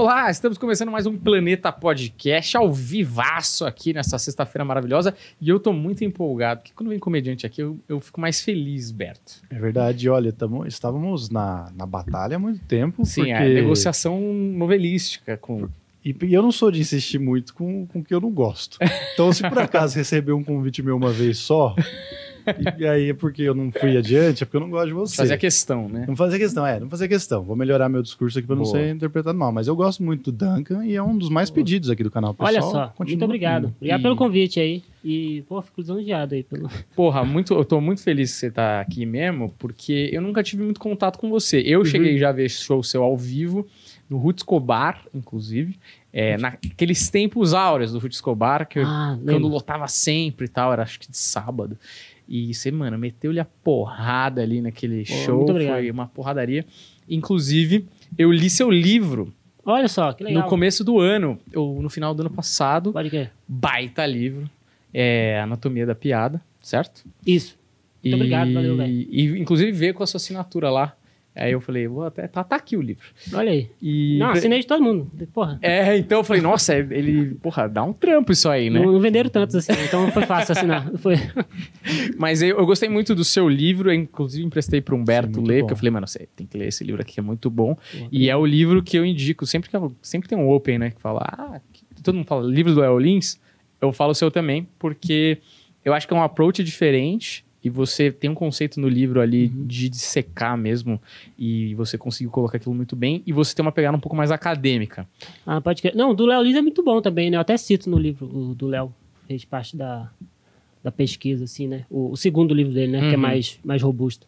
Olá, estamos começando mais um Planeta Podcast ao vivaço aqui nessa sexta-feira maravilhosa e eu tô muito empolgado, porque quando vem comediante aqui eu, eu fico mais feliz, Berto. É verdade, olha, tamo, estávamos na, na batalha há muito tempo. Sim, porque... a negociação novelística com... E, e eu não sou de insistir muito com o que eu não gosto. Então, se por acaso receber um convite meu uma vez só, e, aí é porque eu não fui adiante, é porque eu não gosto de você. Fazer a questão, né? Não fazer questão, é, não fazer questão. Vou melhorar meu discurso aqui para não Boa. ser interpretado mal. Mas eu gosto muito do Duncan e é um dos mais pedidos aqui do canal. Pessoal, Olha só, muito obrigado. pedindo. Obrigado E- pelo convite aí. E, pô, fico lisonjeado aí. Pelo... Porra, muito, eu tô muito feliz que você tá aqui mesmo, porque eu nunca tive muito contato com você. Uhum. Eu cheguei já a ver show seu ao vivo, no Ruth Escobar, inclusive, é, naqueles tempos áureos do Ruth Escobar, que eu Ah, quando lembro. lotava sempre e tal, era acho que de sábado. E você, mano, meteu-lhe a porrada ali naquele Pô, show, muito obrigado. foi uma porradaria. Inclusive, eu li seu livro Olha só, que legal. no começo do ano, ou no final do ano passado, Pode crer. baita livro, é Anatomia da Piada, certo? Isso. Muito e, obrigado, valeu, velho. E inclusive veio com a sua assinatura lá. Aí eu falei, vou até, tá, tá aqui o livro. Olha aí. E Não, assinei de todo mundo. Porra. É, então eu falei, nossa, ele, porra, dá um trampo isso aí, né? Não, não venderam tantos assim, então foi fácil assinar. Foi. Mas eu, eu gostei muito do seu livro, eu, inclusive emprestei para Humberto Sim, ler, bom. porque eu falei, mano, você tem que ler esse livro aqui, que é muito bom. E é o livro que eu indico, sempre que eu- sempre tem um open, né, que fala, ah, todo mundo fala, livro do El Lins, eu falo o seu também, porque eu acho que é um approach diferente e você tem um conceito no livro ali Uhum. de dissecar mesmo e você conseguiu colocar aquilo muito bem e você tem uma pegada um pouco mais acadêmica. Ah, pode crer. Não, o do Léo Lins é muito bom também, né? Eu até cito no livro o do Léo. Fez parte da, da pesquisa, assim, né? O, o segundo livro dele, né? Que é Uhum. mais, mais robusto.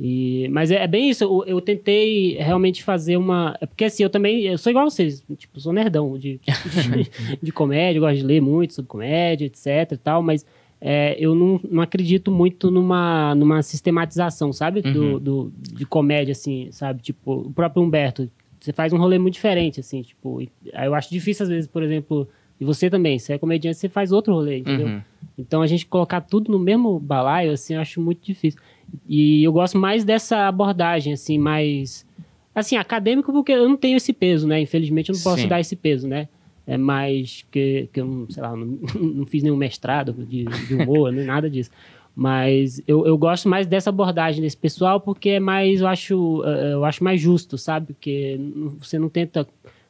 E, mas é, é bem isso. Eu, eu tentei realmente fazer uma. É porque assim, eu também. Eu sou igual a vocês. Tipo, sou nerdão de, de, de comédia, gosto de ler muito sobre comédia, etc e tal, mas. É, eu não, não acredito muito numa, numa sistematização, sabe? Uhum. Do, do, de comédia, assim, sabe? Tipo, o próprio Humberto, você faz um rolê muito diferente, assim, tipo. Eu acho difícil, às vezes, por exemplo, e você também, você é comediante, você faz outro rolê, entendeu? Uhum. Então a gente colocar tudo no mesmo balaio, assim, eu acho muito difícil. E eu gosto mais dessa abordagem, assim, mais. Assim, acadêmico, porque eu não tenho esse peso, né? Infelizmente eu não posso Sim. dar esse peso, né? É mais que, que eu, não, sei lá, não, não fiz nenhum mestrado de, de humor, nem nada disso. Mas eu, eu gosto mais dessa abordagem desse pessoal porque é mais, eu acho, eh, eu acho mais justo, sabe? Porque você não tenta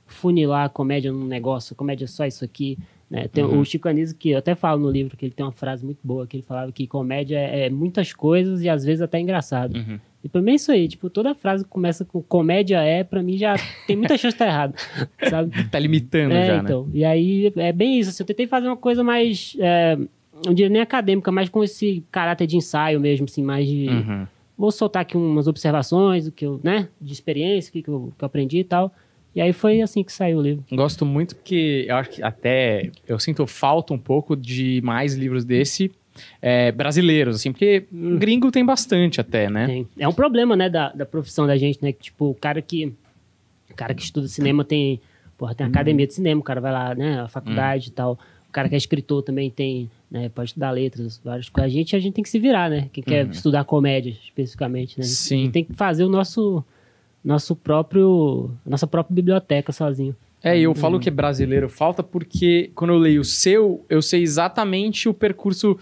funilar a comédia num negócio, comédia é só isso aqui. Né? Tem Uhum. O Chico Anísio, que eu até falo no livro, que ele tem uma frase muito boa, que ele falava que comédia é, é muitas coisas e às vezes até engraçado. Uhum. E pra mim é isso aí, tipo, toda frase que começa com comédia é, pra mim já tem muita chance de estar errado, sabe? Tá limitando É, já, né? então. E aí é bem isso. Assim, eu tentei fazer uma coisa mais. É, não diria nem acadêmica, mas com esse caráter de ensaio mesmo, assim, mais de. Uhum. Vou soltar aqui umas observações do que eu, né? De experiência, o que, que, eu, que eu aprendi e tal. E aí foi assim que saiu o livro. Gosto muito porque eu acho que até eu sinto falta um pouco de mais livros desse é, brasileiros, assim, porque gringo tem bastante até, né? Tem. É um problema, né, da, da profissão da gente, né? Que, tipo, o cara que. O cara que estuda cinema tem. Porra, tem academia de cinema, o cara vai lá, né? A faculdade e tal. O cara que é escritor também tem, né? Pode estudar letras, várias coisas. A gente, a gente tem que se virar, né? Quem quer estudar comédia, especificamente, né? A gente Sim. tem que fazer o nosso. Nosso próprio. Nossa própria biblioteca sozinho. É, e eu falo que brasileiro falta porque quando eu leio o seu, eu sei exatamente o percurso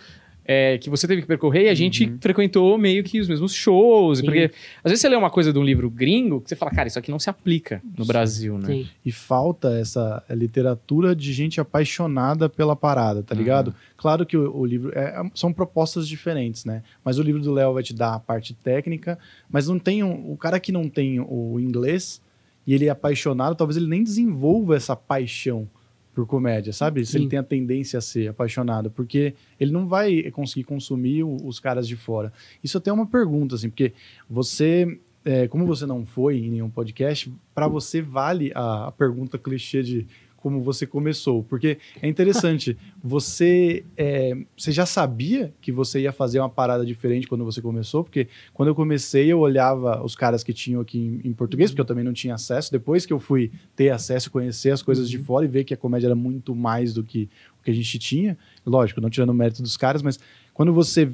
é, que você teve que percorrer e a gente frequentou meio que os mesmos shows. Sim. Porque às vezes você lê uma coisa de um livro gringo que você fala, cara, isso aqui não se aplica no Brasil, né? Sim. E falta essa literatura de gente apaixonada pela parada, tá ligado? Claro que o, o livro é- são propostas diferentes, né? Mas o livro do Léo vai te dar a parte técnica, mas não tem um- o cara que não tem o inglês e ele é apaixonado, talvez ele nem desenvolva essa paixão por comédia, sabe? Se ele Sim. tem a tendência a ser apaixonado, porque ele não vai conseguir consumir os caras de fora. Isso até é uma pergunta, assim, porque você, é, como você não foi em nenhum podcast, para você vale a, a pergunta clichê de como você começou, porque é interessante. você, é, você já sabia que você ia fazer uma parada diferente quando você começou? Porque quando eu comecei, eu olhava os caras que tinham aqui em, em português, porque eu também não tinha acesso. Depois que eu fui ter acesso, conhecer as coisas de fora e ver que a comédia era muito mais do que o que a gente tinha, lógico, não tirando o mérito dos caras, mas quando você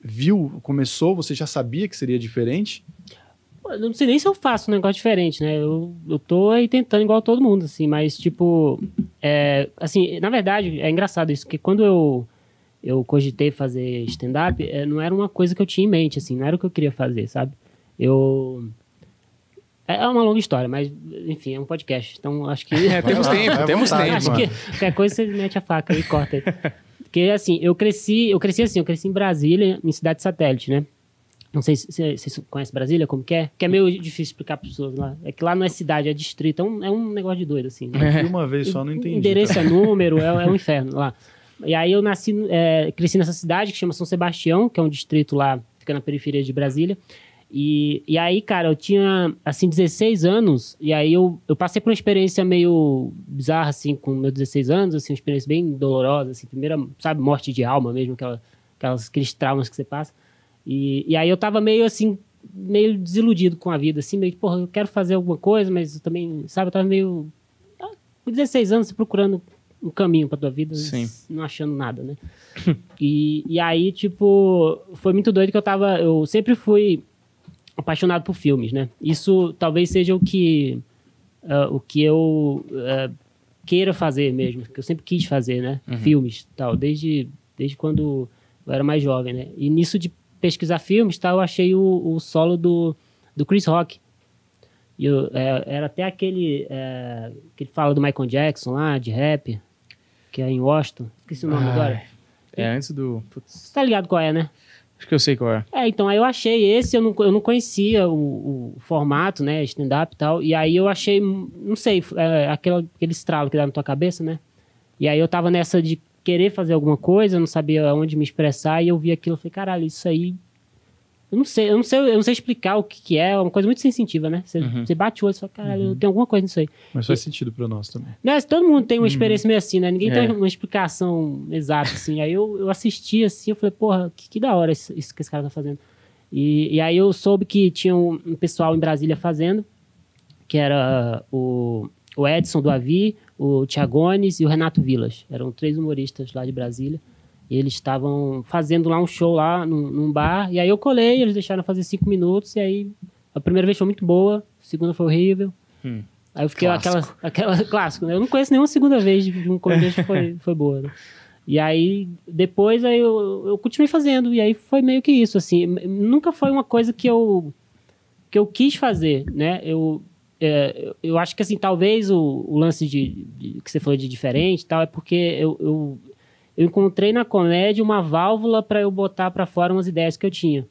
viu, começou, você já sabia que seria diferente? Não sei nem se eu faço um negócio diferente, né? Eu, eu tô aí tentando igual todo mundo, assim, mas, tipo, é, assim, na verdade, é engraçado isso, que quando eu, eu cogitei fazer stand-up, é, não era uma coisa que eu tinha em mente, assim, não era o que eu queria fazer, sabe? Eu. É é uma longa história, mas, enfim, é um podcast, então acho que. É, temos tempo, temos tempo. Acho que qualquer coisa você mete a faca e corta aí. Porque, assim, eu cresci, eu cresci assim, eu cresci em Brasília, em cidade satélite, né? Não sei se se- se você conhece Brasília, como que é? Que é meio difícil explicar para pessoas lá. É que lá não é cidade, é distrito. É um, é um negócio de doido, assim. Fui uma vez só, não entendi. Endereço tá? é número, é, é um inferno lá. E aí eu nasci, é, cresci nessa cidade que chama São Sebastião, que é um distrito lá, fica na periferia de Brasília. E, e aí, cara, eu tinha, assim, 16 anos, e aí eu, eu passei por uma experiência meio bizarra, assim, com meus 16 anos, assim, uma experiência bem dolorosa, assim, primeira, sabe, morte de alma mesmo, aquela, aquelas, aqueles traumas que você passa. E, e aí eu tava meio, assim, meio desiludido com a vida, assim, meio que, porra, eu quero fazer alguma coisa, mas eu também, sabe, eu tava meio ah, com 16 anos, você procurando um caminho pra tua vida, Sim. não achando nada, né? e, e aí, tipo, foi muito doido que eu tava. Eu sempre fui apaixonado por filmes, né? Isso talvez seja o que. ah, o que eu ah, queira fazer mesmo, que eu sempre quis fazer, né? Filmes tal, desde, desde quando eu era mais jovem, né? E nisso de pesquisar filmes, tal, eu achei o, o solo do, do Chris Rock. E eu, é, era até aquele é, que ele fala do Michael Jackson lá, de rap, que é em Washington. Esqueci o nome Ai, agora. É antes do. Você tá ligado qual é, né? acho que eu sei qual é. É, então aí eu achei esse, eu não, eu não conhecia o, o formato, né, stand-up e tal, e aí eu achei, não sei, é, aquela, aquele estralo que dá na tua cabeça, né? E aí eu tava nessa de querer fazer alguma coisa, eu não sabia onde me expressar, e eu vi aquilo, eu falei, caralho, isso aí... Eu não sei, eu não sei, eu não sei explicar o que, que é, é uma coisa muito sensitiva, né? Você, você bate o olho e fala, caralho, tem alguma coisa nisso aí. Mas faz sentido pra nós também. Mas todo mundo tem uma experiência meio assim, né? Ninguém É. tem uma explicação exata, assim. Aí eu, eu assisti assim, eu falei, porra, que, que da hora isso, isso que esse cara tá fazendo. E, e aí eu soube que tinha um, um pessoal em Brasília fazendo, que era o, o Edson do Avi, o Tiagones e o Renato Vilas. Eram três humoristas lá de Brasília. E eles estavam fazendo lá um show lá num, num bar. E aí eu colei, eles deixaram fazer cinco minutos. E aí a primeira vez foi muito boa, a segunda foi horrível. Hum. Aí eu fiquei Clássico. aquela, aquela clássico, né? Eu não conheço nenhuma segunda vez de, um comediante que foi, foi boa, né? E aí, depois, aí eu, eu continuei fazendo. E aí foi meio que isso, assim. Nunca foi uma coisa que eu, que eu quis fazer, né? Eu, é, eu- acho que, assim, talvez o, o lance de, de- que você falou de diferente tal, é porque eu, eu, eu encontrei na comédia uma válvula para eu botar para fora umas ideias que eu tinha.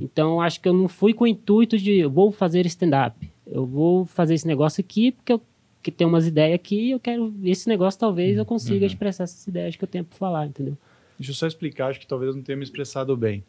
Então, acho que eu não fui com o intuito de eu vou fazer stand-up. Eu vou fazer esse negócio aqui porque eu que tem umas ideias aqui eu quero esse negócio talvez eu consiga expressar essas ideias que eu tenho para falar, entendeu? Deixa eu só explicar, acho que talvez eu não tenha me expressado bem.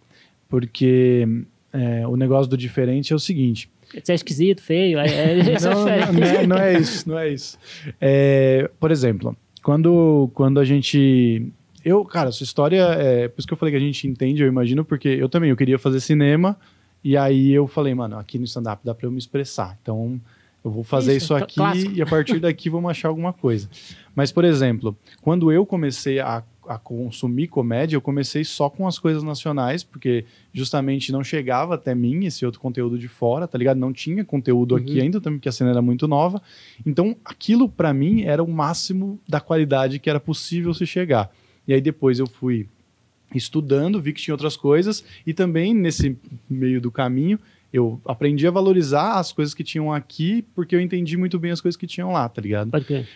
Porque é, o negócio do diferente é o seguinte. Você é esquisito, feio, é, é, não, é não, é, não é isso, não é isso. É, por exemplo, quando, quando a gente. Eu, cara, sua história é. Por isso que eu falei que a gente entende, eu imagino, porque eu também eu queria fazer cinema. E aí eu falei, mano, aqui no stand-up dá pra eu me expressar. Então eu vou fazer Isso, isso, aqui clássico. e a partir daqui vamos achar alguma coisa. Mas, por exemplo, quando eu comecei a, a consumir comédia, eu comecei só com as coisas nacionais, porque justamente não chegava até mim esse outro conteúdo de fora, tá ligado? Não tinha conteúdo aqui Uhum. ainda, também porque a cena era muito nova. Então, aquilo pra mim era o máximo da qualidade que era possível se chegar. E aí depois eu fui estudando, vi que tinha outras coisas e também nesse meio do caminho eu aprendi a valorizar as coisas que tinham aqui porque eu entendi muito bem as coisas que tinham lá, tá ligado?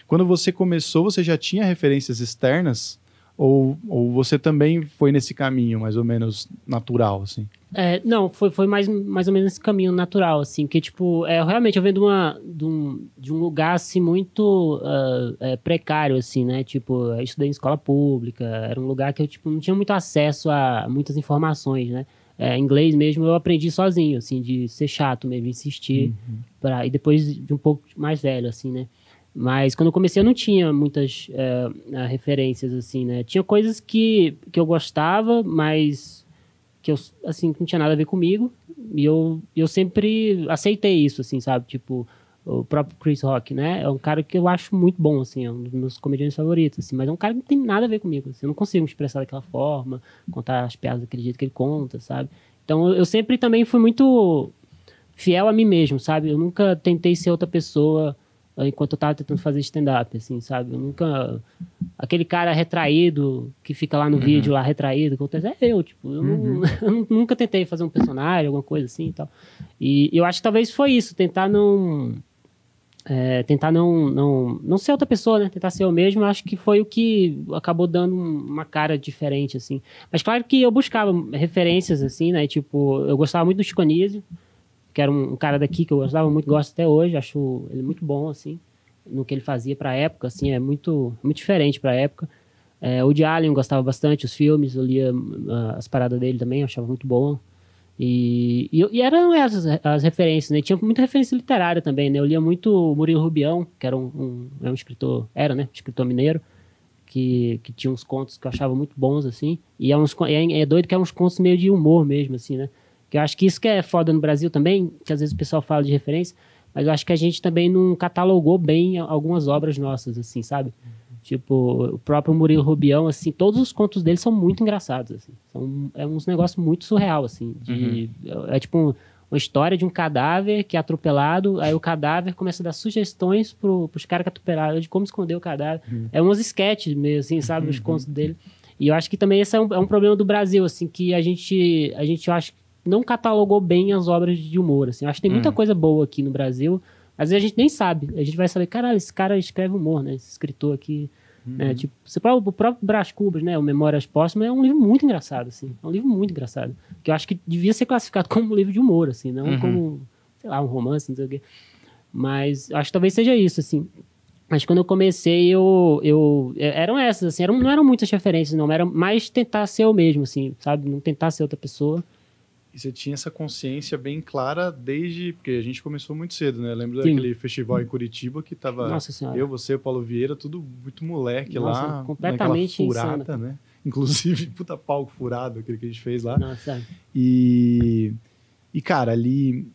Quando você começou, você já tinha referências externas ou, ou você também foi nesse caminho mais ou menos natural, assim? É, não, foi, foi mais, mais ou menos esse caminho natural, assim, que, tipo, é, realmente eu venho de, uma, de, um, de um lugar, assim, muito ah, é, precário, assim, né, tipo, eu estudei em escola pública, era um lugar que eu, tipo, não tinha muito acesso a muitas informações, né, é, inglês mesmo eu aprendi sozinho, assim, de ser chato mesmo, insistir, pra, e depois de um pouco mais velho, assim, né, mas quando eu comecei eu não tinha muitas é, ah, referências, assim, né, tinha coisas que, que eu gostava, mas que eu, assim, não tinha nada a ver comigo. E eu, eu sempre aceitei isso, assim, sabe? Tipo, o próprio Chris Rock, né? É um cara que eu acho muito bom, assim, é um dos meus comediantes favoritos, assim. Mas é um cara que não tem nada a ver comigo, assim. Eu não consigo me expressar daquela forma, contar as piadas daquele jeito que ele conta, sabe? Então, eu, sempre também fui muito... fiel a mim mesmo, sabe? Eu nunca tentei ser outra pessoa enquanto eu tava tentando fazer stand-up, assim, sabe? Eu nunca... Aquele cara retraído que fica lá no Uhum. vídeo, lá retraído, acontece, é eu, tipo, eu, Uhum. não, eu nu- nunca tentei fazer um personagem, alguma coisa assim e tal. E eu acho que talvez foi isso, tentar não... é, tentar não, não, não ser outra pessoa, né? Tentar ser eu mesmo, acho que foi o que acabou dando um- uma cara diferente, assim. Mas claro que eu buscava referências, assim, né? Tipo, eu gostava muito do Chico Anísio, que era um, um cara daqui que eu gostava muito, gosto até hoje, acho ele muito bom, assim, no que ele fazia pra época, assim, é muito, muito diferente pra época. É, o de Allen eu gostava bastante, os filmes, eu lia ah, as paradas dele também, achava muito bom. E, e, e eram essas as referências, né? Tinha muita referência literária também, né? Eu lia muito Murilo Rubião, que era um, um, é um escritor, era, né? Escritor mineiro, que, que tinha uns contos que eu achava muito bons, assim. E é, uns, é, é doido que é uns contos meio de humor mesmo, assim, né? Que eu acho que isso que é foda no Brasil também, que às vezes o pessoal fala de referência, mas eu acho que a gente também não catalogou bem algumas obras nossas, assim, sabe? Tipo, o próprio Murilo Rubião, assim, todos os contos dele são muito engraçados, assim. São, é uns negócios muito surreal, assim. De, é, é tipo um- uma história de um cadáver que é atropelado, aí o cadáver começa a dar sugestões pro, pros caras que atropelaram de como esconder o cadáver. É uns sketches meio assim, sabe? Os contos dele. E eu acho que também esse é um, é um problema do Brasil, assim, que a gente, a gente, eu acho, que não catalogou bem as obras de humor, assim. Acho que tem muita coisa boa aqui no Brasil, às vezes a gente nem sabe. A gente vai saber, caralho, esse cara escreve humor, né? Esse escritor aqui. Né? Tipo, você o próprio Brás Cubas, né? O Memórias Póstumas é um livro muito engraçado, assim. É um livro muito engraçado. Que eu acho que devia ser classificado como um livro de humor, assim, não Uhum. como, sei lá, um romance, não sei o quê. Mas acho que talvez seja isso, assim. Mas quando eu comecei, eu, eu eram essas, assim, eram, não eram muitas referências, não, era mais tentar ser eu mesmo, assim, sabe? Não tentar ser outra pessoa. E você tinha essa consciência bem clara desde. Porque a gente começou muito cedo, né? Lembra Sim. daquele festival em Curitiba que tava eu, você, Paulo Vieira, tudo muito moleque Nossa, lá. completamente furada, insano. né? Inclusive, puta palco furado, aquele que a gente fez lá. Nossa, E, e cara, ali,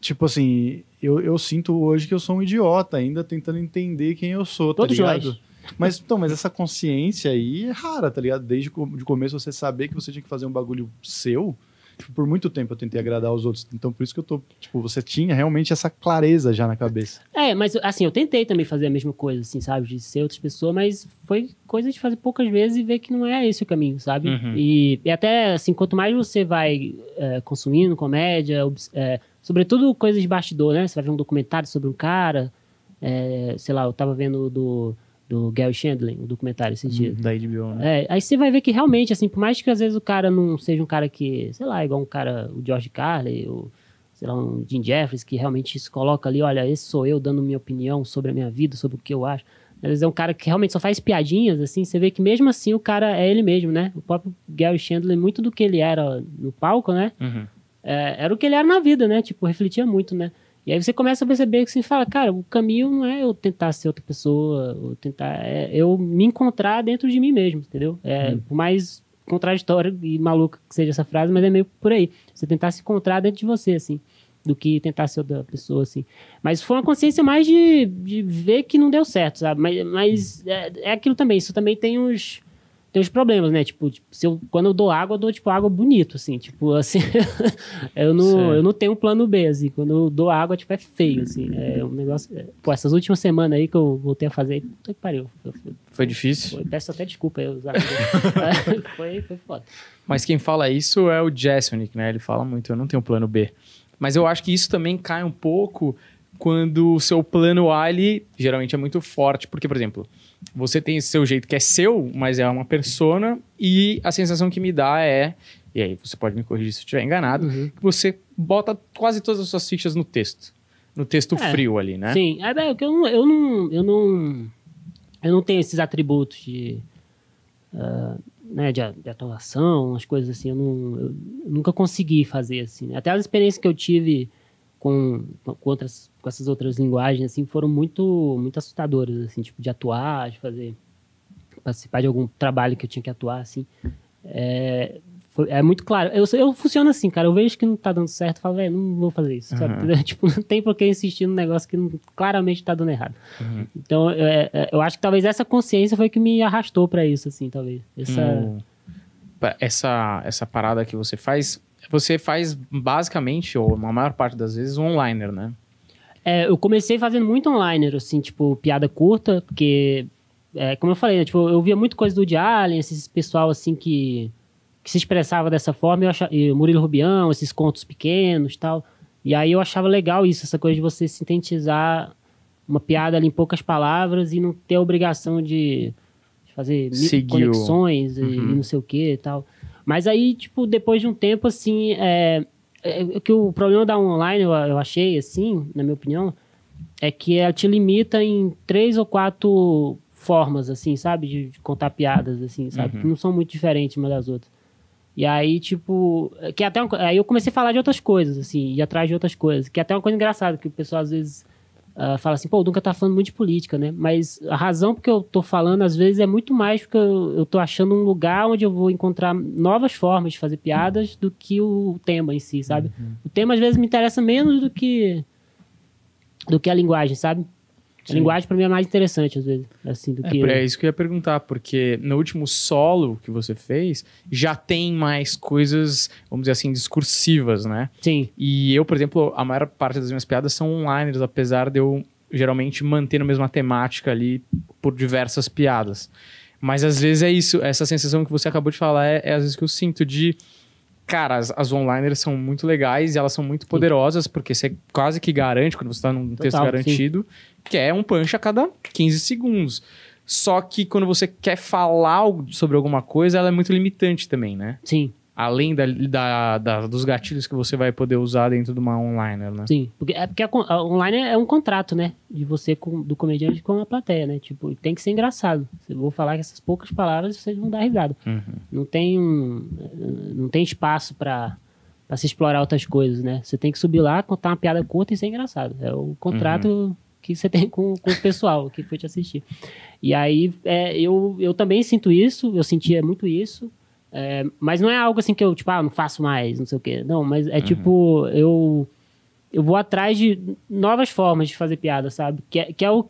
tipo assim, eu, eu sinto hoje que eu sou um idiota ainda tentando entender quem eu sou, tá Todos ligado? nós. Mas, então, mas essa consciência aí é rara, tá ligado? Desde o de começo você saber que você tinha que fazer um bagulho seu. Tipo, por muito tempo eu tentei agradar os outros. Então, por isso que eu tô. Tipo, você tinha realmente essa clareza já na cabeça. É, mas assim, eu tentei também fazer a mesma coisa, assim, sabe? De ser outras pessoas, mas foi coisa de fazer poucas vezes e ver que não é esse o caminho, sabe? Uhum. E, e até, assim, quanto mais você vai é, consumindo comédia, é, sobretudo coisas de bastidor, né? Você vai ver um documentário sobre um cara, é, sei lá, eu tava vendo o do, do Gary Shandling, o documentário esse dia. Da HBO, né? É, aí você vai ver que realmente, assim, por mais que às vezes o cara não seja um cara que, sei lá, igual um cara, o George Carlin, ou, sei lá, um Jim Jeffries, que realmente se coloca ali, olha, esse sou eu dando minha opinião sobre a minha vida, sobre o que eu acho. Às vezes é um cara que realmente só faz piadinhas, assim, você vê que mesmo assim o cara é ele mesmo, né? O próprio Gary Chandler, muito do que ele era no palco, né? Uhum. é, era o que ele era na vida, né? Tipo, refletia muito, né? E aí você começa a perceber que você fala, cara, o caminho não é eu tentar ser outra pessoa, ou tentar. É eu me encontrar dentro de mim mesmo, entendeu? É, Por mais contraditório e maluca que seja essa frase, mas é meio por aí. Você tentar se encontrar dentro de você, assim, do que tentar ser outra pessoa, assim. Mas foi uma consciência mais de, de ver que não deu certo, sabe? Mas, mas é, é aquilo também, isso também tem uns tem os problemas, né? Tipo, tipo, se eu, quando eu dou água, eu dou, tipo, água bonito, assim. Tipo, assim, eu, não, Certo. eu não tenho um plano B, assim. Quando eu dou água, tipo, é feio, assim. É um negócio... é- Pô, essas últimas semanas aí que eu voltei a fazer, puta que pariu. Eu, eu, Foi difícil. eu peço até desculpa aí, os foi, foi foda. Mas quem fala isso é o Jessonic, né? Ele fala muito, eu não tenho plano B. Mas eu acho que isso também cai um pouco quando o seu plano A, ele geralmente é muito forte. Porque, por exemplo, você tem esse seu jeito que é seu, mas é uma persona, e a sensação que me dá é, e aí você pode me corrigir se eu estiver enganado, Uhum. que você bota quase todas as suas fichas no texto. No texto É. frio ali, né? Sim, é que eu não, eu não, eu não, eu não tenho esses atributos de, ah, né, de, de atuação, as coisas assim. Eu, não, eu nunca consegui fazer assim. Até as experiências que eu tive com, com outras, com essas outras linguagens assim foram muito, muito assustadoras assim, tipo de atuar, de fazer participar de algum trabalho que eu tinha que atuar assim. É, foi- é muito claro. Eu, eu funciono assim, cara. Eu vejo que não tá dando certo, eu falo, velho, não vou fazer isso. sabe? Tipo, não tem por que insistir num negócio que não- claramente tá dando errado. Então, é, é, eu acho que talvez essa consciência foi que me arrastou pra isso, assim, talvez. Essa... Pa- essa, essa parada que você faz, Você faz basicamente, ou na maior parte das vezes, um onliner, né? É, eu comecei fazendo muito online, assim, tipo, piada curta, porque, é, como eu falei, né, tipo, eu via muito coisa do Woody Allen, esse pessoal, assim, que, que se expressava dessa forma, eu achava, e Murilo Rubião, esses contos pequenos tal. E aí eu achava legal isso, essa coisa de você sintetizar uma piada ali em poucas palavras e não ter a obrigação de, fazer Seguir o- conexões e, Uhum. e não sei o que e tal. Mas aí, tipo, depois de um tempo, assim, é, é que o problema da online, eu, eu achei, assim, na minha opinião, é que ela te limita em três ou quatro formas, assim, sabe? De, de contar piadas, assim, sabe? Uhum. Que não são muito diferentes uma das outras. E aí, tipo, que até uma aí eu comecei a falar de outras coisas, assim, ir atrás de outras coisas, que é até uma coisa engraçada, que o pessoal às vezes ah, fala assim, pô, o Duncan tá falando muito de política, né? Mas a razão porque eu tô falando, às vezes, é muito mais porque eu, eu tô achando um lugar onde eu vou encontrar novas formas de fazer piadas do que o tema em si, sabe? O tema, às vezes, me interessa menos do que do que a linguagem, sabe? A linguagem, pra mim, é mais interessante, às vezes, assim, do É, que... é isso que eu ia perguntar, porque no último solo que você fez, já tem mais coisas, vamos dizer assim, discursivas, né? Sim, E eu, por exemplo, a maior parte das minhas piadas são online, apesar de eu geralmente manter a mesma temática ali por diversas piadas. Mas às vezes é isso, essa sensação que você acabou de falar é, é às vezes que eu sinto de. Cara, as, as onliners são muito legais e elas são muito poderosas, porque você quase que garante, quando você tá num texto Total, garantido, que é um punch a cada 15 segundos. Só que quando você quer falar sobre alguma coisa, ela é muito limitante também, né? sim. Além da, da- da- dos gatilhos que você vai poder usar dentro de uma onliner, né? Sim, porque é porque a, a online é um contrato, né? De você com do comediante com a plateia, né? Tipo, tem que ser engraçado. Eu vou falar que essas poucas palavras vocês vão dar risada. Uhum. Não tem um, não tem espaço pra pra se explorar outras coisas, né? Você tem que subir lá, contar uma piada curta e ser engraçado. É o contrato que você tem com, com o pessoal que foi te assistir. E aí, é, eu, eu também sinto isso, eu sentia muito isso. É, mas não é algo assim que eu, tipo, ah, não faço mais, não sei o quê. Não, mas é tipo, eu eu vou atrás de novas formas de fazer piada, sabe? Que é, que é o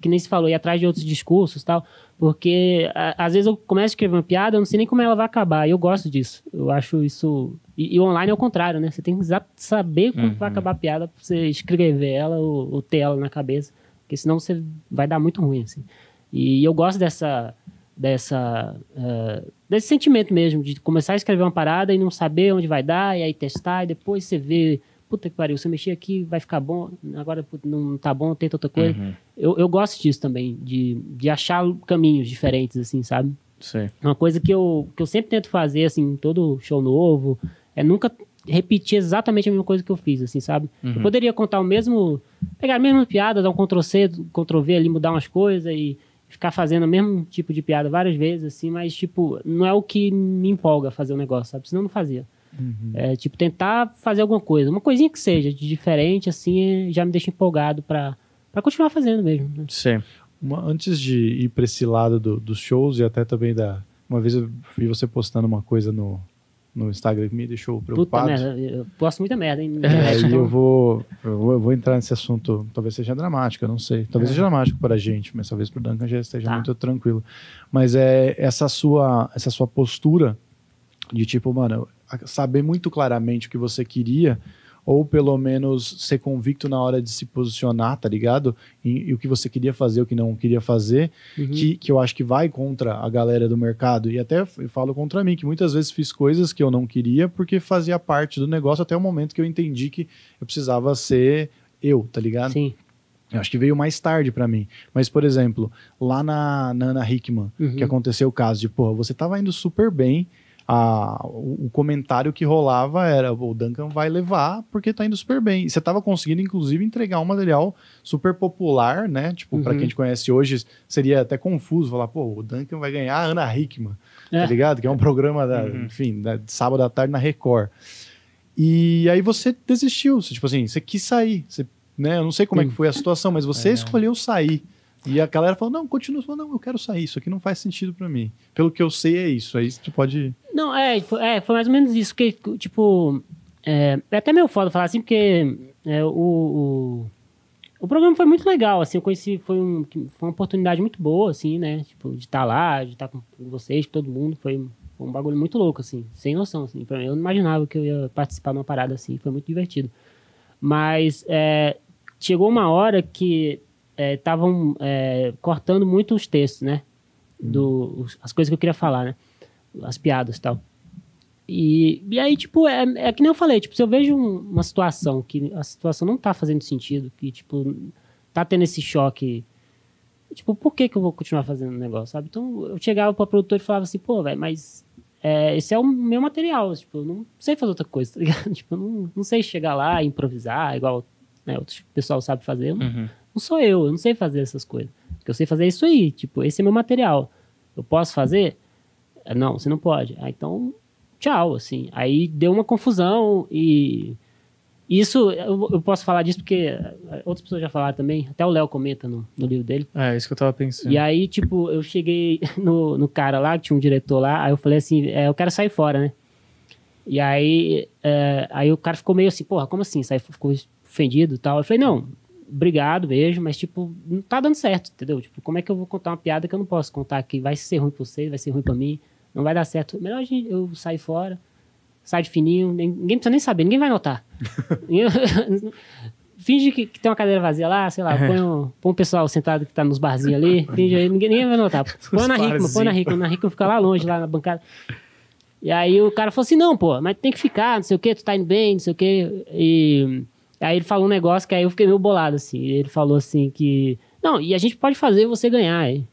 que nem se falou, ir atrás de outros discursos e tal, porque a- às vezes eu começo a escrever uma piada, eu não sei nem como ela vai acabar, e eu gosto disso. Eu acho isso. E, e o online é o contrário, né? Você tem que saber como vai acabar a piada pra você escrever ela ou, ou ter ela na cabeça, porque senão você vai dar muito ruim, assim. E eu gosto dessa. Dessa eh, desse sentimento mesmo, de começar a escrever uma parada e não saber onde vai dar, e aí testar, e depois você vê, puta que pariu, se eu mexer aqui vai ficar bom, agora não tá bom, tenta outra coisa. Uhum. Eu, eu gosto disso também, de, de achar caminhos diferentes, assim, sabe? Sei. Uma coisa que eu, que eu sempre tento fazer, assim, em todo show novo, é nunca repetir exatamente a mesma coisa que eu fiz, assim, sabe? Eu poderia contar o mesmo, pegar a mesma piada, dar um Ctrl-C, Ctrl-V ali, mudar umas coisas e ficar fazendo o mesmo tipo de piada várias vezes, assim, mas, tipo, não é o que me empolga fazer o negócio, sabe? Senão eu não fazia. É, tipo, tentar fazer alguma coisa, uma coisinha que seja de diferente, assim, já me deixa empolgado pra, pra continuar fazendo mesmo, né? Sei. Uma- antes de ir para esse lado do- dos shows e até também da. Uma vez eu vi você postando uma coisa no, no Instagram que me deixou Puta preocupado. merda, eu posto muita merda, hein? É, eu vou, eu vou entrar nesse assunto, talvez seja dramático, eu não sei. Talvez seja dramático para a gente, mas talvez para o Duncan já esteja Tá. muito tranquilo. Mas é essa sua, essa sua postura de tipo, mano, saber muito claramente o que você queria, ou pelo menos ser convicto na hora de se posicionar, tá ligado? E, e o que você queria fazer, o que não queria fazer, Uhum. que, que eu acho que vai contra a galera do mercado. E até falo contra mim, que muitas vezes fiz coisas que eu não queria porque fazia parte do negócio até o momento que eu entendi que eu precisava ser eu, tá ligado? Sim. Eu acho que veio mais tarde pra mim. Mas, por exemplo, lá na, na Ana Hickman, Uhum. que aconteceu o caso de, porra, você tava indo super bem, a, o, comentário que rolava era, o Duncan vai levar porque tá indo super bem. E você tava conseguindo, inclusive, entregar um material super popular, né? Tipo, pra Uhum. quem te conhece hoje, seria até confuso falar, pô, o Duncan vai ganhar a Ana Hickman, É. tá ligado? Que é um programa, da, Uhum. enfim, da, de sábado à tarde na Record. E aí você desistiu, você, tipo assim, você quis sair, você, né? Eu não sei como é Sim. que foi a situação, mas você É. escolheu sair. E a galera falou, não, continua, falou, não, eu quero sair, isso aqui não faz sentido pra mim. Pelo que eu sei é isso, aí você pode... Não, é foi, é, foi mais ou menos isso. Que, tipo, é, é até meio foda falar assim, porque é, o, o, o programa foi muito legal, assim, eu conheci, foi, um, foi uma oportunidade muito boa, assim, né? Tipo, de estar lá, de estar com vocês, com todo mundo, foi, Foi um bagulho muito louco, assim, sem noção, assim. Eu não imaginava que eu ia participar de uma parada assim, foi muito divertido. Mas é, chegou uma hora que estavam é, é, cortando muito os textos, né? Do, os, as coisas que eu queria falar, né? As piadas e tal. E, e aí, tipo, é, é que nem eu falei, tipo, se eu vejo um, uma situação que a situação não tá fazendo sentido, que, tipo, tá tendo esse choque, tipo, por que que eu vou continuar fazendo o negócio, sabe? Então, eu chegava pro produtor e falava assim, pô, velho, mas é, esse é o meu material, tipo, eu não sei fazer outra coisa, tá ligado? Tipo, eu não, não sei chegar lá e improvisar, igual né, outro pessoal sabe fazer, eu Uhum. não sou eu, eu não sei fazer essas coisas. O que eu sei fazer é isso aí, tipo, esse é meu material. Eu posso fazer? Não, você não pode. Ah, então, tchau, assim. Aí deu uma confusão e isso, eu, eu posso falar disso porque eh, outras pessoas já falaram também, até o Léo comenta no, no livro dele. É, isso que eu tava pensando. E aí, tipo, eu cheguei no, no cara lá, que tinha um diretor lá, aí eu falei assim, é, eu quero sair fora, né? E aí, é, aí o cara ficou meio assim, porra, como assim? Sai, ficou ofendido e tal. Eu falei, não, obrigado, beijo, mas, tipo, não tá dando certo, entendeu? Tipo, como é que eu vou contar uma piada que eu não posso contar que vai ser ruim pra você, vai ser ruim pra mim, não vai dar certo. Melhor eu sair fora, sair de fininho, ninguém precisa nem saber, ninguém vai notar. Finge que, que tem uma cadeira vazia lá, sei lá, põe um, põe um pessoal sentado que tá nos barzinhos ali, finge aí, ninguém, ninguém vai notar. Põe na Rickman, põe na Rickman, na Rickman fica lá longe, lá na bancada. E aí o cara falou assim, não, pô, mas tem que ficar, não sei o que, tu tá indo bem, não sei o que. E aí ele falou um negócio que aí eu fiquei meio bolado, assim. Ele falou assim que. Não, e a gente pode fazer você ganhar, hein?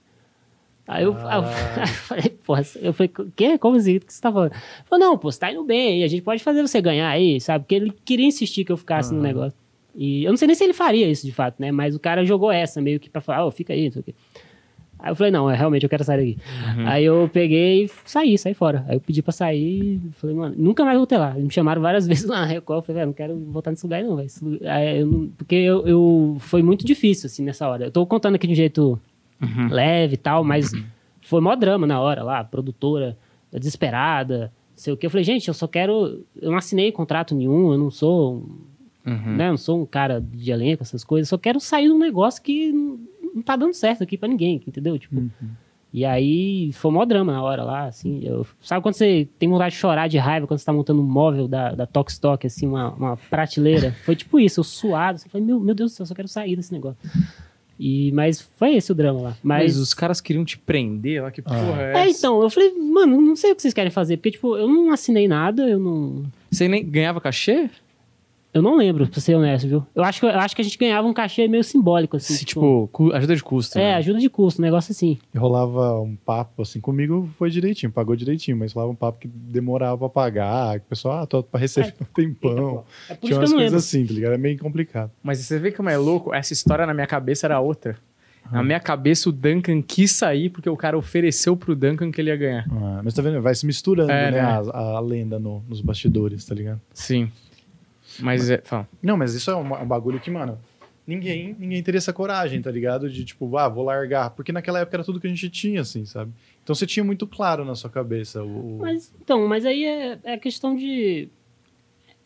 Aí eu, aí eu- aí eu falei, porra, eu falei, o quê? Como assim? O que você tá falando? Ele falou, não, pô, você tá indo bem aí, a gente pode fazer você ganhar aí, sabe? Porque ele queria insistir que eu ficasse no negócio. E eu não sei nem se ele faria isso de fato, né? Mas o cara jogou essa meio que pra falar, ó, fica aí, não sei o quê. Aí eu falei, não, é, realmente eu quero sair daqui. Aí eu peguei e saí, saí fora. Aí eu pedi pra sair, falei, mano, nunca mais voltei lá. Eles me chamaram várias vezes lá na Record, eu falei, velho, não quero voltar nesse lugar não, velho. Não- Porque eu, eu- foi muito difícil, assim, nessa hora. Eu tô contando aqui de um jeito leve e tal, mas foi mó drama na hora lá, produtora desesperada, sei o que. Eu falei, gente, eu só quero. Eu não assinei contrato nenhum, eu não sou. um- Uhum. Né, eu não sou um cara de elenco, essas coisas, só quero sair de um negócio que não, não tá dando certo aqui pra ninguém, entendeu? Tipo. E aí foi mó drama na hora lá, assim. Eu, sabe quando você tem vontade de chorar de raiva quando você tá montando um móvel da, da Tox Stock, assim, uma, uma prateleira? Foi tipo isso, eu suado. Assim, falei, meu, meu Deus do céu, eu só quero sair desse negócio. E, mas foi esse o drama lá. Mas Mas, os caras queriam te prender lá, que porra é é, essa? então, eu falei, mano, não sei o que vocês querem fazer, porque, tipo, eu não assinei nada, eu não. Você nem ganhava cachê? Eu não lembro, pra ser honesto, viu? Eu acho que, eu acho que a gente ganhava um cachê meio simbólico, assim. Se, tipo, cu- ajuda de custo. É, né? ajuda de custo, um negócio assim. E rolava um papo, assim, comigo foi direitinho, pagou direitinho, mas rolava um papo que demorava pra pagar, que o pessoal, ah, tô pra receber um tempão. É por Tinha isso que eu umas não coisas lembro. assim, tá ligado? É meio complicado. Mas você vê como é louco? Essa história na minha cabeça era outra. Na minha cabeça, o Duncan quis sair porque o cara ofereceu pro Duncan que ele ia ganhar. Ah, mas tá vendo? Vai se misturando, É, né? né? A, a lenda no- nos bastidores, tá ligado? Sim. Mas é. Fala. Não, mas isso é um, um bagulho que, mano, ninguém, ninguém teria essa coragem, tá ligado? De tipo, ah, vou largar. Porque naquela época era tudo que a gente tinha, assim, sabe? Então você tinha muito claro na sua cabeça o. o- Mas, então, mas aí é, é questão de.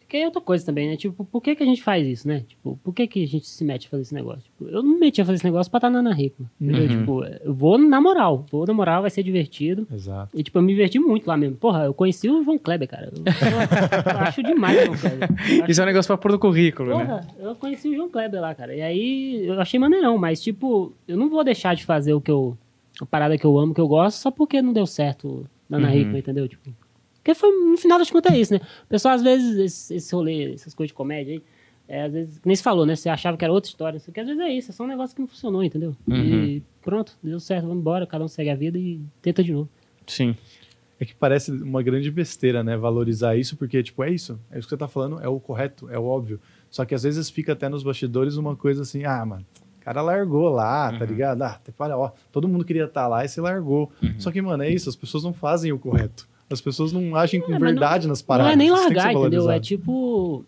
Que é outra coisa também, né? Tipo, por que, que a gente faz isso, né? Tipo, por que, que a gente se mete a fazer esse negócio? Tipo, eu não me meti a fazer esse negócio pra estar na Ana Rico. Entendeu? Uhum. Tipo, eu vou na moral. Vou na moral, vai ser divertido. Exato. E, tipo, eu me diverti muito lá mesmo. Porra, eu conheci o João Kleber, cara. Eu, eu- eu acho demais o João Kleber. Acho Isso é um negócio pra pôr no currículo, né? Porra, eu conheci o João Kleber lá, cara. E aí eu achei maneirão, mas tipo, eu não vou deixar de fazer o que eu. A parada que eu amo, que eu gosto, só porque não deu certo na Ana Uhum. Hickman, entendeu? Tipo. Porque foi, no final das contas, é isso, né? O pessoal, às vezes, esse, esse rolê, essas coisas de comédia aí, é, às vezes, nem se falou, né? Você achava que era outra história, não sei o que, às vezes é isso, é só um negócio que não funcionou, entendeu? E pronto, deu certo, vamos embora, cada um segue a vida e tenta de novo. Sim. É que parece uma grande besteira, né? Valorizar isso, porque, tipo, é isso. É isso que você tá falando, é o correto, é o óbvio. Só que às vezes fica até nos bastidores uma coisa assim, ah, mano, o cara largou lá, tá ligado? Ah, te- para, ó, todo mundo queria estar lá e você largou. Só que, mano, é isso, as pessoas não fazem o correto. As pessoas não agem com É, verdade nas paradas. Não é nem largar, entendeu? É tipo.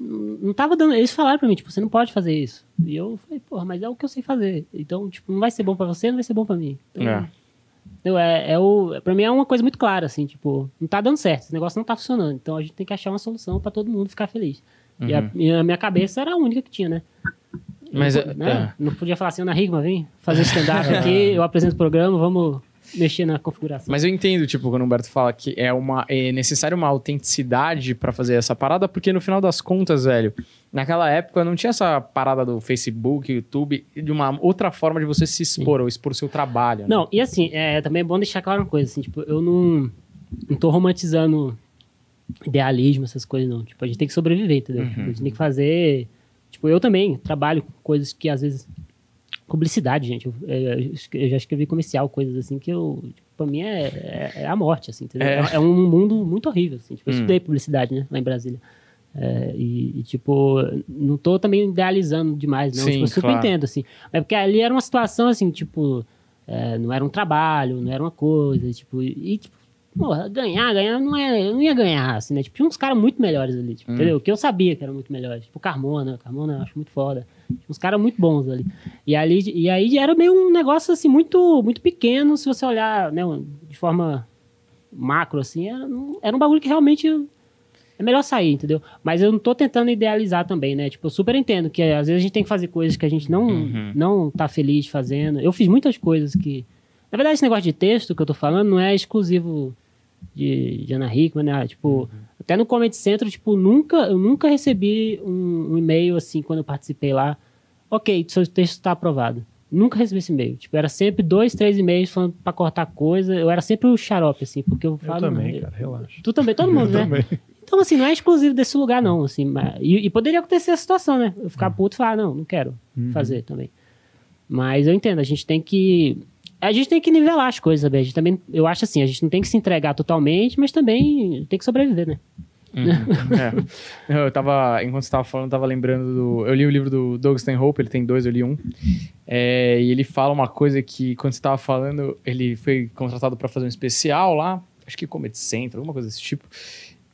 Não tava dando. Eles falaram pra mim, tipo, você não pode fazer isso. E eu falei, porra, mas é o que eu sei fazer. Então, tipo, não vai ser bom pra você, não vai ser bom pra mim. Então, É. entendeu? É, é o, pra mim é uma coisa muito clara, assim, tipo, não tá dando certo, esse negócio não tá funcionando. Então a gente tem que achar uma solução pra todo mundo ficar feliz. E, a, e a minha cabeça era a única que tinha, né? Mas não, é- né? é. não podia falar assim, Ana Rigma, vem fazer stand-up aqui, eu apresento o programa, vamos mexer na configuração. Mas eu entendo, tipo, quando o Humberto fala que é, uma, é necessário uma autenticidade pra fazer essa parada, porque no final das contas, velho, naquela época não tinha essa parada do Facebook, YouTube, de uma outra forma de você se expor, ou expor seu trabalho. né? Não, e assim, é, também é bom deixar claro uma coisa, assim, tipo, eu não, não tô romantizando idealismo, essas coisas, não. Tipo, a gente tem que sobreviver, entendeu? Uhum. Tipo, a gente tem que fazer... Tipo, eu também trabalho com coisas que, às vezes... Publicidade, gente. Eu, é, eu já escrevi comercial, coisas assim que eu... Tipo, pra mim é, é, é a morte, assim, entendeu? É. É. é um mundo muito horrível, assim. Tipo, eu Hum. estudei publicidade, né? Lá em Brasília. É, e, e, tipo, não tô também idealizando demais, não. Sim, tipo, eu super claro. entendo, assim. Mas porque ali era uma situação, assim, tipo... é, não era um trabalho, não era uma coisa, tipo... E, tipo, porra, ganhar, ganhar não é... Eu não ia ganhar, assim, né? Tipo, tinha uns caras muito melhores ali, tipo, Hum. entendeu? Que eu sabia que eram muito melhores. Tipo, o Carmona. Carmona eu acho muito foda. Tinha uns caras muito bons ali. E, ali, e aí era meio um negócio, assim, muito, muito pequeno, se você olhar, né? De forma macro, assim. Era, um- era um bagulho que realmente... É melhor sair, entendeu? Mas eu não tô tentando idealizar também, né? Tipo, eu super entendo que às vezes a gente tem que fazer coisas que a gente não, Uhum. não tá feliz fazendo. Eu fiz muitas coisas que. Na verdade, esse negócio de texto que eu tô falando não é exclusivo de, de Ana Hickman, né? Tipo, até no Comedy Centro, tipo, nunca, eu nunca recebi um, um e-mail assim quando eu participei lá. Ok, seu texto tá aprovado. Nunca recebi esse e-mail. Tipo, era sempre dois, três e-mails falando pra cortar coisa. Eu era sempre o xarope, assim, porque eu Eu falo. também, "Mano, cara, relaxa. Tu também, todo mundo, Eu né? também. Então, assim, não é exclusivo desse lugar, não. Assim, mas- e, e poderia acontecer a situação, né? Eu ficar puto e falar, não, não quero fazer também. Mas eu entendo, a gente tem que. A gente tem que nivelar as coisas, sabe? A gente também, eu acho assim, a gente não tem que se entregar totalmente, mas também tem que sobreviver, né? Uhum, é. Eu tava, enquanto você tava falando, eu tava lembrando do. Eu li o livro do Doug Stanhope, ele tem dois, eu li um. É, e ele fala uma coisa que, quando você tava falando, ele foi contratado pra fazer um especial lá, acho que Comedy Central, alguma coisa desse tipo.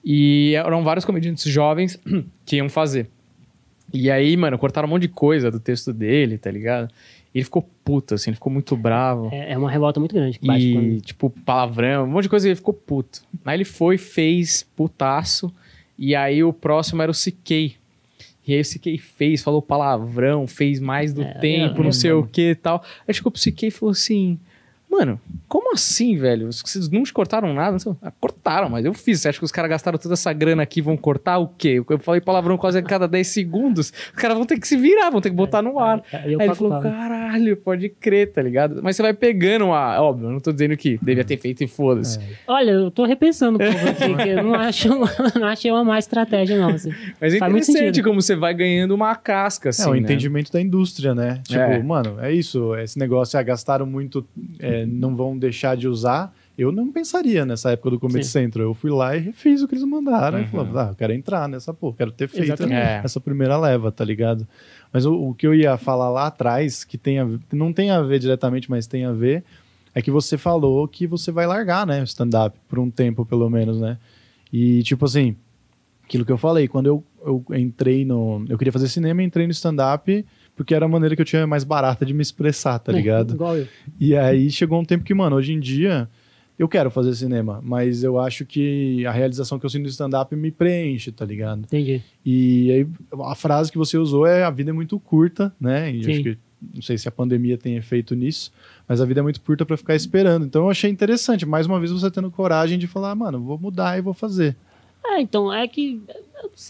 E eram vários comediantes jovens que iam fazer. E aí, mano, cortaram um monte de coisa do texto dele, tá ligado? Ele ficou puto, assim, ele ficou muito bravo. É, é uma revolta muito grande que bate E, quando- tipo, palavrão, um monte de coisa, ele ficou puto. Aí ele foi, fez putaço, e aí o próximo era o CK. E aí o CK fez, falou palavrão, fez mais do É, tempo, não sei o que e tal. Aí chegou pro CK e falou assim, mano, como assim, velho? Vocês não te cortaram nada? Não sei. Ah, cortaram, mas eu fiz. Você acha que os caras gastaram toda essa grana aqui e vão cortar o quê? Eu falei palavrão quase a cada 10 segundos. Os caras vão ter que se virar, vão ter que botar no ar. Aí eu Aí ele pago falou, caralho, pode crer, tá ligado? Mas você vai pegando uma. Óbvio, eu não tô dizendo que devia ter feito e foda-se. Olha, eu tô repensando um pouco aqui, que eu não acho, não achei uma má estratégia, não. Assim. Mas é Faz interessante como você vai ganhando uma casca, assim. é o né? entendimento da indústria, né? Tipo, É. mano, é isso. Esse negócio, ah, gastaram muito, é, não vão deixar de usar. Eu não pensaria nessa época do Comedy Sim. Central. Eu fui lá e refiz o que eles mandaram. E Uhum. falava, ah, eu quero entrar nessa porra, quero ter feito Exatamente. É. essa primeira leva, tá ligado? Mas o, o que eu ia falar lá atrás, que tem a, não tem a ver diretamente, mas tem a ver, é que você falou que você vai largar, né, o stand-up, por um tempo pelo menos, né? E tipo assim, aquilo que eu falei, quando eu, eu entrei no. Eu queria fazer cinema, entrei no stand-up porque era a maneira que eu tinha mais barata de me expressar, tá É, ligado? igual eu. E aí chegou um tempo que, mano, hoje em dia eu quero fazer cinema, mas eu acho que a realização que eu sinto no stand-up me preenche, tá ligado? Entendi. E aí a frase que você usou é a vida é muito curta, né? E Sim. acho que não sei se a pandemia tem efeito nisso, mas a vida é muito curta pra ficar esperando. Então eu achei interessante, mais uma vez você tendo coragem de falar, mano, vou mudar e vou fazer. É, então, é que.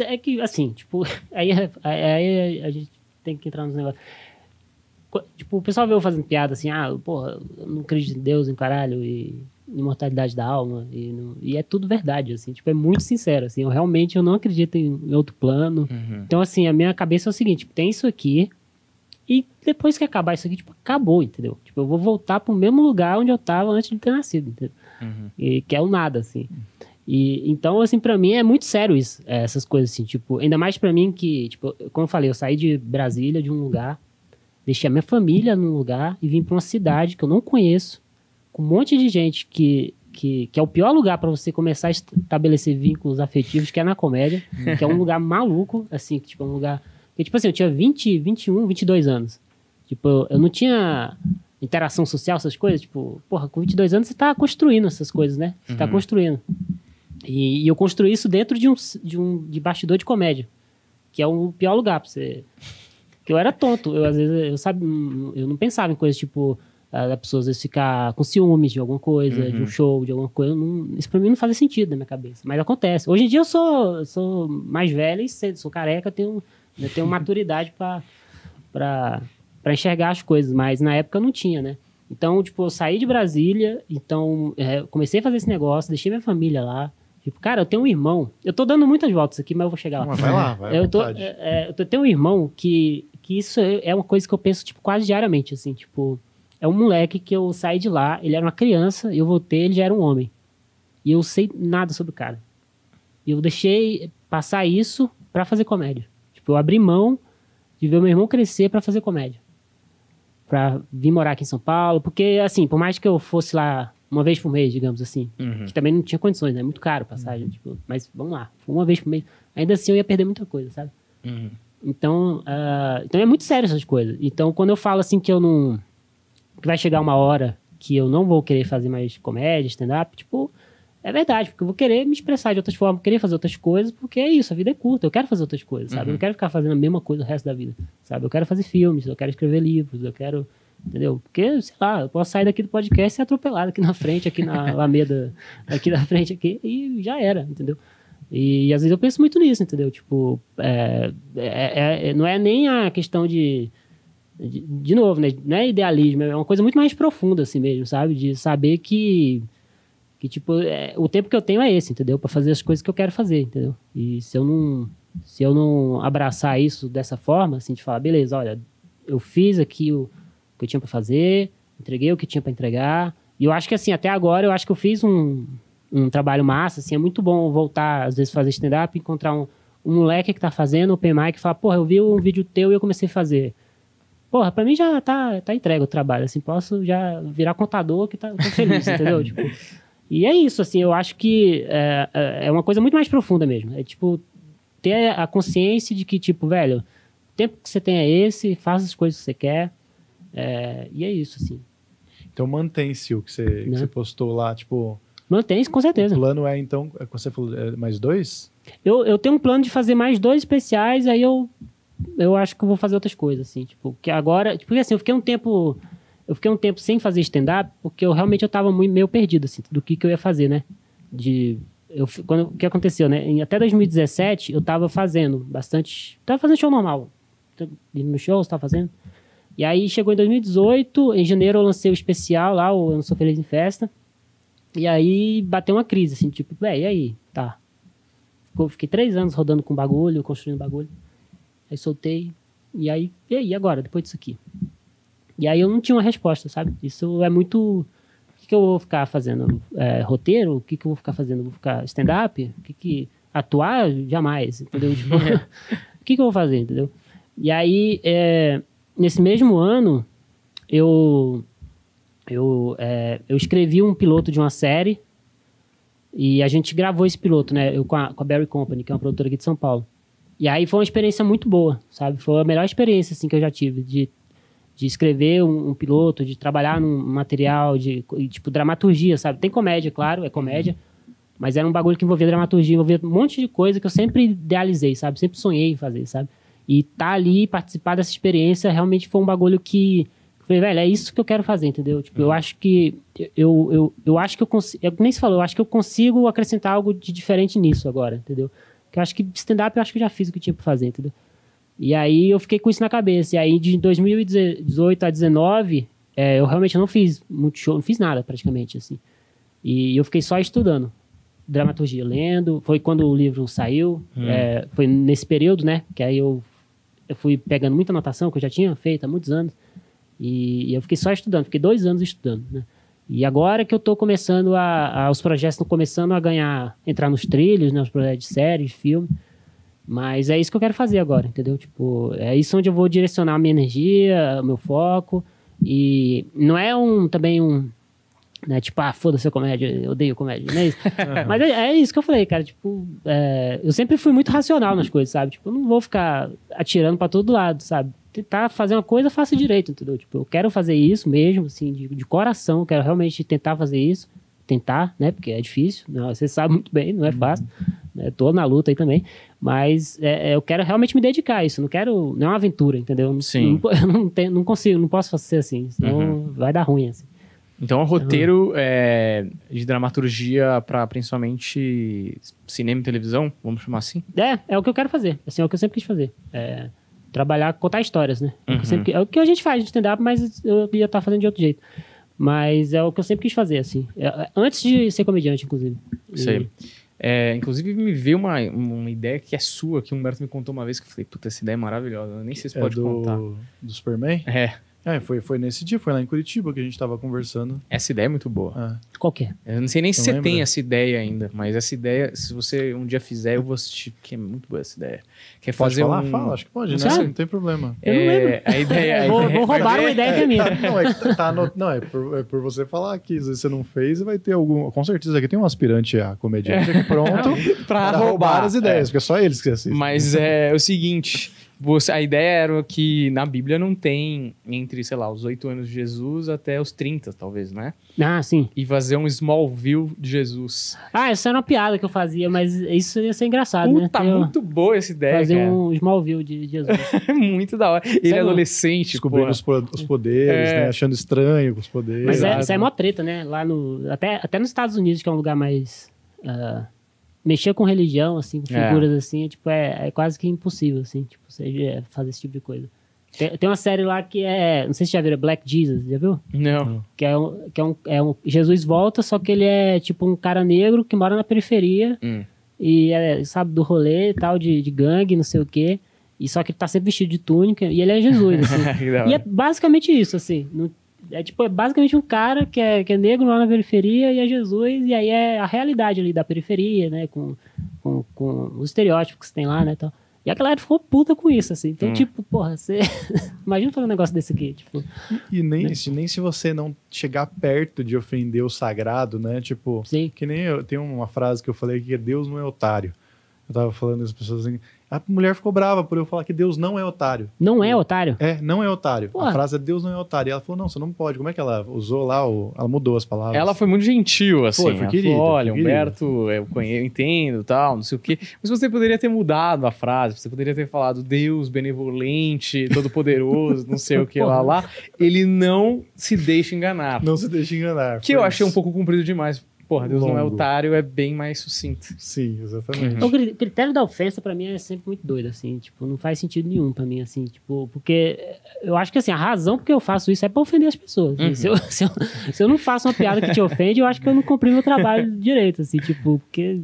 É que, assim, tipo, aí, aí a gente tem que entrar nos negócios. Tipo, o pessoal veio fazendo piada assim, ah, porra, eu não acredito em Deus, em caralho, e imortalidade da alma, e, não- e é tudo verdade, assim, tipo, é muito sincero, assim, eu realmente eu não acredito em, em outro plano. Uhum. Então, assim, a minha cabeça é o seguinte, tipo, tem isso aqui, e depois que acabar isso aqui, tipo, acabou, entendeu? Tipo, eu vou voltar pro mesmo lugar onde eu tava antes de ter nascido, entendeu? Uhum. E que é o nada, assim. E então, assim, pra mim é muito sério isso, é, essas coisas, assim, tipo, ainda mais pra mim que, tipo, como eu falei, eu saí de Brasília, de um lugar, deixei a minha família num lugar e vim pra uma cidade que eu não conheço, com um monte de gente que, que, que é o pior lugar pra você começar a estabelecer vínculos afetivos, que é na comédia, que é um lugar maluco, assim, que, tipo, é um lugar. Que, tipo assim, eu tinha 20, 21, 22 anos. Tipo, eu, eu não tinha interação social, essas coisas. Tipo, porra, com 22 anos você tá construindo essas coisas, né? Você tá construindo. E, e eu construí isso dentro de um, de um de bastidor de comédia, que é o pior lugar pra você. Que eu era tonto. Eu, às vezes, eu, sabe, eu não pensava em coisas tipo uh, da pessoa às vezes ficar com ciúmes de alguma coisa, Uhum. de um show, de alguma coisa. Não, isso pra mim não faz sentido na minha cabeça. Mas acontece. Hoje em dia eu sou, sou mais velho e cedo, sou careca, eu tenho, eu tenho maturidade pra enxergar as coisas, mas na época eu não tinha, né? Então, tipo, eu saí de Brasília, então é, comecei a fazer esse negócio, deixei minha família lá. Tipo, cara, eu tenho um irmão. Eu tô dando muitas voltas aqui, mas eu vou chegar lá. Mas vai lá, vai eu, tô, é, é, eu tenho um irmão que, que isso é é uma coisa que eu penso, tipo, quase diariamente, assim, tipo... É um moleque que eu saí de lá, ele era uma criança, eu voltei, ele já era um homem. E eu sei nada sobre o cara. E eu deixei passar isso pra fazer comédia. Tipo, eu abri mão de ver meu irmão crescer pra fazer comédia. Pra vir morar aqui em São Paulo, porque, assim, por mais que eu fosse lá uma vez por mês, digamos assim, Uhum. que também não tinha condições, né? Muito caro passagem, tipo, mas vamos lá, uma vez por mês. Ainda assim eu ia perder muita coisa, sabe? Uhum. Então, ah, então é muito sério essas coisas. Então, quando eu falo assim que eu não. que vai chegar uma hora que eu não vou querer fazer mais comédia, stand-up, tipo, é verdade, porque eu vou querer me expressar de outras formas, querer fazer outras coisas, porque é isso, a vida é curta, eu quero fazer outras coisas, sabe? Eu não quero ficar fazendo a mesma coisa o resto da vida, sabe? Eu quero fazer filmes, eu quero escrever livros, eu quero. Entendeu? Porque, sei lá, eu posso sair daqui do podcast e ser atropelado aqui na frente, aqui na Alameda, aqui na frente, aqui, e já era, entendeu? E, às vezes eu penso muito nisso, entendeu? Tipo, é, é- é- não é nem a questão de, de. De novo, né? Não é idealismo, é uma coisa muito mais profunda, assim mesmo, sabe? De saber que. Que, tipo, é, o tempo que eu tenho é esse, entendeu? Pra fazer as coisas que eu quero fazer, entendeu? E se eu não. Se eu não abraçar isso dessa forma, assim, de falar, beleza, olha, eu fiz aqui o que eu tinha pra fazer, entreguei o que tinha pra entregar. E eu acho que, assim, até agora, eu acho que eu fiz um, um trabalho massa, assim, é muito bom voltar, às vezes, fazer stand-up, encontrar um, um moleque que tá fazendo open mic e falar, porra, eu vi um vídeo teu e eu comecei a fazer. Porra, pra mim já tá, tá entregue o trabalho, assim, posso já virar contador que tá tô feliz, entendeu? Tipo, e é isso, assim, eu acho que é, é é uma coisa muito mais profunda mesmo. É, tipo, ter a consciência de que, tipo, velho, o tempo que você tem é esse, faça as coisas que você quer, é, e é isso, assim. Então mantém-se o que você, que Né? você postou lá, tipo, Mantém isso com o certeza. plano é então, é você falou, é mais dois? Eu, eu tenho um plano de fazer mais dois especiais, aí eu, eu acho que eu vou fazer outras coisas, assim, tipo, que agora, tipo, porque assim, eu fiquei um tempo, eu fiquei um tempo sem fazer stand-up, porque eu realmente eu tava muito, meio perdido, assim, do que que eu ia fazer, né, de, eu, quando, o que aconteceu, né, em, até 2017 eu tava fazendo bastante, tava fazendo show normal, Tô indo no shows, tava fazendo, e aí chegou em 2018, em janeiro eu lancei o especial lá, o Eu Não Sou Feliz em Festa, e aí bateu uma crise, assim, tipo, véi, e aí, tá, Ficou- Fiquei três anos rodando com bagulho, construindo bagulho. Aí soltei. E aí, e aí, agora, depois disso aqui? E aí eu não tinha uma resposta, sabe? Isso é muito. O que, que eu vou ficar fazendo? É, roteiro? O que, que eu vou ficar fazendo? Vou ficar stand-up? O que, que. Atuar? Jamais, entendeu? Tipo, o que, que eu vou fazer, entendeu? E aí, é, nesse mesmo ano, eu. Eu, é, eu escrevi um piloto de uma série e a gente gravou esse piloto, né? Eu com a, com a Barry Company, que é uma produtora aqui de São Paulo. E aí foi uma experiência muito boa, sabe? Foi a melhor experiência, assim, que eu já tive. De, de escrever um, um piloto, de trabalhar num material, de, tipo, dramaturgia, sabe? Tem comédia, claro, é comédia. Mas era um bagulho que envolvia dramaturgia, envolvia um monte de coisa que eu sempre idealizei, sabe? Sempre sonhei em fazer, sabe? E tá ali, participar dessa experiência, realmente foi um bagulho que... Eu falei, velho, é isso que eu quero fazer, entendeu? Tipo, eu acho que... Eu, eu, eu acho que eu consigo... Nem se falou, eu acho que eu consigo acrescentar algo de diferente nisso agora, entendeu? Que eu acho que stand-up eu acho que eu já fiz o que tinha pra fazer, entendeu? E aí eu fiquei com isso na cabeça. E aí de 2018 a 2019, é, eu realmente não fiz muito show, não fiz nada praticamente, assim. E eu fiquei só estudando dramaturgia, lendo. Foi quando o livro saiu, é, foi nesse período, né? Que aí eu, eu fui pegando muita anotação que eu já tinha feito há muitos anos. E, e eu fiquei só estudando, fiquei dois anos estudando, né? E agora que eu tô começando a, a- os projetos estão começando a ganhar, entrar nos trilhos, né? Os projetos de séries, filme. Mas é isso que eu quero fazer agora, entendeu? Tipo, é isso onde eu vou direcionar a minha energia, o meu foco. E não é um também um. Né, tipo, ah, foda-se a comédia, eu odeio comédia, não é isso? Mas é, é isso que eu falei, cara. Tipo, é, eu sempre fui muito racional nas coisas, sabe? Tipo, eu não vou ficar atirando pra todo lado, sabe? Tentar fazer uma coisa, faça direito, entendeu? Tipo, eu quero fazer isso mesmo, assim, de, de coração, eu quero realmente tentar fazer isso. Tentar, né? Porque é difícil, né? você sabe muito bem, não é fácil. Né? Tô na luta aí também. Mas é, é, eu quero realmente me dedicar a isso. Não quero. Não é uma aventura, entendeu? Não- Sim. Não, eu não, tenho, não consigo, não posso ser assim. Senão Uhum. vai dar ruim, assim. Então, o roteiro é, de dramaturgia para principalmente cinema e televisão, vamos chamar assim? É, é o que eu quero fazer. Assim, é o que eu sempre quis fazer. É, trabalhar, contar histórias, né? É o que eu Uhum. sempre- é o que a gente faz de stand-up, mas eu ia estar fazendo de outro jeito. Mas é o que eu sempre quis fazer, assim. É, é, antes de ser comediante, inclusive. E- Sei. É, inclusive, me veio uma, uma ideia que é sua, que o Humberto me contou uma vez, que eu falei, puta, essa ideia é maravilhosa, eu nem sei se É pode contar. do, do Superman? É, É, foi, foi nesse dia, foi lá em Curitiba que a gente tava conversando. essa ideia é muito boa. Ah, Qual que é? Eu não sei nem se Não você lembra? tem essa ideia ainda, mas essa ideia, se você um dia fizer, eu vou assistir, porque é muito boa essa ideia. Quer pode fazer falar? um... Fala, acho que pode, né? Sério? Não tem problema. Eu não É, lembro. A ideia, a vou, ideia- vou roubar uma ideia que é minha. Tá- não, é, que tá- no- não é, por, é por você falar aqui. Se você não fez, vai ter algum. Com certeza aqui tem um aspirante a comediante aqui pronto pra para roubar as ideias, porque é só eles que assistem. Mas é o seguinte, você, a ideia era que na Bíblia não tem entre, sei lá, os oito anos de Jesus até os 30, talvez, né? Ah, sim. E fazer um Smallville de Jesus. Ah, isso era uma piada que eu fazia, mas isso ia ser engraçado, né? Puta, Ter um- muito boa essa ideia, Fazer cara. um Smallville de Jesus. muito da hora. Ele é Sério? adolescente, Descobrindo os, os poderes, É. né? Achando estranho com os poderes. Mas é, isso é mó treta, né? Lá no. Até, até nos Estados Unidos, que é um lugar mais. ah, mexer com religião, assim, com É. figuras assim, é, tipo, é, é quase que impossível, assim, tipo, você é, fazer esse tipo de coisa. Tem, tem uma série lá que é. Não sei se já viram, Black Jesus, já viu? Não. Que é um, que é um, é um. Jesus volta, só que ele é tipo um cara negro que mora na periferia Hum. e é, sabe, do rolê e tal, de, de gangue, não sei o quê. E só que ele tá sempre vestido de túnica e ele é Jesus, assim. E é basicamente isso, assim. Não- é tipo, é basicamente um cara que é, que é negro lá na periferia e é Jesus, e aí é a realidade ali da periferia, né? Com, com, com os estereótipos que tem lá, né? Tal. E a galera ficou puta com isso, assim. Então, Hum. tipo, porra, você. Imagina fazer um negócio desse aqui, tipo. E nem, se, nem se você não chegar perto de ofender o sagrado, né? Tipo, Sim. que nem eu. Tem uma frase que eu falei que Deus não é otário. Eu tava falando as pessoas assim. A mulher ficou brava por eu falar que Deus não é otário. Não é otário? É, não é otário. Porra. A frase é Deus não é otário. E ela falou, não, você não pode. Como é que ela usou lá? O... Ela mudou as palavras. Ela foi muito gentil, assim. Foi, foi Ela querida, falou, Olha, foi querida." Humberto, eu, conhe- eu entendo tal, não sei o quê. Mas você poderia ter mudado a frase. Você poderia ter falado Deus benevolente, todo-poderoso, não sei o que lá, lá. Ele não se deixa enganar. Não se deixe enganar. Que eu achei um isso. pouco comprido demais. Porra, Deus não é Longo. otário, é bem mais sucinto. Sim, exatamente. O cri- critério da ofensa, pra mim, é sempre muito doido, assim. Tipo, não faz sentido nenhum pra mim, assim. Tipo, porque eu acho que, assim, a razão porque eu faço isso é pra ofender as pessoas. assim. Uhum. Se, eu, se, eu, se eu não faço uma piada que te ofende, eu acho que eu não cumpri meu trabalho direito, assim. Tipo, porque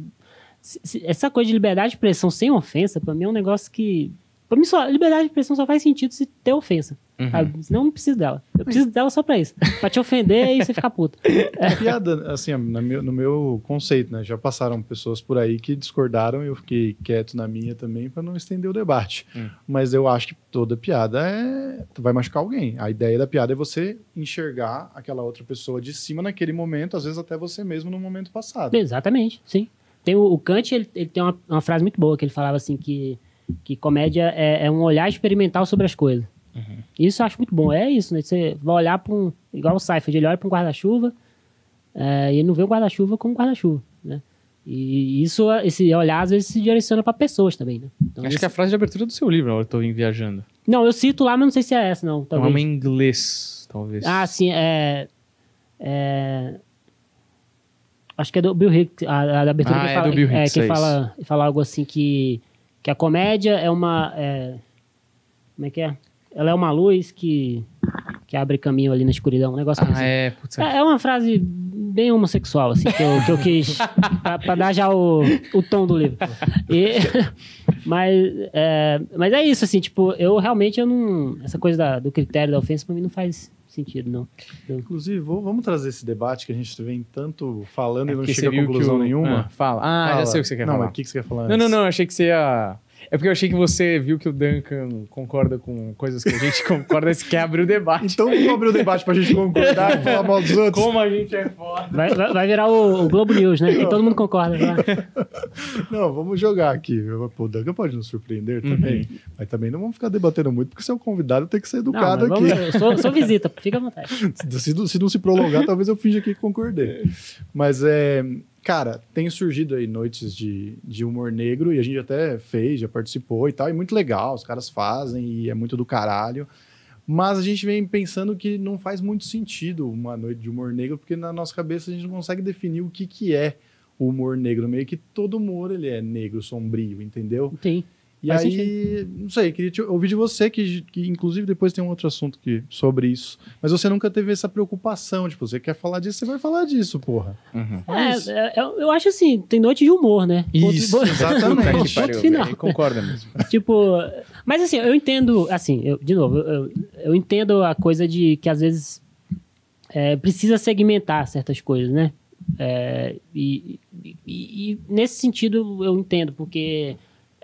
se- se- essa coisa de liberdade de expressão sem ofensa, pra mim, é um negócio que... Pra mim, só, liberdade de expressão só faz sentido se ter ofensa. Uhum. Senão eu não preciso dela. Eu preciso dela só pra isso. Pra te ofender e você ficar puto. A piada, assim, na meu- no meu conceito, né? Já passaram pessoas por aí que discordaram e eu fiquei quieto na minha também para não estender o debate. Hum. Mas eu acho que toda piada é vai machucar alguém. A ideia da piada é você enxergar aquela outra pessoa de cima naquele momento, às vezes até você mesmo no momento passado. Exatamente, sim. Tem o, o Kant, ele, ele tem uma, uma frase muito boa que ele falava assim que, que comédia é, é um olhar experimental sobre as coisas. Isso eu acho muito bom. É isso, né? Você vai olhar para um... Igual o Seifert, ele olha para um guarda-chuva é, e ele não vê o guarda-chuva como guarda-chuva, né? E isso, esse olhar, às vezes, se direciona para pessoas também, né? Então, Acho esse- que é a frase de abertura do seu livro, eu tô viajando. Não, eu cito lá, mas não sei se é essa, não. É Talvez. uma em inglês, talvez. Ah, sim, é. é- Acho que é do Bill Hicks, a, a da abertura Ah, que é fala, do Bill Hicks, que é fala, fala algo assim que, que a comédia é uma. é- como é que é? Ela é uma luz que, que abre caminho ali na escuridão, um negócio Ah, assim. é, putz. É, é uma frase bem homossexual, assim, que eu, que eu quis. pra, pra dar já o, o tom do livro. E- mas, é, mas é isso, assim, tipo, eu realmente eu não. Essa coisa da- do critério da ofensa pra mim não faz sentido, não. Inclusive, vou- vamos trazer esse debate que a gente vem tanto falando e não chega a conclusão o- nenhuma. Ah, fala. Ah, já Fala. sei o que você quer não, falar. mas o que você quer falar Não, não, antes? não, achei que você ia. É porque eu achei que você viu que o Duncan concorda com coisas que a gente concorda e você quer abrir o debate. Então vamos abrir o debate pra gente concordar e falar mal dos outros. Como a gente é foda. Vai, vai, vai virar o, o Globo News, né? Que todo mundo concorda. né? Não, vamos jogar aqui. Pô, o Duncan pode nos surpreender também. Mas também não vamos ficar debatendo muito, porque você é o convidado, tem que ser Não, educado mas vamos- aqui. eu sou, sou visita, fica à vontade. Se, se não- se não se prolongar, talvez eu finja que concordei. Mas é. Cara, tem surgido aí noites de, de humor negro e a gente até fez, já participou e tal, e muito legal, os caras fazem e é muito do caralho. Mas a gente vem pensando que não faz muito sentido uma noite de humor negro, porque na nossa cabeça a gente não consegue definir o que, que é o humor negro. Meio que todo humor ele é negro, sombrio, entendeu? Tem. E Faz aí, não sei, queria te, ouvir de você, que, que inclusive depois tem um outro assunto que, sobre isso. Mas você nunca teve essa preocupação, tipo, você quer falar disso, você vai falar disso, porra. Uhum. É, isso. é, eu, eu acho assim, tem noite de humor, né? Isso, Ponto- exatamente. Ponto pariu, final. Concorda mesmo. tipo, mas assim, eu entendo, assim, eu, de novo, eu, eu- eu entendo a coisa de que às vezes é, precisa segmentar certas coisas, né? É, e, e- e nesse sentido eu entendo, porque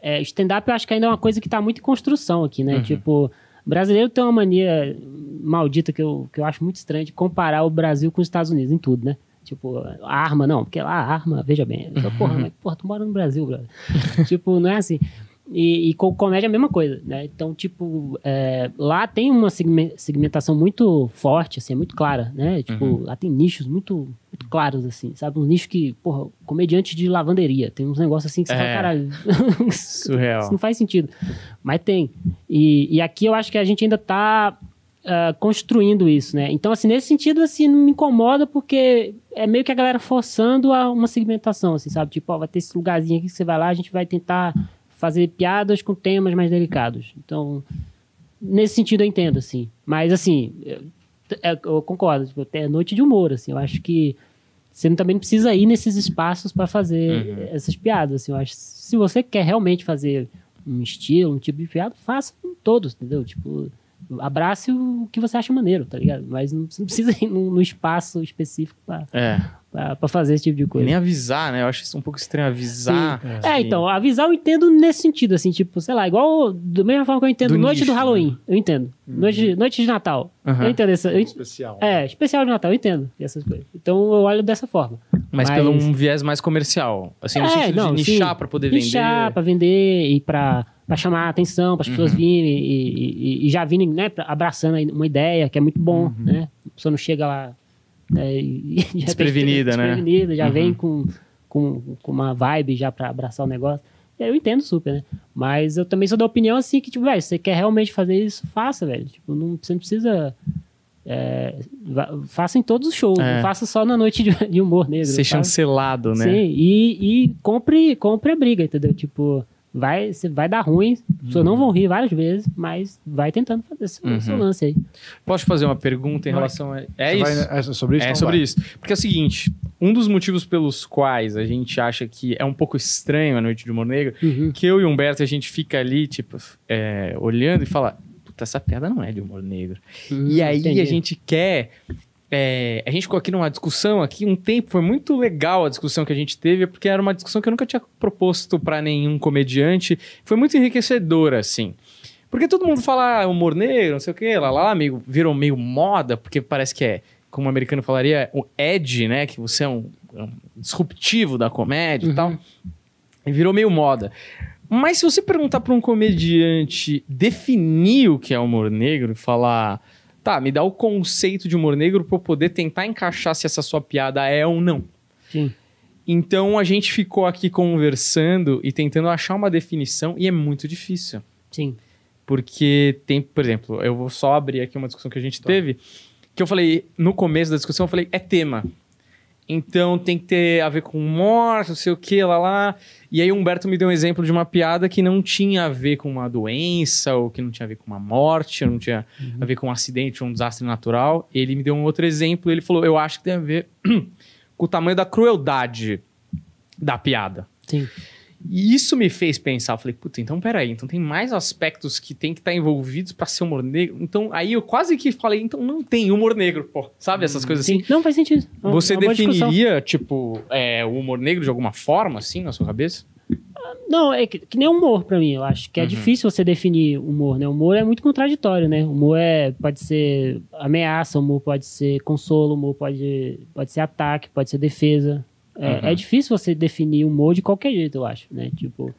é, stand-up eu acho que ainda é uma coisa que está muito em construção aqui, né? Tipo, brasileiro tem uma mania maldita que eu, que eu acho muito estranha de comparar o Brasil com os Estados Unidos em tudo, né? Tipo, a arma, não, porque lá a arma, veja bem. Eu falo, porra, mas, porra, tu mora no Brasil, brother. tipo, não é assim. E, e com comédia é a mesma coisa, né? Então, tipo, é, lá tem uma segme- segmentação muito forte, assim, é muito clara, né? Tipo, lá tem nichos muito, muito claros, assim, sabe? Uns nichos que, porra, comediante de lavanderia. Tem uns negócios assim que você É. fala, caralho, Surreal. isso não faz sentido. Mas tem. E, e aqui eu acho que a gente ainda tá ah, construindo isso, né? Então, assim, nesse sentido, assim, não me incomoda porque é meio que a galera forçando a uma segmentação, assim, sabe? Tipo, ó, vai ter esse lugarzinho aqui que você vai lá, a gente vai tentar fazer piadas com temas mais delicados. Então, nesse sentido eu entendo, assim. Mas, assim, eu, é- eu concordo. Tipo, é noite de humor, assim. Eu acho que você também não precisa ir nesses espaços para fazer essas piadas, assim. Eu acho se você quer realmente fazer um estilo, um tipo de piada, faça em todos, entendeu? Tipo, abrace o que você acha maneiro, tá ligado? Mas não, você não precisa ir num, num espaço específico para É. fazer esse tipo de coisa. Nem avisar, né? Eu acho isso um pouco estranho avisar. É, Sim. então, avisar eu entendo nesse sentido, assim, tipo, sei lá, igual da mesma forma que eu entendo Do noite nicho, do Halloween, eu entendo. Noite, noite de Natal, Aham. eu entendo essa, eu ent- Especial. É, especial de Natal, eu entendo essas coisas. Então eu olho dessa forma. Mas, Mas- pelo um viés mais comercial. Assim, no É, sentido não, de nichar pra poder Nichar vender. pra vender e pra, pra chamar a atenção, para as pessoas Uhum. virem e, e- e já virem, né, abraçando aí uma ideia que é muito bom, né? A pessoa não chega lá né, e, e Desprevenida, né? desprevenida, já Uhum. vem com, com, com uma vibe já pra abraçar o negócio. Eu entendo super, né? Mas eu também sou da opinião assim que, tipo, velho, se você quer realmente fazer isso, faça, velho. Tipo, não, você não precisa. é, faça em todos os shows, É. não faça só na noite de, de humor negro. Ser chancelado, né? Sim, e, e compre, compre a briga, entendeu? Tipo, vai, você vai dar ruim, as pessoas não vão rir várias vezes, mas vai tentando fazer seu, Uhum. seu lance aí. Posso te fazer uma pergunta em Vai. relação a. É Você isso. vai- é sobre isso? É Então sobre vai. isso. Porque é o seguinte: um dos motivos pelos quais a gente acha que é um pouco estranho a noite de humor negro, Uhum. que eu e o Humberto a gente fica ali, tipo, é, olhando e fala: Puta, essa piada não é de humor negro. E aí Entendi. a gente quer. É, a gente ficou aqui numa discussão aqui um tempo, foi muito legal a discussão que a gente teve, porque era uma discussão que eu nunca tinha proposto pra nenhum comediante. Foi muito enriquecedora, assim. Porque todo mundo fala ah, humor negro, não sei o que, lá lá, meio, virou meio moda, porque parece que é, como o americano falaria, o edge, né? Que você é um, é um disruptivo da comédia e tal. E virou meio moda. Mas se você perguntar para um comediante definir o que é humor negro e falar, tá, me dá o conceito de humor negro para eu poder tentar encaixar se essa sua piada é ou não. Sim. Então a gente ficou aqui conversando e tentando achar uma definição e é muito difícil. Sim. Porque tem, por exemplo, eu vou só abrir aqui uma discussão que a gente teve, que eu falei, no começo da discussão, eu falei, é tema. Então tem que ter a ver com morte, não sei o que, lá lá. E aí o Humberto me deu um exemplo de uma piada que não tinha a ver com uma doença, ou que não tinha a ver com uma morte, ou não tinha a ver com um acidente ou um desastre natural. Ele me deu um outro exemplo, ele falou, eu acho que tem a ver com o tamanho da crueldade da piada. Sim. E isso me fez pensar, eu falei, puta, então peraí, então tem mais aspectos que tem que estar envolvidos pra ser humor negro. Então aí eu quase que falei, então não tem humor negro, pô. Sabe essas coisas assim? Sim. Não faz sentido. É Você é definiria, tipo, é, o humor negro de alguma forma, assim, na sua cabeça? Não, é que, que nem humor pra mim. Eu acho que é Uhum. difícil você definir humor, né? Humor é muito contraditório, né? Humor é, pode ser ameaça, humor pode ser consolo, humor pode, pode ser ataque, pode ser defesa. É, Uhum. é difícil você definir humor de qualquer jeito, eu acho, né? Tipo,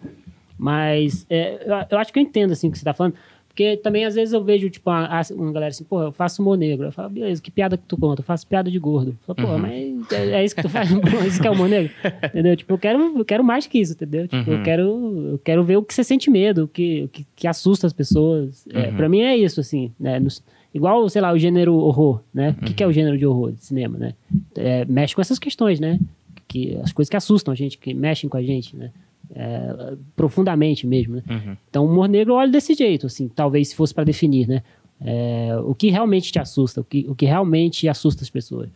mas é, eu, eu acho que eu entendo, assim, o que você tá falando. Porque também, às vezes, eu vejo, tipo, uma, uma galera assim, pô, eu faço humor negro. Eu falo, beleza, que piada que tu conta? Eu faço piada de gordo. Eu falo, pô, Uhum. mas é, é isso que tu faz? Pô, isso que é humor negro? Entendeu? Tipo, eu quero, eu quero mais que isso, entendeu? Tipo, Uhum. eu, quero, eu quero ver o que você sente medo, o que, o que, que assusta as pessoas. É, Uhum. pra mim é isso, assim, né? No- igual, sei lá, o gênero horror, né? O que, que é Uhum. o gênero de horror de cinema, né? É, mexe com essas questões, né? Que, as coisas que assustam a gente, que mexem com a gente, né? É, profundamente mesmo, né? Uhum. Então, o humor negro eu olho desse jeito, assim, talvez se fosse para definir, né? É, o que realmente te assusta, o que, o que realmente assusta as pessoas.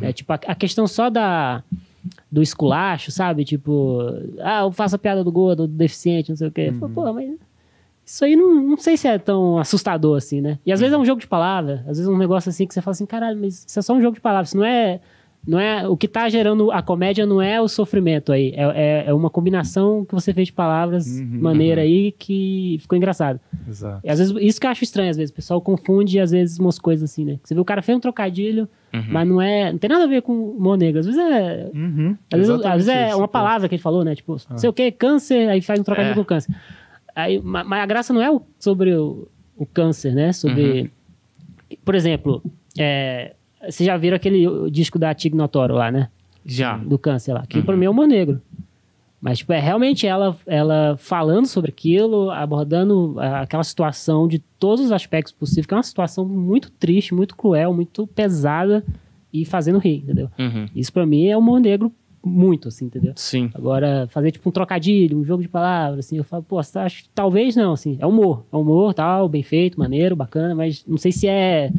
É, tipo, a, a questão só da, do esculacho, sabe? Tipo, ah, eu faço a piada do gordo, do deficiente, não sei o quê. Falo, Pô, mas isso aí não, não sei se é tão assustador assim, né? E às vezes é um jogo de palavras, às vezes é um negócio assim que você fala assim, caralho, mas isso é só um jogo de palavras, isso não é. Não é, o que tá gerando a comédia não é o sofrimento aí, é, é, é uma combinação que você fez de palavras Uhum. maneira aí que ficou engraçado. Exato. E às vezes, isso que eu acho estranho, às vezes, o pessoal confunde, às vezes, umas coisas assim, né? Você vê o cara fez um trocadilho, Uhum. mas não é. Não tem nada a ver com humor negro. Às vezes é. Uhum. Às vezes, às vezes é uma pô. palavra que ele falou, né? Tipo, não sei o que, câncer, aí faz um trocadilho É. com câncer. Aí, ma- mas a graça não é o- sobre o, o câncer, né? Sobre. Por exemplo, é, vocês já viram aquele disco da Tig Notoro lá, né? Já. do câncer lá, que pra mim é humor negro. Mas, tipo, é realmente ela, ela falando sobre aquilo, abordando aquela situação de todos os aspectos possíveis, que é uma situação muito triste, muito cruel, muito pesada e fazendo rir, entendeu? Uhum. Isso pra mim é humor negro muito, assim, entendeu? Sim. Agora, fazer tipo um trocadilho, um jogo de palavras, assim, eu falo, pô, acha que talvez não, assim, é humor, é humor, tal, bem feito, maneiro, bacana, mas não sei se é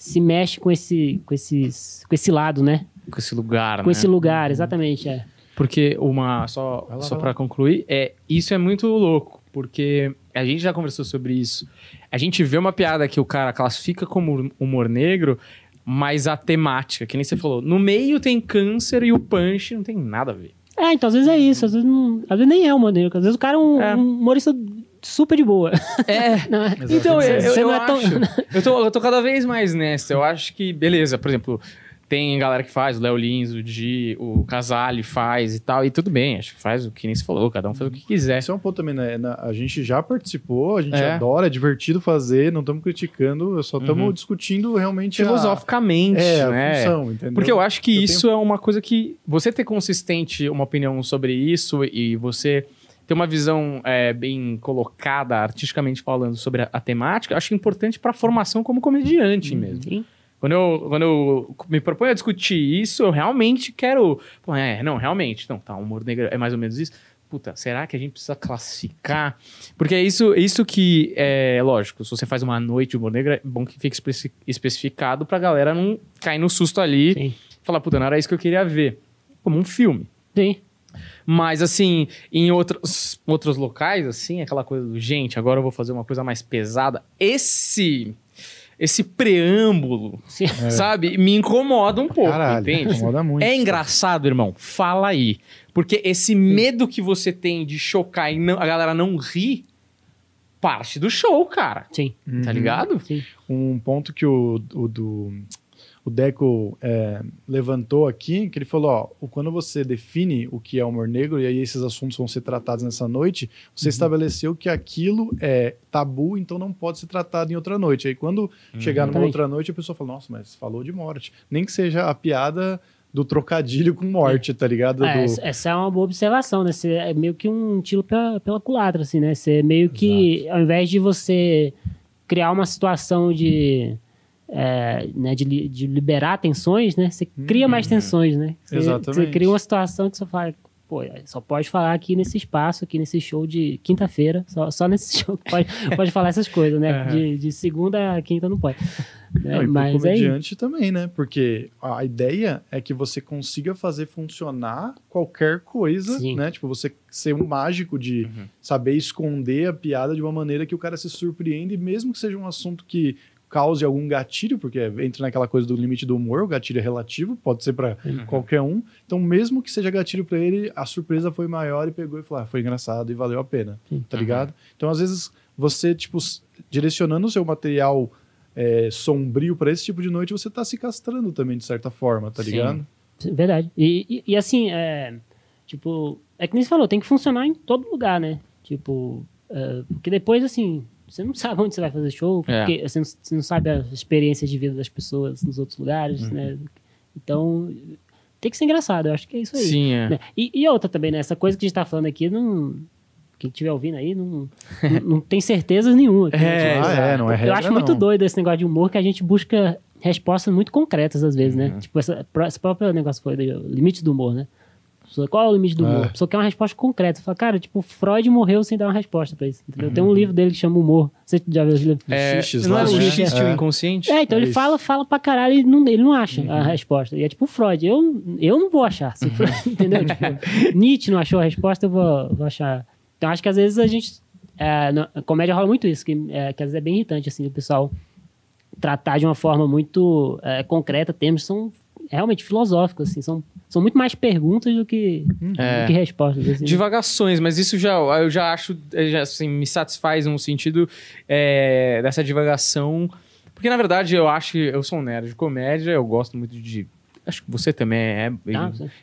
se mexe com esse com esses com esse lado, né? Com esse lugar, Com né? esse lugar, exatamente, é. Porque uma só lá, só para concluir, é isso é muito louco, porque a gente já conversou sobre isso. A gente vê uma piada que o cara classifica como humor negro, mas a temática, que nem você falou, no meio tem câncer e o punch não tem nada a ver. É, então às vezes é isso, às vezes, não, às vezes nem é humor negro, às vezes o cara é um, É. um humorista super de boa. É. Não é? Então, eu, eu, eu não é tão-. Eu tô, eu tô cada vez mais nessa. Eu acho que, beleza, por exemplo, tem galera que faz, o Léo Lins, o Di, o Casale faz e tal, e tudo bem, acho que faz o que nem se falou, cada um faz o que quiser. Esse é um ponto também, né? A gente já participou, a gente É. adora, é divertido fazer, não estamos criticando, só estamos Uhum. discutindo realmente a- Filosoficamente, é, a né? função, entendeu? Porque eu acho que Eu isso é uma coisa que você ter consistente uma opinião sobre isso e você ter uma visão é, bem colocada, artisticamente falando, sobre a, a temática, acho importante para a formação como comediante mesmo. Sim. Quando eu, quando eu me proponho a discutir isso, eu realmente quero. Pô, é, não, realmente. Não, tá, o humor negro é mais ou menos isso. Puta, será que a gente precisa classificar? Porque é isso, isso que é lógico. Se você faz uma noite de humor negro, é bom que fique especi- especificado pra galera não cair no susto ali Sim. e falar, puta, não era isso que eu queria ver. Como um filme. Sim. Mas, assim, em outros, outros locais, assim, aquela coisa do, gente, agora eu vou fazer uma coisa mais pesada. Esse. Esse preâmbulo, Sim. sabe, me incomoda um pouco, Caralho, entende? incomoda muito. É engraçado, irmão. Fala aí. Porque esse medo que você tem de chocar e não- a galera não rir, parte do show, cara. Sim. Tá ligado? Sim. Um ponto que o, o do o Deco é, levantou aqui, que ele falou, ó, quando você define o que é humor negro, e aí esses assuntos vão ser tratados nessa noite, você Uhum. estabeleceu que aquilo é tabu, então não pode ser tratado em outra noite. Aí quando chegar numa outra noite, a pessoa fala, nossa, mas falou de morte. Nem que seja a piada do trocadilho com morte, tá ligado? É, Do- essa- é uma boa observação, né? Você é meio que um tiro pela, pela culatra, assim, né? Você meio que, ao invés de você criar uma situação de, é, né, de, de liberar tensões, né? Você cria mais tensões, né? Você, Exatamente. Você cria uma situação que você fala, pô, só pode falar aqui nesse espaço, aqui nesse show de quinta-feira, só, só nesse show que pode, pode falar essas coisas, né? De, de segunda a quinta não pode. Né? Não, e Mas é comediante também, né? Porque a ideia é que você consiga fazer funcionar qualquer coisa, Sim. né? Tipo, você ser um mágico de Uhum. saber esconder a piada de uma maneira que o cara se surpreende, mesmo que seja um assunto que cause algum gatilho, porque entra naquela coisa do limite do humor, o gatilho é relativo, pode ser pra Uhum. qualquer um. Então, mesmo que seja gatilho pra ele, a surpresa foi maior e pegou e falou: ah, foi engraçado e valeu a pena, Sim. tá ligado? Então, às vezes, você, tipo, direcionando o seu material é, sombrio pra esse tipo de noite, você tá se castrando também, de certa forma, tá Sim. ligado? Verdade. E, e, e assim, é, tipo, é que nem você falou, tem que funcionar em todo lugar, né? Tipo, é, porque depois, assim, você não sabe onde você vai fazer show, É. porque você não, você não sabe a experiência de vida das pessoas nos outros lugares, Uhum. né? Então, tem que ser engraçado, eu acho que é isso aí. Sim, é. né? E, e outra também, né? Essa coisa que a gente tá falando aqui, não... Quem estiver ouvindo aí, não, não, não tem certezas nenhuma. É, Tipo, ah, é, não é eu acho muito não. doido esse negócio de humor que a gente busca respostas muito concretas às vezes, Uhum. né? Tipo, essa, esse próprio negócio foi do limite do humor, né? Pessoa, Qual é o limite do humor? É. A pessoa quer uma resposta concreta. Você fala, cara, tipo, Freud morreu sem dar uma resposta pra isso. Entendeu? Uhum. Tem um livro dele que chama Humor. Você já viu esse livro? É, não é o né? xiste É. o inconsciente? É, então É ele isso. fala, fala pra caralho e não, ele não acha a resposta. E é tipo Freud. Eu, eu não vou achar. Se Freud- entendeu? Tipo, Nietzsche não achou a resposta, eu vou, vou achar. Então acho que às vezes a gente. É, na a comédia rola muito isso, que, é, que às vezes é bem irritante, assim, o pessoal tratar de uma forma muito é, concreta termos que são realmente filosóficos, assim, são, são muito mais perguntas do que, É. do que respostas. Assim? Divagações, mas isso já eu já acho, eh, já, assim, me satisfaz no sentido eh, dessa divagação. Porque, na verdade, eu acho que eu sou um nerd de comédia, eu gosto muito de. Acho que você também é. Com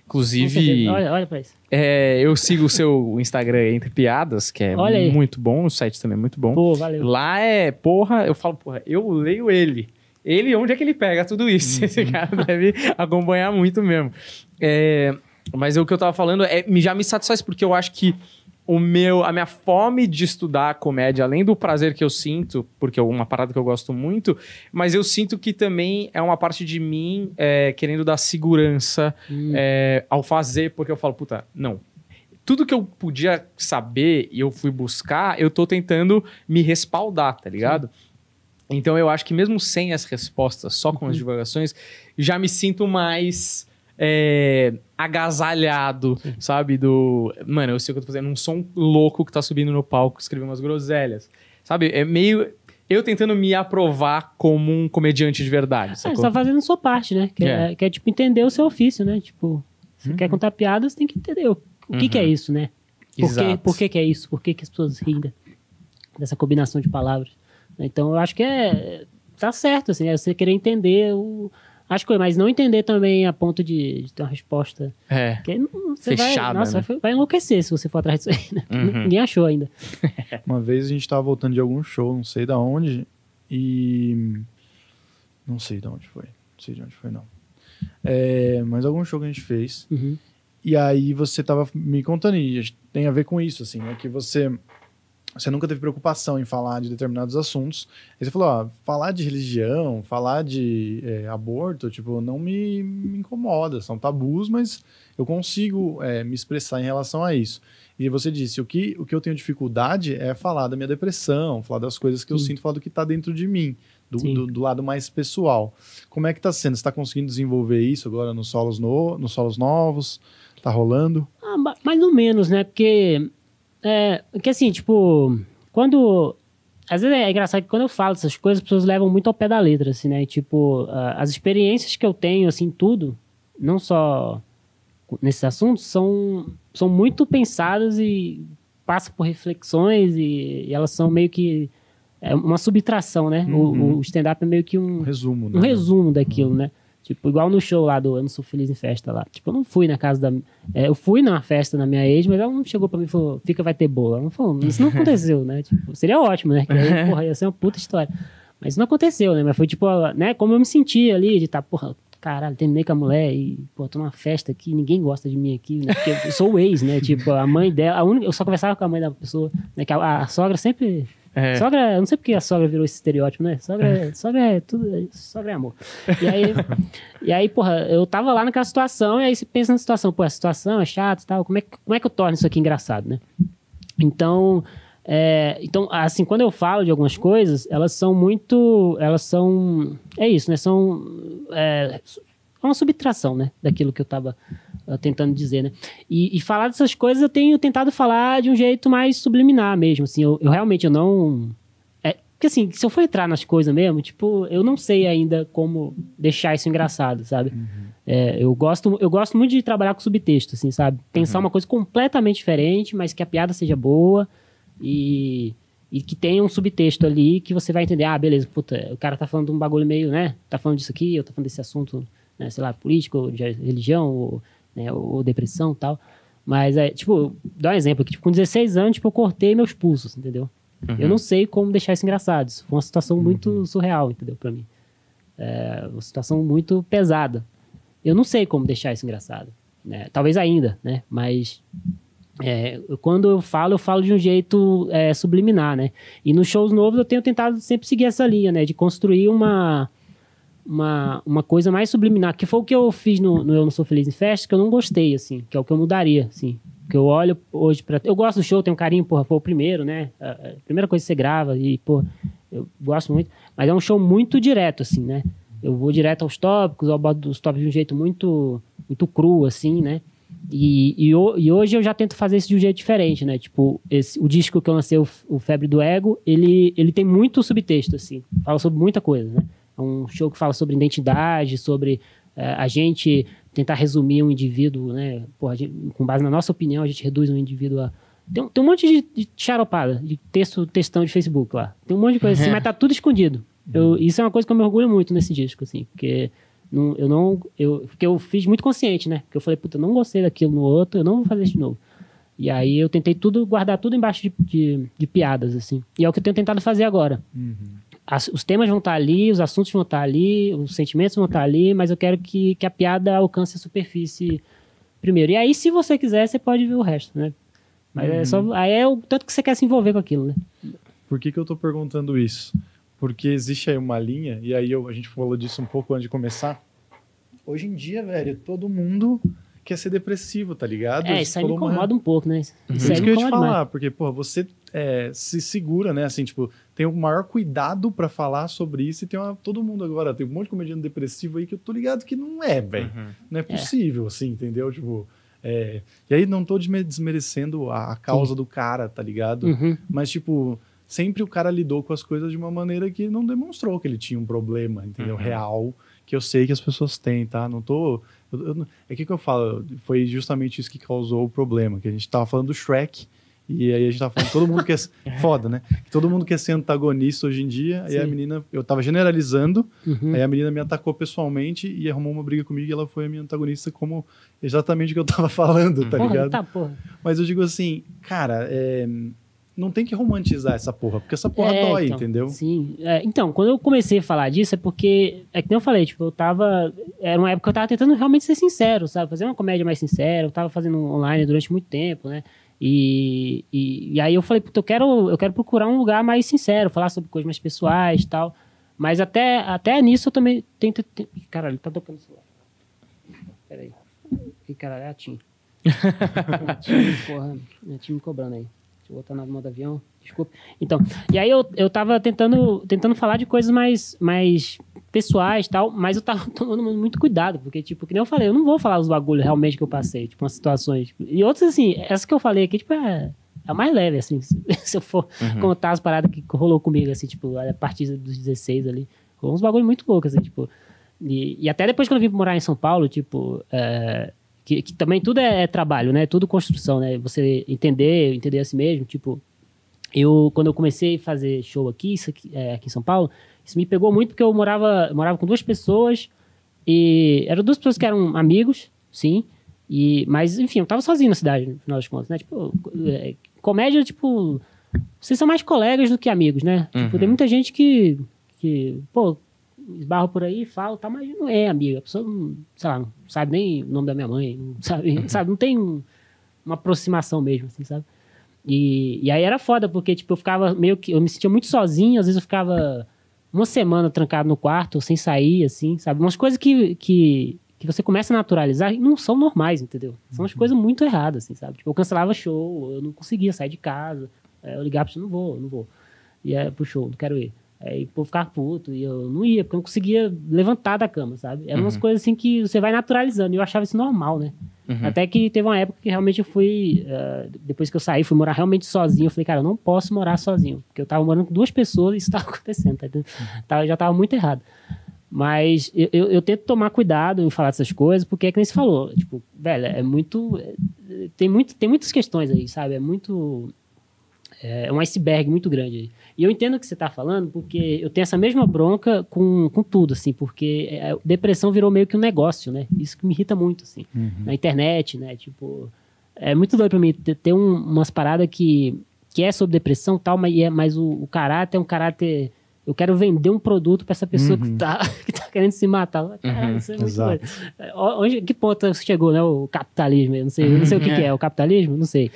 Inclusive. Olha, olha pra isso. eh, eu sigo o seu Instagram Entre Piadas, que é muito bom, o site também é muito bom. Pô, valeu. Lá é, porra, eu falo, porra, eu leio ele. Ele, onde é que ele pega tudo isso? Esse cara deve acompanhar muito mesmo. É, mas o que eu tava falando é, me- já me satisfaz, porque eu acho que o meu, a minha fome de estudar comédia, além do prazer que eu sinto, porque é uma parada que eu gosto muito, mas eu sinto que também é uma parte de mim é, querendo dar segurança Hum. é, ao fazer, porque eu falo, puta, não. Tudo que eu podia saber e eu fui buscar, eu tô tentando me respaldar, tá ligado? Então eu acho que mesmo sem as respostas, só com as divulgações, já me sinto mais é, agasalhado, sabe? Do. Mano, eu sei o que eu tô fazendo. Não sou um louco que tá subindo no palco escrevendo umas groselhas. Sabe? É meio. Eu tentando me aprovar como um comediante de verdade. É, sacou? você tá fazendo a sua parte, né? Que é, É. que é, tipo, entender o seu ofício, né? Tipo, você quer contar piadas, tem que entender o, o que, que é isso, né? Por, que, Exato. por que, que é isso? Por que, que as pessoas riem de- dessa combinação de palavras? Então, eu acho que é... Tá certo, assim, é você querer entender o... Acho que, mas não entender também a ponto de, de ter uma resposta... É. Não- você Fechada, vai, nossa, né? vai, enlouquecer se você for atrás disso aí, né? Uhum. Ninguém achou ainda. Uma vez a gente tava voltando de algum show, não sei da onde, e. Não sei de onde foi. Não sei de onde foi, não. É, mas algum show que a gente fez. Uhum. E aí você tava me contando, e tem a ver com isso, assim, né? Que você. Você nunca teve preocupação em falar de determinados assuntos. Aí você falou, ó, falar de religião, falar de é, aborto, tipo, não me, me incomoda. São tabus, mas eu consigo é, me expressar em relação a isso. E você disse, o que, o que eu tenho dificuldade é falar da minha depressão, falar das coisas que eu Sim. sinto, falar do que está dentro de mim, do, do, do lado mais pessoal. Como é que tá sendo? Você está conseguindo desenvolver isso agora nos solos, no, nos solos novos? Tá rolando? Ah, ma- mais ou menos, né? Porque, é, porque assim, tipo, quando... Às vezes é engraçado que quando eu falo essas coisas, as pessoas levam muito ao pé da letra, assim, né? E, tipo, as experiências que eu tenho, assim, tudo, não só nesses assuntos, são, são muito pensadas e passam por reflexões e, e elas são meio que é uma subtração, né? O- Uhum. O, stand-up é meio que um, Um resumo, né? um resumo daquilo, né? Tipo, igual no show lá do Eu Não Sou Feliz em Festa lá. Tipo, eu não fui na casa da. é, eu fui numa festa na minha ex, mas ela não chegou pra mim e falou, fica, vai ter bolo. Ela não falou, isso não aconteceu, né? Tipo, seria ótimo, né? Que aí, porra, ia ser uma puta história. Mas isso não aconteceu, né? Mas foi tipo, né? Como eu me senti ali, de estar, porra, caralho, terminei com a mulher e, pô, tô numa festa aqui, ninguém gosta de mim aqui, né? Porque eu sou o ex, né? Tipo, a mãe dela, a única, eu só conversava com a mãe da pessoa, né? Que a, a sogra sempre É. Sogra, eu não sei porque a sogra virou esse estereótipo, né? Sogra, sogra é tudo, sogra é amor. E aí, e aí, porra, eu tava lá naquela situação, e aí você pensa na situação, pô, a situação é chata e tal, como é, que- como é que eu torno isso aqui engraçado, né? Então, é, então, assim, quando eu falo de algumas coisas, elas são muito, elas são, é isso, né? São, é, é uma subtração, né? Daquilo que eu tava tentando dizer, né? E, e falar dessas coisas eu tenho tentado falar de um jeito mais subliminar mesmo, assim, eu, eu realmente eu não... É, porque assim, se eu for entrar nas coisas mesmo, tipo, eu não sei ainda como deixar isso engraçado, sabe? É, eu, gosto, eu gosto muito de trabalhar com subtexto, assim, sabe? Pensar uma coisa completamente diferente, mas que a piada seja boa e, e que tenha um subtexto ali que você vai entender, ah, beleza, puta, o cara tá falando de um bagulho meio, né? Tá falando disso aqui, eu tô falando desse assunto, né, sei lá, político, de religião, ou, né, ou depressão tal. Mas, é, tipo, dá um exemplo aqui, tipo, com 16 anos, tipo, eu cortei meus pulsos, entendeu? Eu não sei como deixar isso engraçado. Isso foi uma situação muito surreal, entendeu? Pra mim. É uma situação muito pesada. Eu não sei como deixar isso engraçado. Né? Talvez ainda, né? Mas é, quando eu falo, eu falo de um jeito é, subliminar, né? E nos shows novos eu tenho tentado sempre seguir essa linha, né? De construir uma, uma, uma coisa mais subliminar, que foi o que eu fiz no, no Eu Não Sou Feliz em Festa, que eu não gostei, assim, que é o que eu mudaria, assim. Que eu olho hoje pra... Eu gosto do show, tenho um carinho, porra, foi o primeiro, né? A, primeira coisa que você grava e, pô, eu gosto muito. Mas é um show muito direto, assim, né? Eu vou direto aos tópicos, eu boto os tópicos de um jeito muito, muito cru, assim, né? E, e, e hoje eu já tento fazer isso de um jeito diferente, né? Tipo, esse, o disco que eu lancei, o, o Febre do Ego, ele, ele tem muito subtexto, assim. Fala sobre muita coisa, né? É um show que fala sobre identidade, sobre eh, a gente tentar resumir um indivíduo, né? Porra, gente- com base na nossa opinião, a gente reduz um indivíduo a... Tem, um- tem um monte de, de charopada, de texto, textão de Facebook lá. Tem um monte de coisa assim, mas tá tudo escondido. Eu, isso é uma coisa que eu me orgulho muito nesse disco, assim, porque não, eu não. Eu, porque eu fiz muito consciente, né? Porque eu falei, puta, eu não gostei daquilo no outro, eu não vou fazer isso de novo. E aí eu tentei tudo, guardar tudo embaixo de, de, de piadas, assim. E é o que eu tenho tentado fazer agora. As- os temas vão estar ali, os assuntos vão estar ali, os sentimentos vão estar ali, mas eu quero que, que a piada alcance a superfície primeiro. E aí, se você quiser, você pode ver o resto, né? Mas é só. Aí é o tanto que você quer se envolver com aquilo, né? Por que, que eu tô perguntando isso? Porque existe aí uma linha, e aí eu- a gente falou disso um pouco antes de começar. Hoje em dia, velho, todo mundo quer ser depressivo, tá ligado? É, isso aí me Falou uma- incomoda um pouco, né? Isso aí isso que eu ia te incomoda falar, demais. porque, pô, você é, se segura, né? Assim, tipo, tem o maior cuidado pra falar sobre isso e tem uma, todo mundo agora, tem um monte de comediante depressivo aí que eu tô ligado que não é, velho. Não é possível, assim, entendeu? Tipo, é, e aí não tô desme- desmerecendo a, a causa do cara, tá ligado? Uhum. Mas, tipo, sempre o cara lidou com as coisas de uma maneira que não demonstrou que ele tinha um problema, entendeu? Uhum. Real, que eu sei que as pessoas têm, tá? Não tô. Eu- eu é que que eu falo, foi justamente isso que causou o problema, que a gente tava falando do Shrek. E aí a gente tava falando, todo mundo quer. Foda, né? Que todo mundo quer ser antagonista hoje em dia. E a Sim. menina, eu tava generalizando, Uhum. aí a menina me atacou pessoalmente e arrumou uma briga comigo e ela foi a minha antagonista como exatamente o que eu tava falando, tá Porra, ligado? tá, porra. Mas eu digo assim, cara, é, não tem que romantizar essa porra, porque essa porra É, dói, então, entendeu? Sim. É, então, quando eu comecei a falar disso, é porque, é que nem eu falei, tipo, eu tava. Era uma época que eu tava tentando realmente ser sincero, sabe? Fazer uma comédia mais sincera. Eu tava fazendo online durante muito tempo, né? E, e, e aí eu falei, puta, eu quero, eu quero procurar um lugar mais sincero, falar sobre coisas mais pessoais e tal. Mas até, até nisso eu também tento. te- Ih, Caralho, tá tocando o celular. Peraí. Ih, caralho, é a Tim. a Tim, porra, é a Tim me cobrando aí. Deixa eu botar no modo avião. Desculpa. Então, e aí eu, eu tava tentando, tentando falar de coisas mais, mais pessoais e tal, mas eu tava tomando muito cuidado, porque, tipo, que nem eu falei, eu não vou falar os bagulhos realmente que eu passei, tipo, umas situações. E outras, assim, essa que eu falei aqui, tipo, é, é mais leve, assim, se, eu for contar as paradas que rolou comigo, assim, tipo, a partir dos 16 ali. Rolou uns bagulhos muito loucos, assim, tipo. E, e até depois que eu vim morar em São Paulo, tipo, é, que, que também tudo é, é trabalho, né? Tudo construção, né? Você entender, entender a si mesmo, tipo, eu quando eu comecei a fazer show aqui, isso aqui, é, aqui em São Paulo, isso me pegou muito porque eu morava, morava com duas pessoas e eram duas pessoas que eram amigos, sim, e mas enfim, eu tava sozinho na cidade, no final das contas, né? Tipo, é, comédia, tipo, vocês são mais colegas do que amigos, né? Tipo, Uhum. tem muita gente que que, pô, esbarra por aí, fala, tá, mas não é amiga. A pessoa não, sei lá, não sabe nem o nome da minha mãe, não sabe, sabe, não tem um- uma aproximação mesmo, assim, sabe? E, e aí era foda, porque, tipo, eu ficava meio que. Eu me sentia muito sozinho, às vezes eu ficava uma semana trancado no quarto, sem sair, assim, sabe? Umas coisas que, que, que você começa a naturalizar e não são normais, entendeu? São umas coisas muito erradas, assim, sabe? Tipo, eu cancelava show, eu não conseguia sair de casa. Aí eu ligava pra você, não vou, não vou. E é pro show, não quero ir. Aí o povo ficava puto e eu não ia, porque eu não conseguia levantar da cama, sabe? Eram umas coisas assim que você vai naturalizando. E eu achava isso normal, né? Até que teve uma época que realmente eu fui. eh, depois que eu saí, fui morar realmente sozinho. Eu falei, cara, eu não posso morar sozinho. Porque eu tava morando com duas pessoas e isso tava acontecendo, tá entendendo? Tava- já tava muito errado. Mas eu, eu, eu tento tomar cuidado em falar dessas coisas, porque é que nem você falou. Tipo, velho, é muito. é- tem, muito tem muitas questões aí, sabe? É muito. É um iceberg muito grande. E eu entendo o que você está falando, porque eu tenho essa mesma bronca com, com tudo, assim, porque é, depressão virou meio que um negócio, né? Isso que me irrita muito, assim. Na internet, né? Tipo, é muito doido pra mim ter, ter um- umas paradas que, que é sobre depressão e tal, mas, é, mas o, o, caráter é um caráter. Eu quero vender um produto para essa pessoa uhum. que, tá, que tá querendo se matar. Caralho, uhum. isso é muito Exato. Onde, que ponto chegou, né? O capitalismo? Eu não sei, não sei o que, que, é. O capitalismo? Não sei.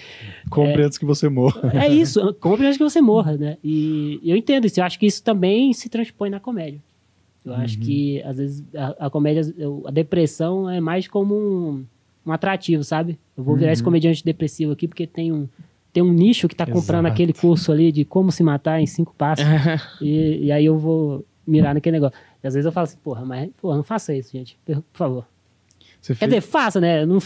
Compre é, antes que você morra. É isso, compre antes que você morra, né? E eu entendo isso. Eu acho que isso também se transpõe na comédia. Eu uhum. acho que, às vezes, a, a, comédia, a depressão é mais como um, um atrativo, sabe? Eu vou virar uhum. esse comediante depressivo aqui porque tem um, tem um nicho que está comprando aquele curso ali de como se matar em cinco passos. e, e aí eu vou mirar naquele negócio. E às vezes eu falo assim, porra, mas porra, não faça isso, gente. Por favor. Você Quer fez... dizer, faça, né? Eu não,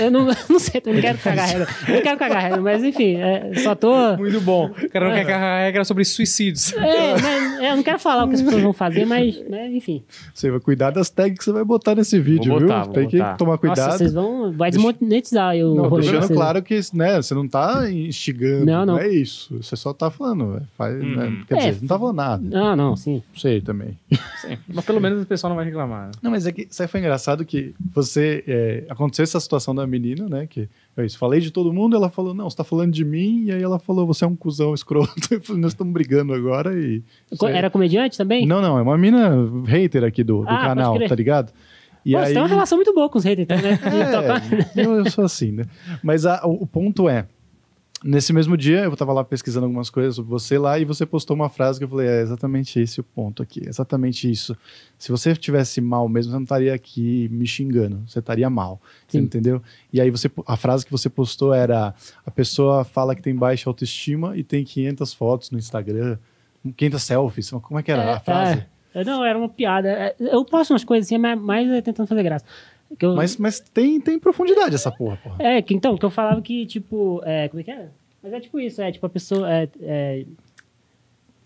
eu não, não sei, eu não quero cagar regra. Eu não quero cagar regra, mas enfim, é, só tô. Muito bom. O cara não é. quer cagar regra sobre suicídios. É, mas, é, eu não quero falar o que as pessoas vão fazer, mas, né, enfim. Você vai cuidar das tags que você vai botar nesse vídeo, botar, viu? Tem botar. que tomar cuidado. Nossa, vocês vão. Vai desmonetizar o não, rolê. Deixando claro que né, você não tá instigando. Não, não. não é isso. Você só tá falando. Faz, hum. né? Quer dizer, é, você não tá falando nada. Não, não, sim. Sei também. Sim. Mas pelo menos o pessoal não vai reclamar. Né? Não, mas é que isso aí foi engraçado que você. É, aconteceu essa situação da menina, né? Que eu isso, falei de todo mundo, ela falou, não, você tá falando de mim, e aí ela falou, você é um cuzão escroto. Eu falei, nós estamos brigando agora e. Era comediante também? Não, não, é uma mina hater aqui do, do ah, canal, tá ligado? E Pô, aí... Você tem uma relação muito boa com os haters, então, né? é, eu, eu, sou assim, né? Mas a, o, o ponto é, Nesse mesmo dia, eu estava lá pesquisando algumas coisas sobre você lá e você postou uma frase que eu falei: é exatamente esse o ponto aqui, exatamente isso. Se você estivesse mal mesmo, você não estaria aqui me xingando, você estaria mal, entendeu? E aí você, a frase que você postou era: a pessoa fala que tem baixa autoestima e tem 500 fotos no Instagram, 500 selfies. Como é que era é, a frase? É, não, era uma piada. É, eu posto umas coisas assim, mas mais é tentando fazer graça. Eu... Mas, mas tem, tem profundidade essa porra, porra. É, que, então, que eu falava que, tipo, é, como é que é? Mas é tipo isso, é tipo a pessoa. É, é,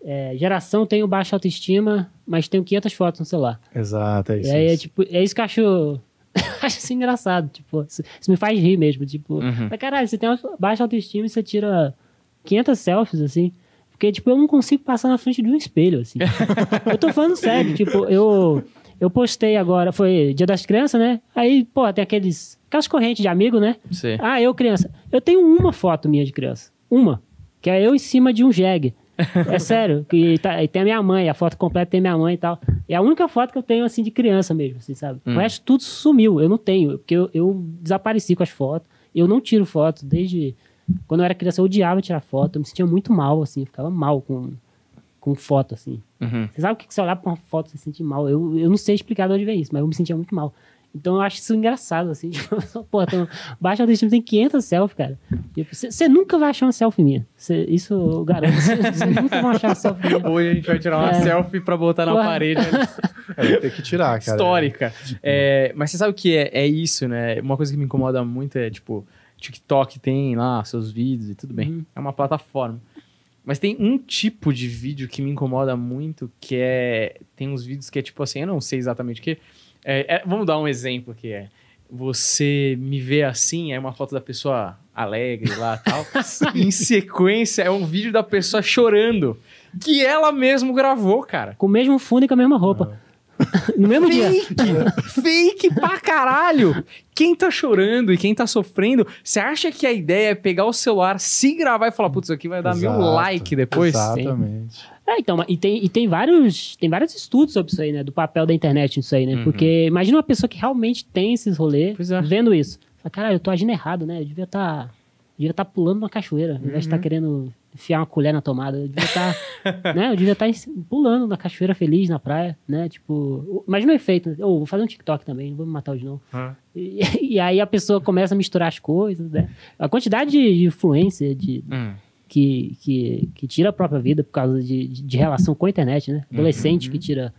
é, geração tenho baixa autoestima, mas tenho 500 fotos no celular. Exato, é isso. E aí é, tipo, é isso que eu acho. acho assim engraçado, tipo, isso, isso me faz rir mesmo, tipo, uhum. mas caralho, você tem uma baixa autoestima e você tira 500 selfies, assim, porque, tipo, eu não consigo passar na frente de um espelho, assim. eu tô falando sério, tipo, eu, eu postei agora, foi Dia das Crianças, né? Aí, pô, tem aqueles. Aquelas correntes de amigo, né? Sim. Ah, eu criança. Eu tenho uma foto minha de criança. Uma. Que é eu em cima de um jegue. É sério. Que tá, e tem a minha mãe, a foto completa tem minha mãe e tal. É a única foto que eu tenho, assim, de criança mesmo, assim, sabe? Hum. O resto tudo sumiu. Eu não tenho. Porque eu, eu desapareci com as fotos. Eu não tiro foto desde. Quando eu era criança, eu odiava tirar foto. Eu me sentia muito mal, assim. Eu ficava mal com com foto, assim. Uhum. Você sabe o que você olhar pra uma foto e se sentir mal? Eu, eu não sei explicar de onde vem isso, mas eu me sentia muito mal. Então eu acho isso engraçado, assim. Tipo, pô, então, baixa autoestima tem 500 selfies, cara. Você tipo, nunca vai achar uma selfie minha. Cê, isso eu garanto. Você nunca vai achar uma selfie minha. Hoje a gente vai tirar uma é. selfie pra botar na Ué. parede. Né? É, tem que tirar, cara. Histórica. É, mas você sabe o que é, é isso, né? Uma coisa que me incomoda muito é, tipo, TikTok tem lá seus vídeos e tudo bem. Uhum. É uma plataforma. Mas tem um tipo de vídeo que me incomoda muito, que é. Tem uns vídeos que é tipo assim, eu não sei exatamente o que. É, é, vamos dar um exemplo que é. Você me vê assim, é uma foto da pessoa alegre lá tal. em sequência, é um vídeo da pessoa chorando. Que ela mesmo gravou, cara. Com o mesmo fundo e com a mesma roupa. No mesmo fake, dia. Fake pra caralho! Quem tá chorando e quem tá sofrendo, você acha que a ideia é pegar o celular, se gravar e falar, putz, isso aqui vai dar Exato, mil like depois? Exatamente. É, então, e tem, e tem vários tem vários estudos sobre isso aí, né? Do papel da internet nisso aí, né? Uhum. Porque imagina uma pessoa que realmente tem esses rolês, é. vendo isso. Fala, caralho, eu tô agindo errado, né? Eu devia estar tá, devia estar tá pulando uma cachoeira, ao invés de estar tá uhum. querendo enfiar uma colher na tomada. Eu devia estar, tá, né? Eu devia estar tá pulando na cachoeira feliz na praia, né? Tipo, imagina o efeito. Ou oh, vou fazer um TikTok também, não vou me matar de novo. Ah. E, e, aí a pessoa começa a misturar as coisas, né? A quantidade de, influência de, hum. que, que, que tira a própria vida por causa de, de relação com a internet, né? Adolescente uhum. que tira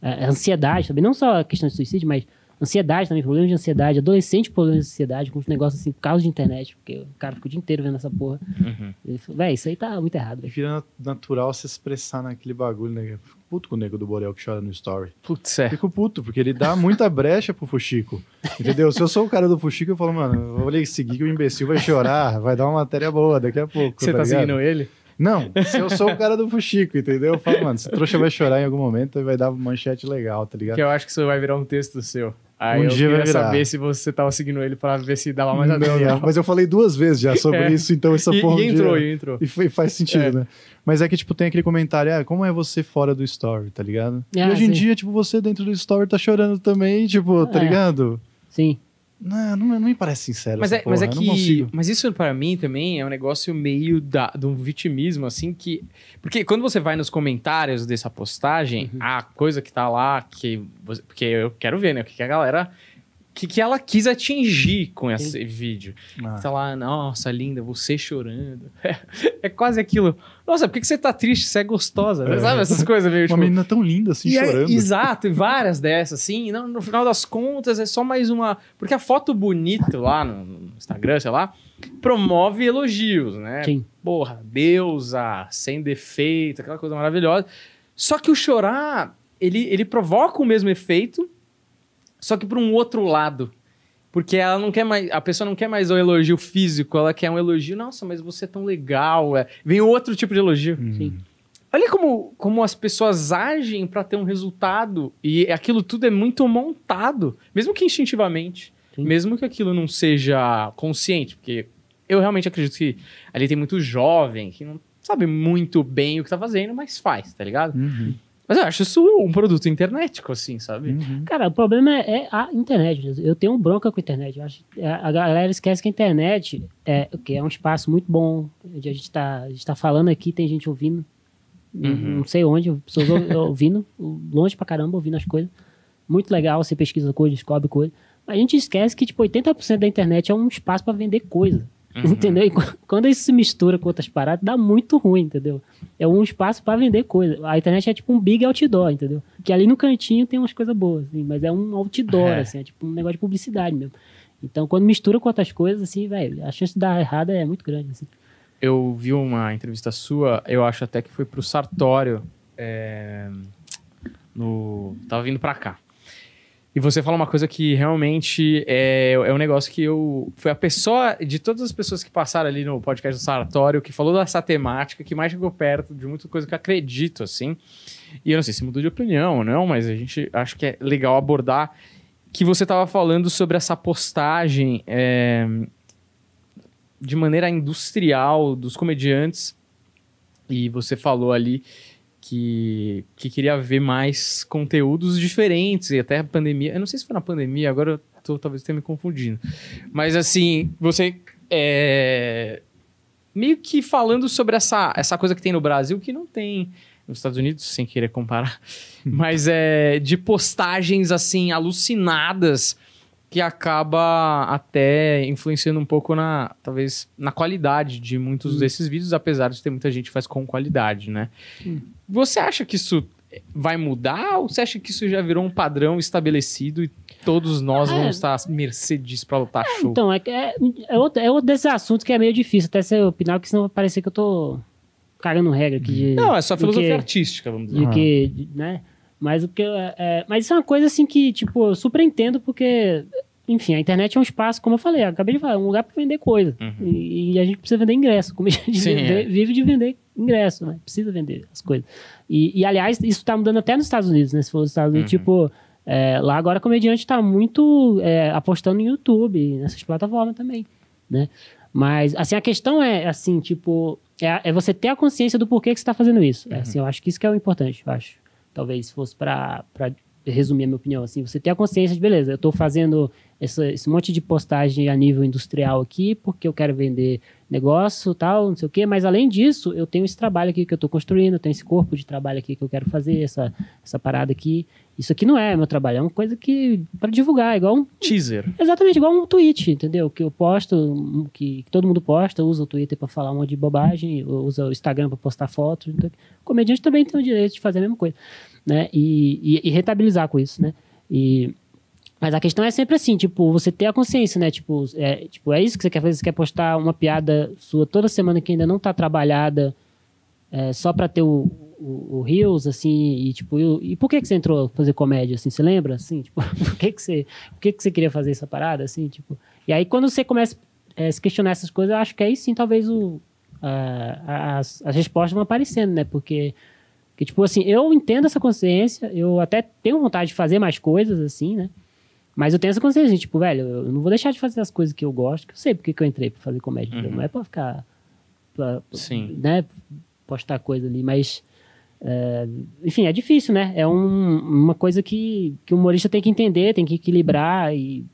a ansiedade também, não só a questão de suicídio, mas Ansiedade também, problemas de ansiedade. Adolescente problemas de ansiedade, com uns negócios assim, por causa de internet, porque o cara fica o dia inteiro vendo essa porra. Uhum. Véi, isso aí tá muito errado. Véio. Vira natural se expressar naquele bagulho, né? Fico puto com o nego do Borel que chora no story. Putz, é. Fico puto, porque ele dá muita brecha pro Fuxico. Entendeu? Se eu sou o cara do Fuxico, eu falo, mano, eu vou seguir que o imbecil vai chorar, vai dar uma matéria boa daqui a pouco. Você tá, tá seguindo ele? Não, se eu sou o cara do Fuxico, entendeu? Eu falo, mano, esse trouxa vai chorar em algum momento e vai dar manchete legal, tá ligado? Que eu acho que isso vai virar um texto seu. Aí Um eu dia vai queria saber se você tava seguindo ele pra ver se dava mais Não, atenção. não, mas eu falei duas vezes já sobre É. isso, então essa E, porra e entrou, dia- e entrou. E foi- faz sentido, É. né? Mas é que, tipo, tem aquele comentário, ah, como é você fora do story, tá ligado? Ah, e hoje em sim. dia, tipo, você dentro do story tá chorando também, tipo, tá É. ligado? Sim. Não, não, não me parece sincero Mas é, mas é porra, que. Mas isso pra mim também é um negócio meio da, de um vitimismo, assim, que. Porque quando você vai nos comentários dessa postagem, Uhum. a coisa que tá lá, que. você- Porque eu quero ver, né? O que que a galera. Que, que ela quis atingir com esse vídeo. Ah. Tá lá, nossa, linda, você chorando. É, quase aquilo. Nossa, por que, que você tá triste? Você é gostosa. É. Sabe essas coisas meio Uma tipo. menina tão linda assim, E é- chorando. exato, e várias dessas, assim. e não- no final das contas, é só mais uma. Porque a foto bonita lá no no Instagram, sei lá, promove elogios, né? Sim. Porra, deusa, sem defeito, aquela coisa maravilhosa. Só que o chorar, ele, ele provoca o mesmo efeito, só que por um outro lado. Porque ela não quer mais. A pessoa não quer mais o elogio físico, ela quer um elogio. Nossa, mas você é tão legal. é." Vem outro tipo de elogio. Hum. Sim. Olha como, como as pessoas agem para ter um resultado e aquilo tudo é muito montado, mesmo que instintivamente, Sim. mesmo que aquilo não seja consciente, porque eu realmente acredito que ali tem muito jovem que não sabe muito bem o que tá fazendo, mas faz, tá ligado? Uhum, Mas eu acho isso um produto internetico, assim, sabe? uhum. Cara, o problema é, é a internet. Eu tenho bronca com a internet. Eu acho, a galera esquece que a internet é, que é um espaço muito bom. Onde a gente está tá falando aqui, tem gente ouvindo. Não- Uhum. Não sei onde, pessoas ou- ouvindo, longe pra caramba, ouvindo as coisas. Muito legal, você pesquisa coisa, descobre coisa. Mas a gente esquece que, tipo, 80% da internet é um espaço pra vender coisa. Uhum. Entendeu? E qu- quando isso se mistura com outras paradas, dá muito ruim, entendeu? É um espaço pra vender coisa. A internet é tipo um big outdoor, entendeu? Que ali no cantinho tem umas coisas boas, assim, mas é um outdoor, É. assim, é tipo um negócio de publicidade mesmo. Então, quando mistura com outras coisas, assim, velho, a chance de dar errado é muito grande, assim. Eu vi uma entrevista sua, eu acho até que foi pro Sartório, é, no, tava vindo pra cá. E você fala uma coisa que realmente é, é um negócio que eu. Foi a pessoa, de todas as pessoas que passaram ali no podcast do Sartório, que falou dessa temática, que mais chegou perto de muita coisa que eu acredito, assim. E eu não sei se mudou de opinião ou não, mas a gente acho que é legal abordar que você tava falando sobre essa postagem é, de maneira industrial dos comediantes. E você falou ali que, que queria ver mais conteúdos diferentes, e até a pandemia. Eu não sei se foi na pandemia, agora eu tô talvez tenha me confundindo. Mas assim, você é, meio que falando sobre essa, essa coisa que tem no Brasil que não tem nos Estados Unidos, sem querer comparar, mas é de postagens assim alucinadas que acaba até influenciando um pouco na, talvez, na qualidade de muitos desses vídeos, apesar de ter muita gente que faz com qualidade, né? Você acha que isso vai mudar ou você acha que isso já virou um padrão estabelecido e todos nós É. vamos estar à mercê disso pra lutar show? Então, é, que é, é, outro, é outro desses assuntos que é meio difícil até você opinar, porque senão vai parecer que eu tô cagando regra aqui de... não, é só filosofia que- artística, vamos dizer. de Ah. que, de- né? Mas o que é, é- mas isso é uma coisa assim que, tipo, eu super entendo porque, enfim, a internet é um espaço, como eu falei, eu acabei de falar, é um lugar para vender coisa. Uhum. E, e a gente precisa vender ingresso, como a gente Sim, vive, é. vive de vender ingresso, né? Precisa vender as coisas. E, e, aliás, isso tá mudando até nos Estados Unidos, né? Se for nos Estados Unidos, Uhum. tipo, é, lá agora comediante tá muito é, apostando no YouTube, nessas plataformas também, né? Mas, assim, a questão é, assim, tipo, é, é você ter a consciência do porquê que você tá fazendo isso. Uhum. É, assim, eu acho que isso que é o importante, eu acho. Talvez fosse para resumir a minha opinião, assim, você ter a consciência de, beleza, eu tô fazendo essa- esse monte de postagem a nível industrial aqui, porque eu quero vender negócio tal, não sei o quê, mas além disso, eu tenho esse trabalho aqui que eu tô construindo, eu tenho esse corpo de trabalho aqui que eu quero fazer, essa, essa parada aqui. Isso aqui não é meu trabalho, é uma coisa que, para divulgar, igual um Teaser. Exatamente, igual um tweet, entendeu? Que eu posto, que, que todo mundo posta, usa o Twitter pra falar um monte de bobagem, usa o Instagram pra postar fotos. Então, comediante também tem o direito de fazer a mesma coisa, né? E, e, e rentabilizar com isso, né? E, mas a questão é sempre assim, tipo, você ter a consciência, né? Tipo é, tipo, é isso que você quer fazer? Você quer postar uma piada sua toda semana que ainda não tá trabalhada é, só pra ter o, Reels, assim, e tipo, e, e por que que você entrou fazer comédia, assim, você lembra? Assim, tipo, por que que você, por que que você queria fazer essa parada, assim, tipo... E aí, quando você começa a se questionar essas coisas, eu acho que aí sim, talvez, o, as, as respostas vão aparecendo, né? Porque, que, tipo assim, eu entendo essa consciência, eu até tenho vontade de fazer mais coisas, assim, né? Mas eu tenho essa consciência, tipo, velho, eu não vou deixar de fazer as coisas que eu gosto, que eu sei porque que eu entrei pra fazer comédia. Uhum. Não é pra ficar. Pra, Sim. Né, postar coisa ali, mas. é, enfim, é difícil, né? É um- uma coisa que, que o humorista tem que entender, tem que equilibrar e.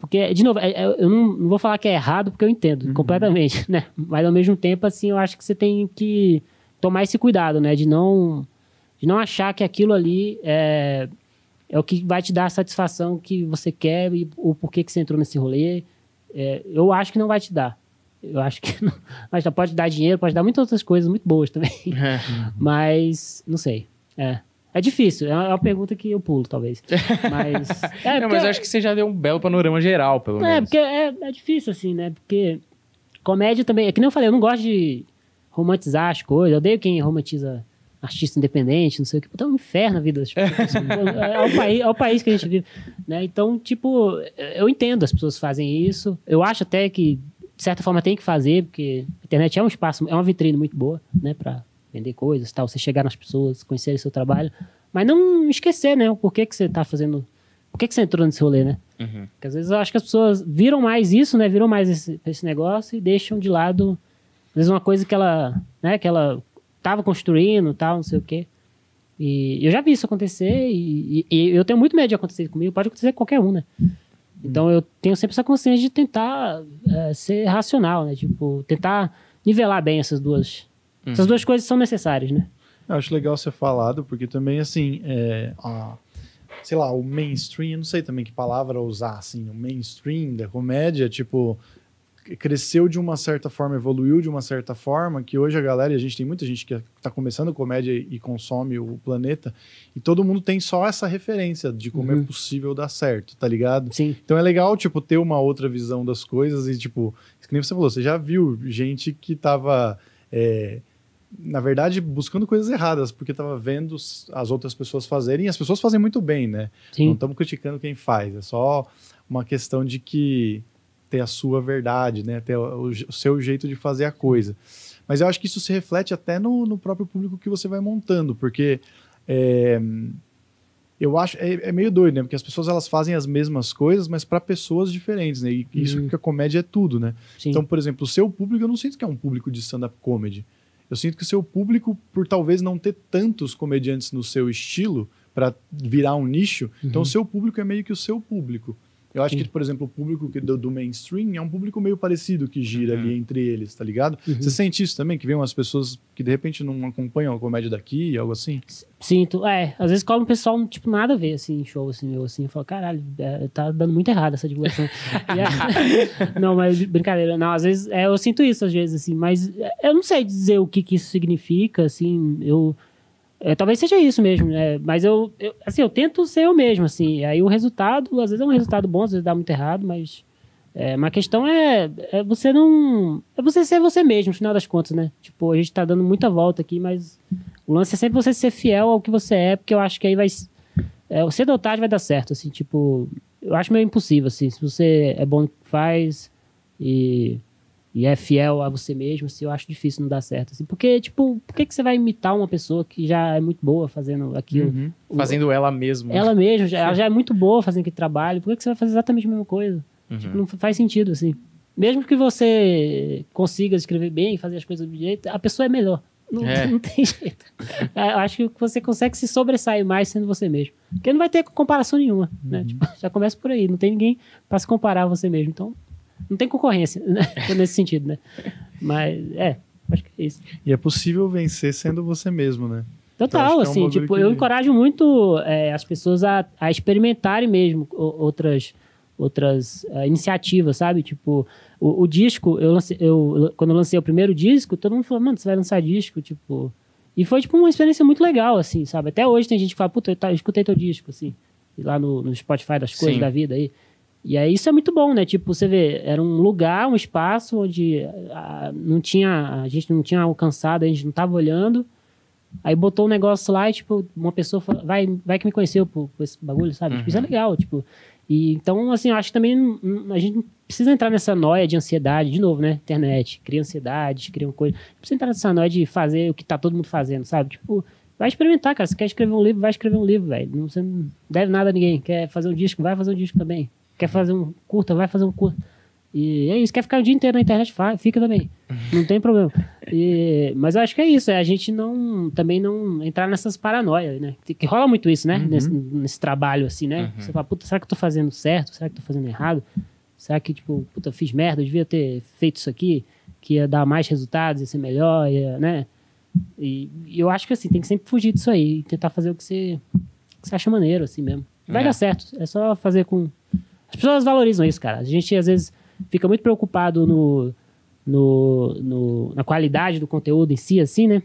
Porque, de novo, é- é- eu não, não vou falar que é errado, porque eu entendo completamente, né? Mas ao mesmo tempo, assim, eu acho que você tem que tomar esse cuidado, né? De não, de não achar que aquilo ali é, é o que vai te dar a satisfação que você quer e o porquê que você entrou nesse rolê. É, eu acho que não vai te dar. Eu acho que não, mas já pode dar dinheiro, pode dar muitas outras coisas muito boas também. É. Mas, não sei. É. É difícil, é uma é pergunta que eu pulo, talvez. Mas. É, Não, porque- mas eu acho que você já deu um belo panorama geral, pelo é, menos. porque é, é difícil, assim, né? Porque comédia também. É que nem eu falei, eu não gosto de romantizar as coisas. Eu odeio quem romantiza artista independente, não sei o que. Puta, é um inferno a vida das pessoas. assim. Pô, é, o país, é o país que a gente vive. Né? Então, tipo, eu entendo as pessoas fazem isso. Eu acho até que, de certa forma, tem que fazer, porque a internet é um espaço, é uma vitrine muito boa, né? Pra vender coisas tal. Você chegar nas pessoas, conhecer o seu trabalho. Mas não esquecer, né? O porquê que você tá fazendo. Por que, que você entrou nesse rolê, né? Uhum. Porque às vezes eu acho que as pessoas viram mais isso, né? Viram mais esse, esse negócio e deixam de lado, vezes, uma coisa que ela, né? Que ela tava construindo tal, não sei o quê. E eu já vi isso acontecer e, e- e eu tenho muito medo de acontecer comigo. Pode acontecer com qualquer um, né? Então eu tenho sempre essa consciência de tentar eh, ser racional, né? Tipo, tentar nivelar bem essas duas. Essas duas coisas são necessárias, né? Eu acho legal ser falado, porque também, assim, é, a- sei lá, o mainstream, eu não sei também que palavra usar, assim, o mainstream da comédia, tipo, cresceu de uma certa forma, evoluiu de uma certa forma, que hoje a galera, a gente tem muita gente que tá começando comédia e consome o planeta, e todo mundo tem só essa referência de como Uhum. é possível dar certo, tá ligado? Sim. Então é legal, tipo, ter uma outra visão das coisas e, tipo, que nem você falou, você já viu gente que tava, é, na verdade, buscando coisas erradas, porque tava vendo as outras pessoas fazerem, e as pessoas fazem muito bem, né? Não Sim. estamos criticando quem faz, é só uma questão de que ter a sua verdade, né? Ter o, o seu jeito de fazer a coisa. Mas eu acho que isso se reflete até no, no próprio público que você vai montando, porque é, eu acho é, é meio doido, né? Porque as pessoas elas fazem as mesmas coisas, mas para pessoas diferentes, né? E isso Uhum. porque a comédia é tudo, né? Sim. Então, por exemplo, o seu público, eu não sinto que é um público de stand-up comedy. Eu sinto que o seu público, por talvez não ter tantos comediantes no seu estilo para virar um nicho, então o seu público é meio que o seu público. Eu acho Sim. que, por exemplo, o público que- do, do mainstream é um público meio parecido que gira Uhum. ali entre eles, tá ligado? Você sente isso também? Que vem umas pessoas que de repente não acompanham a comédia daqui, algo assim? Sinto, é, às vezes cola um pessoal, tipo, nada a ver, assim, em show, assim, meu, assim, eu falo, caralho, é, tá dando muito errado essa divulgação. É- não, mas brincadeira, não, às vezes, é, eu sinto isso, às vezes, assim, mas é, eu não sei dizer o que que isso significa, assim, eu, é, talvez seja isso mesmo, né, mas eu, eu, assim, eu tento ser eu mesmo, assim, aí o resultado, às vezes é um resultado bom, às vezes dá muito errado, mas... É, mas a questão é, é você não. É você ser você mesmo, no final das contas, né? Tipo, a gente tá dando muita volta aqui, mas o lance é sempre você ser fiel ao que você é, porque eu acho que aí vai. É, cedo ou tarde vai dar certo, assim, tipo. Eu acho meio impossível, assim. Se você é bom no que faz e, e é fiel a você mesmo, assim, eu acho difícil não dar certo, assim. Porque, tipo, por que, que você vai imitar uma pessoa que já é muito boa fazendo aquilo? Uhum. Fazendo ela mesma. Ela mesma, já- ela já é muito boa fazendo aquele trabalho, por que, que você vai fazer exatamente a mesma coisa? Uhum. Tipo, não faz sentido, assim. Mesmo que você consiga escrever bem e fazer as coisas do jeito, a pessoa é melhor. Não, É. não tem jeito. Eu acho que você consegue se sobressair mais sendo você mesmo. Porque não vai ter comparação nenhuma, né? Tipo, já começa por aí. Não tem ninguém para se comparar a você mesmo. Então, não tem concorrência, né? Nesse sentido, né? Mas, é, acho que é isso. E é possível vencer sendo você mesmo, né? Total, que é um assim, tipo, que- eu encorajo muito é, as pessoas a, a experimentarem mesmo outras, outras é, iniciativas, sabe? Tipo, o, o disco, eu, lancei, eu quando eu lancei o primeiro disco, todo mundo falou, mano, você vai lançar disco, tipo... E foi, tipo, uma experiência muito legal, assim, sabe? Até hoje tem gente que fala, puta, eu, tá- eu escutei teu disco, assim, lá no, no Spotify das coisas Sim. da vida aí. E aí isso é muito bom, né? Tipo, você vê, era um lugar, um espaço onde ah, não tinha, a gente não tinha alcançado, a gente não tava olhando, Aí botou um negócio lá e, tipo, uma pessoa fala, vai, vai que me conheceu por, por esse bagulho, sabe? Tipo, isso é legal, tipo. E, então, assim, eu acho que também a gente não precisa entrar nessa noia de ansiedade, de novo, né? Internet, cria ansiedade, cria uma coisa. Não precisa entrar nessa noia de fazer o que tá todo mundo fazendo, sabe? Tipo, Vai experimentar, cara. Se quer escrever um livro, vai escrever um livro, velho. Você não deve nada a ninguém. Quer fazer um disco, vai fazer um disco também. Quer fazer um curta, vai fazer um curta. E é isso. Quer ficar o dia inteiro na internet, fica também. Não tem problema. E, mas eu acho que é isso. É a gente não também não entrar nessas paranoias, né? Que rola muito isso, né? Uhum. Nesse, nesse, trabalho, assim, né? Uhum. Você fala, puta, será que eu tô fazendo certo? Será que eu tô fazendo errado? Será que, tipo, puta, fiz merda, eu devia ter feito isso aqui, que ia dar mais resultados, ia ser melhor, ia, né? E, e, eu acho que, assim, tem que sempre fugir disso aí, tentar fazer o que você, que você acha maneiro, assim mesmo. Vai é. dar certo, é só fazer com... As pessoas valorizam isso, cara. A gente, às vezes, fica muito preocupado no, no, no na qualidade do conteúdo em si, assim, né?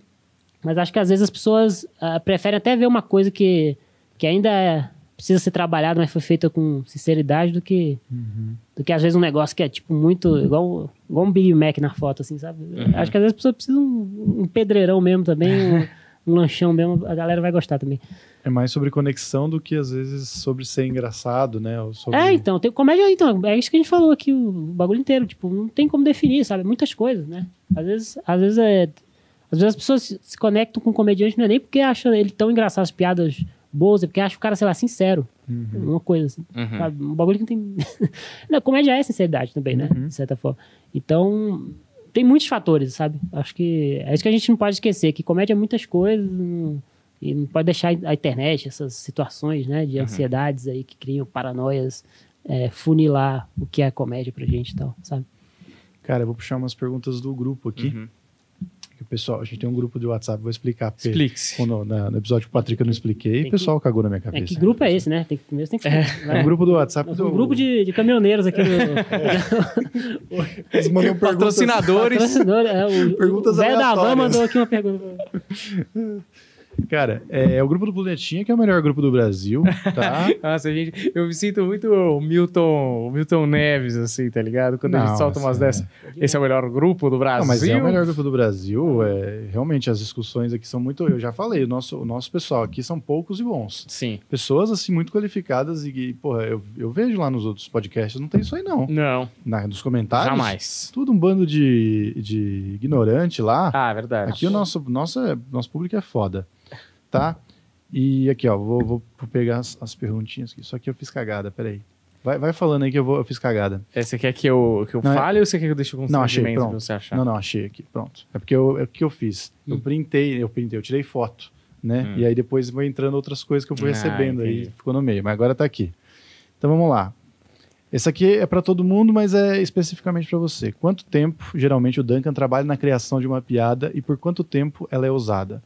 Mas acho que, às vezes, as pessoas uh, preferem até ver uma coisa que, que ainda é precisa ser trabalhado, mas foi feita com sinceridade do que uhum. do que às vezes um negócio que é tipo muito igual, igual um Big Mac na foto, assim, sabe? Uhum. Acho que às vezes a pessoa precisa um, um pedreirão mesmo também, um, um, lanchão mesmo, a galera vai gostar também. É mais sobre conexão do que às vezes sobre ser engraçado, né? Sobre... É, então, tem comédia, então, é isso que a gente falou aqui, o bagulho inteiro, tipo, não tem como definir, sabe? Muitas coisas, né? Às vezes, às vezes é às vezes as pessoas se conectam com o comediante não é nem porque acham ele tão engraçado as piadas boas, é porque acho o cara, sei lá, sincero. Uhum. Uma coisa assim. Uhum. Sabe? Um bagulho que não tem. não, comédia é sinceridade também, né? Uhum. De certa forma. Então, tem muitos fatores, sabe? Acho que é isso que a gente não pode esquecer, que comédia é muitas coisas. Não... E não pode deixar a internet, essas situações, né, de uhum. ansiedades aí que criam paranoias, é, funilar o que é comédia pra gente e tal, sabe? Cara, eu vou puxar umas perguntas do grupo aqui. Uhum pessoal, a gente tem um grupo de WhatsApp, vou explicar. Explique-se. No, no, episódio que o Patrick eu não expliquei, o pessoal que, cagou na minha cabeça. É, que grupo é esse, né? Tem, primeiro tem que é. é um grupo do WhatsApp. É um grupo de, de caminhoneiros aqui. Do... Eles mandam Patrocinadores. Patrocinadores. É, o, perguntas o Zé da Van mandou aqui uma pergunta. Cara, é, é, o grupo do Planetinha que é o melhor grupo do Brasil, tá? Nossa, gente, eu me sinto muito o Milton, Milton Neves, assim, tá ligado? Quando não, ele solta umas é... dessas. Esse é o melhor grupo do Brasil. Não, mas é o melhor grupo do Brasil. É, realmente, as discussões aqui são muito. Eu já falei, o nosso, o nosso pessoal aqui são poucos e bons. Sim. Pessoas, assim, muito qualificadas e, porra, eu, eu vejo lá nos outros podcasts, não tem isso aí, não. Não. Na, nos comentários. Jamais. Tudo um bando de, de ignorante lá. Ah, é verdade. Aqui o nosso, nosso, nosso público é foda tá? E aqui, ó, vou, vou pegar as, as, perguntinhas aqui. Só que eu fiz cagada, peraí. Vai, vai falando aí que eu, vou, eu fiz cagada. É, você quer que eu, que eu não, é- fale é... ou você quer que eu deixe com Não, achei, pronto. você achar? Não, não, achei aqui, pronto. É porque eu, é o que eu fiz. Hum. Eu printei, eu printei, eu tirei foto, né? Hum. E aí depois vai entrando outras coisas que eu vou ah, recebendo aí, ficou no meio. Mas agora tá aqui. Então vamos lá. Esse aqui é para todo mundo, mas é especificamente para você. Quanto tempo, geralmente, o Duncan trabalha na criação de uma piada e por quanto tempo ela é usada?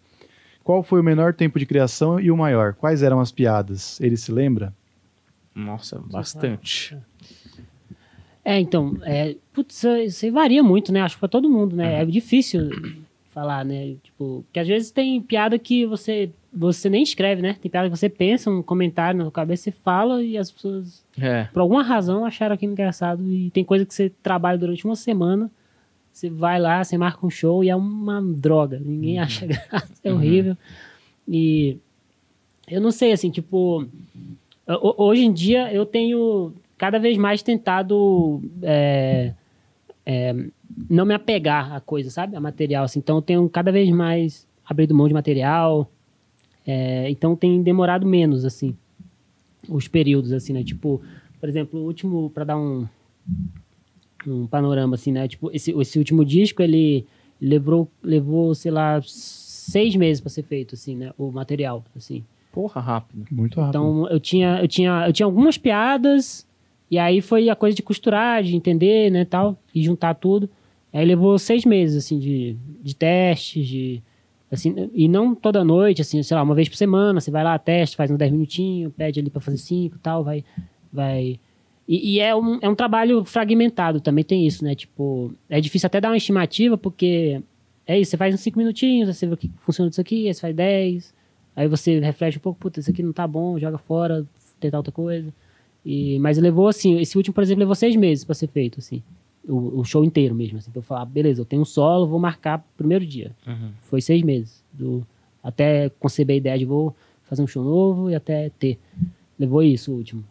Qual foi o menor tempo de criação e o maior? Quais eram as piadas? Ele se lembra? Nossa, bastante. É, então, é, putz, isso aí varia muito, né? Acho que pra todo mundo, né? Uhum. É difícil falar, né? Tipo, que às vezes tem piada que você você nem escreve, né? Tem piada que você pensa, um comentário na cabeça, e fala e as pessoas, é. por alguma razão, acharam aquilo engraçado. E tem coisa que você trabalha durante uma semana você vai lá, você marca um show e é uma droga. Ninguém uhum. acha graça, é uhum. horrível. E eu não sei, assim, tipo. Hoje em dia eu tenho cada vez mais tentado é, é, não me apegar a coisa, sabe? A material. Assim. Então eu tenho cada vez mais abrido mão de material. É, então tem demorado menos, assim, os períodos, assim, né? Tipo, por exemplo, o último, para dar um, um panorama, assim, né? Tipo, esse, esse último disco, ele levou, levou, sei lá, seis meses para ser feito, assim, né? O material, assim. Porra, rápido. Muito rápido. Então, eu tinha, eu tinha, eu tinha algumas piadas, e aí foi a coisa de costurar, de entender, né, tal, e juntar tudo. Aí levou seis meses, assim, de, de testes, de... Assim, e não toda noite, assim, sei lá, uma vez por semana, você vai lá, testa, faz uns 10 minutinhos, pede ali para fazer cinco tal, vai, vai e, e, é, um, é um trabalho fragmentado, também tem isso, né? Tipo, é difícil até dar uma estimativa, porque é isso, você faz uns 5 minutinhos, você vê o que funciona disso aqui, aí você faz 10, aí você reflete um pouco, puta, isso aqui não tá bom, joga fora, tentar outra coisa. E, mas levou, assim, esse último, por exemplo, levou seis meses para ser feito, assim. O, o, show inteiro mesmo, assim, pra eu falar, beleza, eu tenho um solo, vou marcar primeiro dia. Uhum. Foi seis meses. Do, até conceber a ideia de vou fazer um show novo e até ter. Levou isso o último.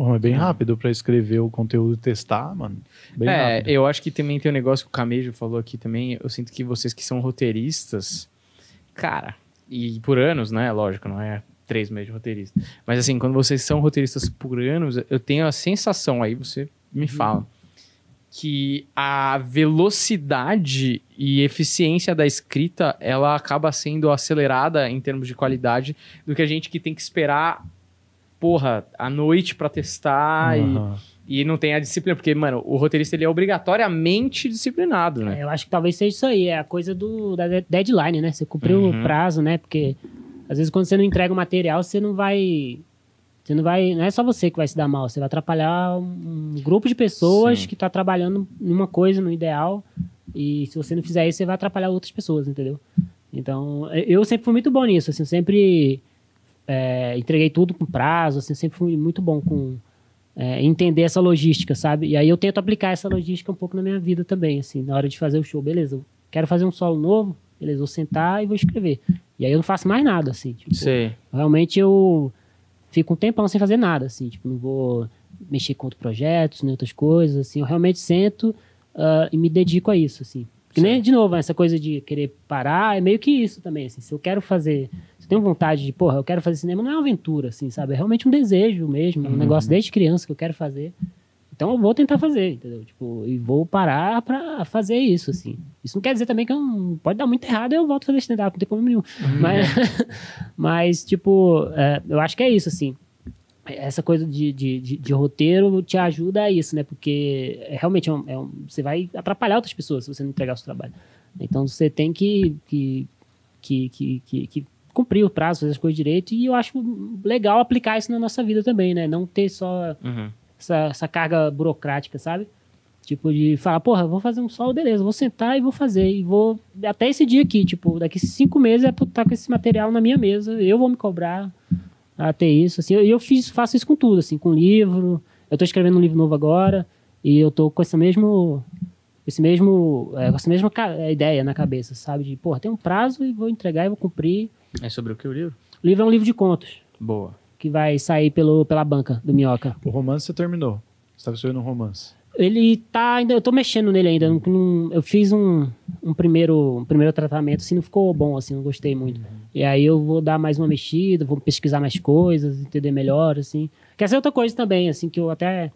Porra, é bem rápido para escrever o conteúdo e testar, mano. Bem é, rápido. eu acho que também tem um negócio que o Camejo falou aqui também. Eu sinto que vocês que são roteiristas, cara, e por anos, né? Lógico, não é três meses de roteirista. Mas assim, quando vocês são roteiristas por anos, eu tenho a sensação, aí você me fala, que a velocidade e eficiência da escrita, ela acaba sendo acelerada em termos de qualidade do que a gente que tem que esperar, porra, à noite para testar Aham. e, e não tem a disciplina, porque, mano, o roteirista ele é obrigatoriamente disciplinado, né? É, eu acho que talvez seja isso aí, é a coisa do, da de- deadline, né? Você cumpriu Uhum. o prazo, né? Porque às vezes quando você não entrega o material, você não vai. Você não vai. Não é só você que vai se dar mal, você vai atrapalhar um grupo de pessoas Sim. que está trabalhando numa coisa, no ideal. E se você não fizer isso, você vai atrapalhar outras pessoas, entendeu? Então, eu sempre fui muito bom nisso, assim, sempre é, entreguei tudo com prazo, assim, sempre fui muito bom com é, entender essa logística, sabe? E aí eu tento aplicar essa logística um pouco na minha vida também, assim, na hora de fazer o show, beleza, eu quero fazer um solo novo, beleza, vou sentar e vou escrever. E aí eu não faço mais nada, assim, tipo, Sei. realmente eu fico um tempão sem fazer nada, assim, tipo, não vou mexer com outros projetos, nem outras coisas, assim, eu realmente sento ah, e me dedico a isso, assim. Que nem, de novo, essa coisa de querer parar, é meio que isso também, assim, se eu quero fazer, tenho vontade de, porra, eu quero fazer cinema, não é uma aventura, assim, sabe, é realmente um desejo mesmo, um negócio desde criança que eu quero fazer, então eu vou tentar fazer, entendeu? Tipo, e vou parar pra fazer isso, assim. Isso não quer dizer também que eu não, pode dar muito errado e eu volto a fazer stand-up, não tem problema nenhum. Mas, mas, tipo, é, eu acho que é isso, assim. Essa coisa de, de, de, de roteiro te ajuda a isso, né? Porque é, realmente é um- é um- você vai atrapalhar outras pessoas se você não entregar o seu trabalho. Então você tem que, que, que, que, que cumprir o prazo, fazer as coisas direito. E eu acho legal aplicar isso na nossa vida também, né? Não ter só Uhum. essa, essa carga burocrática, sabe? Tipo, de falar, porra, vou fazer um solo, beleza, vou sentar e vou fazer. E vou. Até esse dia aqui, tipo, daqui cinco meses é pra estar com esse material na minha mesa. Eu vou me cobrar a ter isso. Assim, eu fiz, faço isso com tudo, assim, com livro. Eu tô escrevendo um livro novo agora. E eu tô com esse mesmo. Esse mesmo. é, com essa mesma é, ideia na cabeça, sabe? De, porra, tem um prazo e vou entregar e vou cumprir. É sobre o que o livro? O livro é um livro de contos. Boa. Que vai sair pelo, pela banca do Minhoca. O romance você terminou. Você estava escrevendo um romance. Ele tá ainda. Eu tô mexendo nele ainda. não- não- eu fiz um, um, primeiro, um primeiro tratamento, assim, não ficou bom, assim, não gostei muito. E aí eu vou dar mais uma mexida, vou pesquisar mais coisas, entender melhor, assim. Quer ser outra coisa também, assim, que eu até.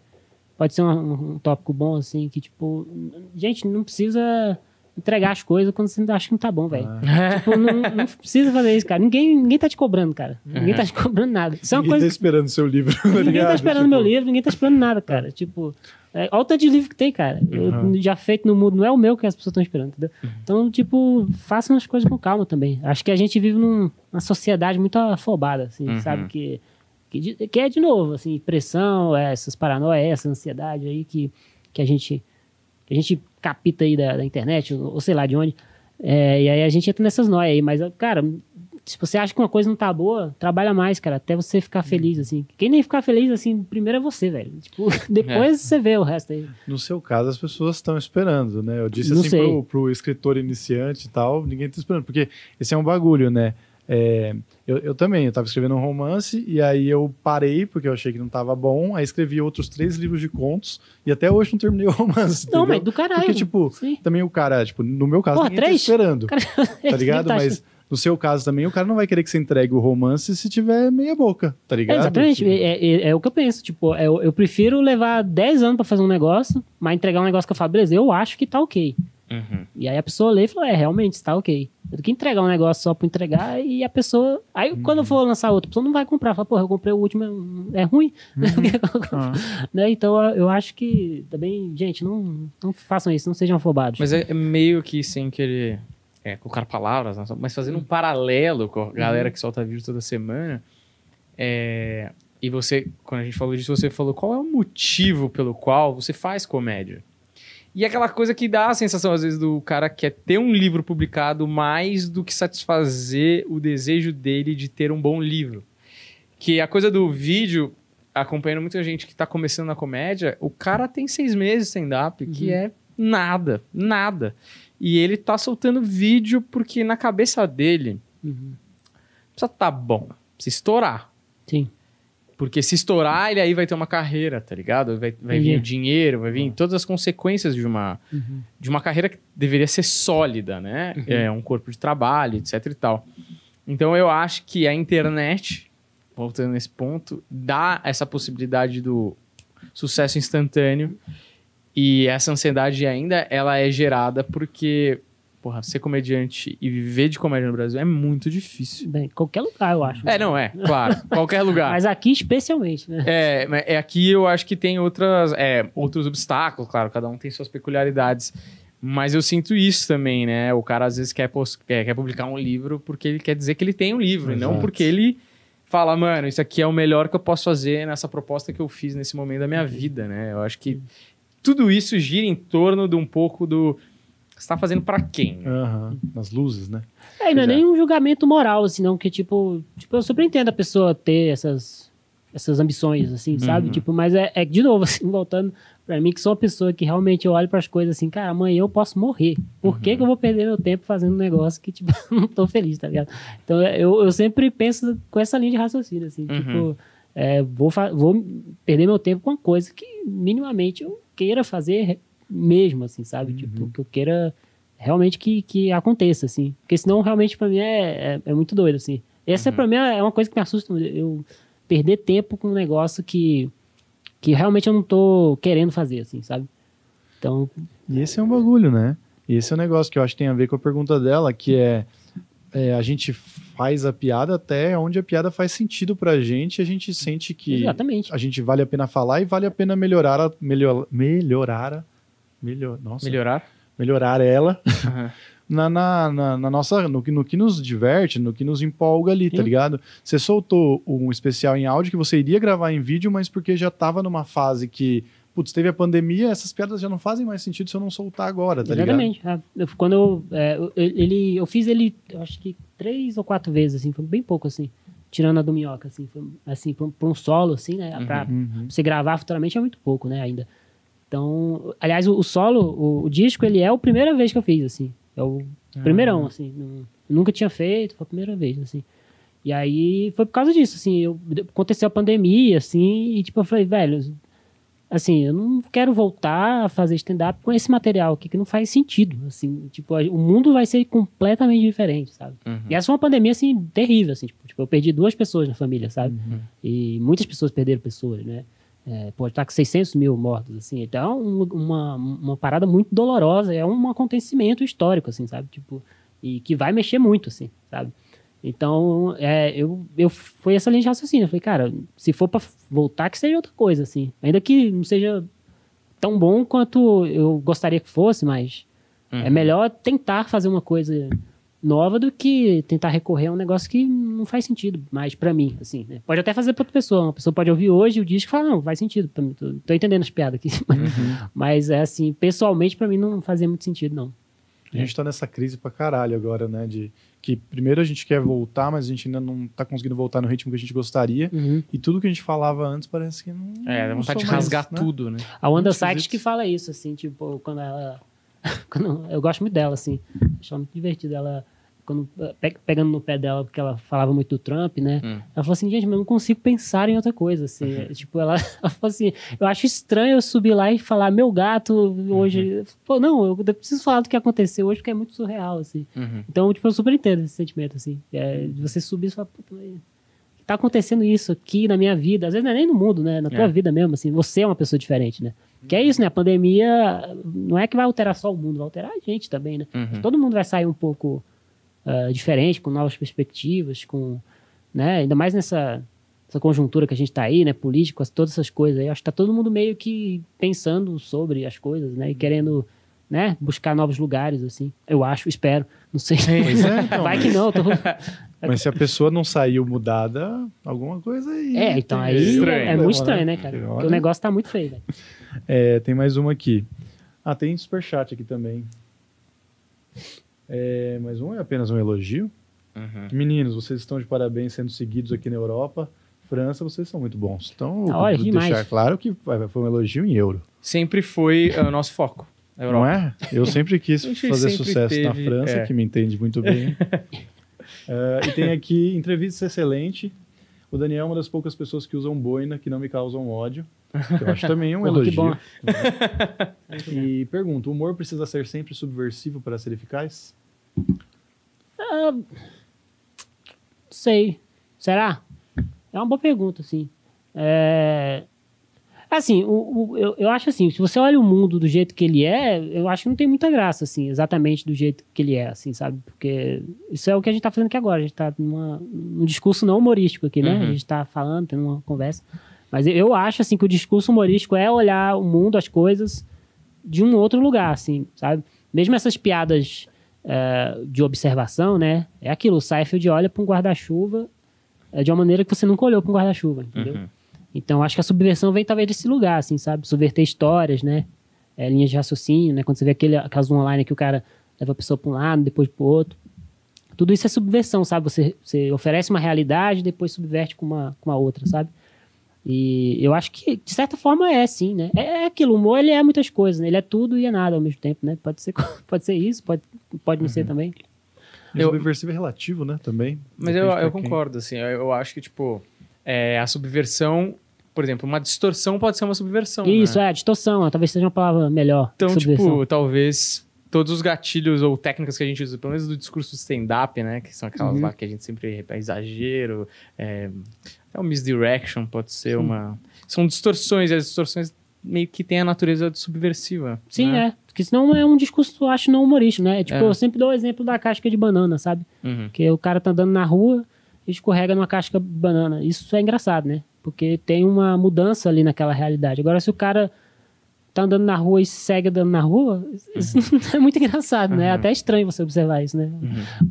Pode ser um, um tópico bom, assim, que, tipo, gente, não precisa entregar as coisas quando você acha que não tá bom, velho. Tipo, não, não precisa fazer isso, cara. Ninguém, ninguém tá te cobrando, cara. Ninguém tá te cobrando nada. Isso é uma Ninguém coisa tá esperando o seu livro. tá Ninguém tá esperando Tipo, meu livro, ninguém tá esperando nada, cara. Tipo, é, olha o tanto de livro que tem, cara. Eu- Uhum. já feito no mundo, não é o meu que as pessoas estão esperando, entendeu? Então, tipo, façam as coisas com calma também. Acho que a gente vive num- numa sociedade muito afobada, assim, Uhum. sabe? Que, que, que é, de novo, assim, pressão, é, essas paranoias, essa ansiedade aí que, que a gente que a gente capita aí da, da internet, ou, ou sei lá de onde. É, e aí a gente entra nessas noias aí. Mas, cara, se você acha que uma coisa não tá boa, trabalha mais, cara, até você ficar feliz, assim. Quem nem ficar feliz, assim, primeiro é você, velho. Tipo, depois você vê o resto aí. No seu caso, as pessoas estão esperando, né? Eu disse Não assim pro, pro escritor iniciante e tal, ninguém tá esperando, porque esse é um bagulho, né? É, eu, eu também, eu tava escrevendo um romance e aí eu parei porque eu achei que não tava bom, aí escrevi outros três livros de contos e até hoje não terminei o romance. Não, entendeu? mas do caralho. Porque, tipo, Sim. também o cara, tipo, no meu caso, Porra, ninguém três? tá esperando, Cara, tá ligado? tá Mas no seu caso também, o cara não vai querer que você entregue o romance se tiver meia boca, tá É, ligado? exatamente, Tipo, é, é- é o que eu penso. Tipo, é, eu, eu prefiro levar 10 anos pra fazer um negócio, mas entregar um negócio que eu falo, beleza, eu acho que tá ok. Uhum. E aí a pessoa lê e fala, é, realmente, está ok. Do que entregar um negócio só pra entregar e a pessoa. Aí quando eu for lançar outro, a pessoa não vai comprar. Fala, porra, eu comprei o último, é ruim. ah. né? Então eu- acho que também, gente, não, não façam isso, não sejam afobados. Mas é é meio que sem querer é, colocar palavras, né, mas fazendo um paralelo com a galera que solta vídeo toda semana. é, e você, quando a gente falou disso, você falou qual é o motivo pelo qual você faz comédia. E é aquela coisa que dá a sensação, às vezes, do cara que quer ter um livro publicado mais do que satisfazer o desejo dele de ter um bom livro. Que a coisa do vídeo, acompanhando muita gente que tá começando na comédia, o cara tem seis meses stand-up, que Uhum. é nada, nada. E ele tá soltando vídeo porque na cabeça dele Uhum. precisa tá bom, precisa estourar. Sim. Porque se estourar, ele aí vai ter uma carreira, tá ligado? Vai, vai vir Entendi. o dinheiro, vai vir todas as consequências de uma, Uhum. de uma carreira que deveria ser sólida, né? É um corpo de trabalho, etc e tal. Então eu acho que a internet, voltando nesse ponto, dá essa possibilidade do sucesso instantâneo e essa ansiedade ainda ela é gerada porque porra, ser comediante e viver de comédia no Brasil é muito difícil. Bem, qualquer lugar, eu acho. É, não é, claro, qualquer lugar. Mas aqui especialmente, né? É, mas é aqui eu acho que tem outras, é, outros obstáculos, claro, cada um tem suas peculiaridades. Mas eu sinto isso também, né? O cara às vezes quer, quer, quer publicar um livro porque ele quer dizer que ele tem um livro, e não Exato. porque ele fala, mano, isso aqui é o melhor que eu posso fazer nessa proposta que eu fiz nesse momento da minha vida, né? Eu acho que tudo isso gira em torno de um pouco do. Você tá fazendo pra quem? Aham, Nas luzes, né? É, e não é é. nem um julgamento moral, assim, não, que, tipo, tipo, eu super entendo a pessoa ter essas, essas ambições, assim, sabe? Uhum. Tipo, mas é, é, de novo, assim, voltando pra mim, que sou uma pessoa que realmente eu olho pras coisas assim, cara, amanhã eu posso morrer. Por Uhum. que, que eu vou perder meu tempo fazendo um negócio que, tipo, eu não tô feliz, tá ligado? Então, eu, eu sempre penso com essa linha de raciocínio, assim, Uhum. tipo, é, vou, vou perder meu tempo com uma coisa que minimamente eu queira fazer mesmo, assim, sabe? Tipo, que eu queira realmente que, que aconteça, assim. Porque senão, realmente, pra mim, é, é, é muito doido, assim. Essa, pra mim, é uma coisa que me assusta. Eu perder tempo com um negócio que, que realmente eu não tô querendo fazer, assim, sabe? Então, E esse é um bagulho, né? E esse é um negócio que eu acho que tem a ver com a pergunta dela, que é, é, a gente faz a piada até onde a piada faz sentido pra gente e a gente sente que exatamente. a gente vale a pena falar e vale a pena melhorar a, melhor, melhorar a, melhor, nossa, Melhorar? melhorar ela Aham. na, na, na, na nossa no, que- no que nos diverte, no que nos empolga ali, tá Sim. ligado? Você soltou um especial em áudio que você iria gravar em vídeo, mas porque já tava numa fase que, putz, teve a pandemia, essas piadas já não fazem mais sentido se eu não soltar agora, tá ligado? Exatamente. Eu- quando eu, é, eu- ele, eu fiz ele, eu acho que três ou quatro vezes, assim, foi bem pouco, assim, tirando a do Minhoca, assim, foi, assim, pra um, pra um solo, assim, né, pra Uhum. você gravar futuramente é muito pouco, né, ainda. Então, aliás, o, o solo, o, o disco, ele é a primeira vez que eu fiz, assim, é o primeirão, assim, não- nunca tinha feito, foi a primeira vez, assim. E aí, foi por causa disso, assim, eu, aconteceu a pandemia, assim, e tipo, eu falei, velho, assim, eu não quero voltar a fazer stand-up com esse material aqui, que não faz sentido, assim, tipo, o mundo vai ser completamente diferente, sabe? Uhum. E essa foi uma pandemia, assim, terrível, assim, tipo, tipo, eu perdi duas pessoas na família, sabe? Uhum. E muitas pessoas perderam pessoas, né? É, pode estar com 600 mil mortos, assim, então é um- uma, uma parada muito dolorosa, é um acontecimento histórico, assim, sabe? Tipo, e que vai mexer muito, assim, sabe? Então, é, eu, eu foi essa linha de raciocínio. Eu falei, cara, se for pra voltar, que seja outra coisa, assim. Ainda que não seja tão bom quanto eu gostaria que fosse, mas é melhor tentar fazer uma coisa nova do que tentar recorrer a um negócio que não faz sentido mais pra mim, assim, né? Pode até fazer pra outra pessoa. Uma pessoa pode ouvir hoje o disco e falar, não, faz sentido pra mim. Tô, tô entendendo as piadas aqui. mas, é assim, pessoalmente pra mim não fazia muito sentido, não. A gente tá nessa crise pra caralho agora, né? De que primeiro a gente quer voltar, mas a gente ainda não tá conseguindo voltar no ritmo que a gente gostaria. Uhum. E tudo que a gente falava antes parece que não. É, dá vontade de rasgar né? tudo, né? A Wanda Sykes que fala isso, assim, tipo, quando ela. quando- eu gosto muito dela, assim. Acho ela muito divertida. Ela, quando, pe- pegando no pé dela, porque ela falava muito do Trump, né? Hum. Ela falou assim, gente, mas eu não consigo pensar em outra coisa, assim. É, Tipo, ela, ela falou assim, eu acho estranho eu subir lá e falar, meu gato hoje... Pô, não, eu preciso falar do que aconteceu hoje, porque é muito surreal, assim. Uhum. Então, tipo, eu super entendo esse sentimento, assim. É, você subir e falar, puta, tá acontecendo isso aqui na minha vida. Às vezes não é nem no mundo, né? Na tua É. vida mesmo, assim. Você é uma pessoa diferente, né? Que é isso, né? A pandemia não é que vai alterar só o mundo, vai alterar a gente também, né? Uhum. Todo mundo vai sair um pouco ah, diferente, com novas perspectivas, com... Né? Ainda mais nessa... Essa conjuntura que a gente tá aí, né? Político, todas essas coisas aí. Acho que tá todo mundo meio que pensando sobre as coisas, né? E querendo, né? Buscar novos lugares, assim. Eu acho, espero. Não sei. É, então. Vai que não, tô... Mas se a pessoa não saiu mudada, alguma coisa aí. É, então aí estranho, é, é muito né? estranho, né, cara? Porque, Porque o negócio tá muito feio. É, tem mais uma aqui. Ah, tem superchat aqui também. É, mais um é apenas um elogio. Uhum. Meninos, vocês estão de parabéns sendo seguidos aqui na Europa. França, vocês são muito bons. Então, Ah, olha, deixar claro que foi um elogio em euro. Sempre foi ah, o nosso foco. Não é? Eu sempre quis fazer sempre sucesso na teve, França, é. que me entende muito bem. É, e tem aqui entrevista excelente. O Daniel é uma das poucas pessoas que usam boina que não me causam ódio. eu acho também um Porra, elogio. que bom. E pergunto, o humor precisa ser sempre subversivo para ser eficaz? Ah, sei. Será? É uma boa pergunta, assim. É... Assim, o, o- eu, eu acho assim, se você olha o mundo do jeito que ele é, eu acho que não tem muita graça, assim, exatamente do jeito que ele é, assim, sabe? Porque isso é o que a gente tá fazendo aqui agora. A gente tá numa, num discurso não humorístico aqui, né? Uhum. A gente tá falando, tendo uma conversa. Mas eu acho, assim, que o discurso humorístico é olhar o mundo, as coisas, de um outro lugar, assim, sabe? Mesmo essas piadas eh, de observação, né? É aquilo, o Seinfeld olha para um guarda-chuva eh, de uma maneira que você nunca olhou para um guarda-chuva, entendeu? Uhum. Então, acho que a subversão vem talvez desse lugar, assim, sabe? Subverter histórias, né? Eh, linhas de raciocínio, né? Quando você vê aquele caso online que o cara leva a pessoa para um lado, depois para o outro. Tudo isso é subversão, sabe? Você, você oferece uma realidade depois subverte com uma, com uma outra, sabe? E eu acho que, de certa forma, é sim, né? É, é aquilo, o humor, ele é muitas coisas, né? Ele é tudo e é nada ao mesmo tempo, né? Pode ser, pode ser isso, pode, pode não ser também. E Eu- subversivo é relativo, né? Também. Mas eu, eu quem. concordo, assim. Eu, eu acho que, tipo, é, a subversão, por exemplo, uma distorção pode ser uma subversão. Isso, né? é, distorção, talvez seja uma palavra melhor. Então, tipo, talvez todos os gatilhos ou técnicas que a gente usa, pelo menos do discurso stand-up, né? Que são aquelas Uhum. lá que a gente sempre é exagero, é, é um misdirection, pode ser uma. São distorções, e as distorções meio que têm a natureza subversiva. Sim, né? é. Porque senão é um discurso, eu acho, não humorístico, né? Tipo, É. eu sempre dou o exemplo da casca de banana, sabe? Uhum. Que o cara tá andando na rua e escorrega numa casca de banana. Isso é engraçado, né? Porque tem uma mudança ali naquela realidade. Agora, se o cara tá andando na rua e segue andando na rua, isso é muito engraçado, né? É Uhum. até estranho você observar isso, né?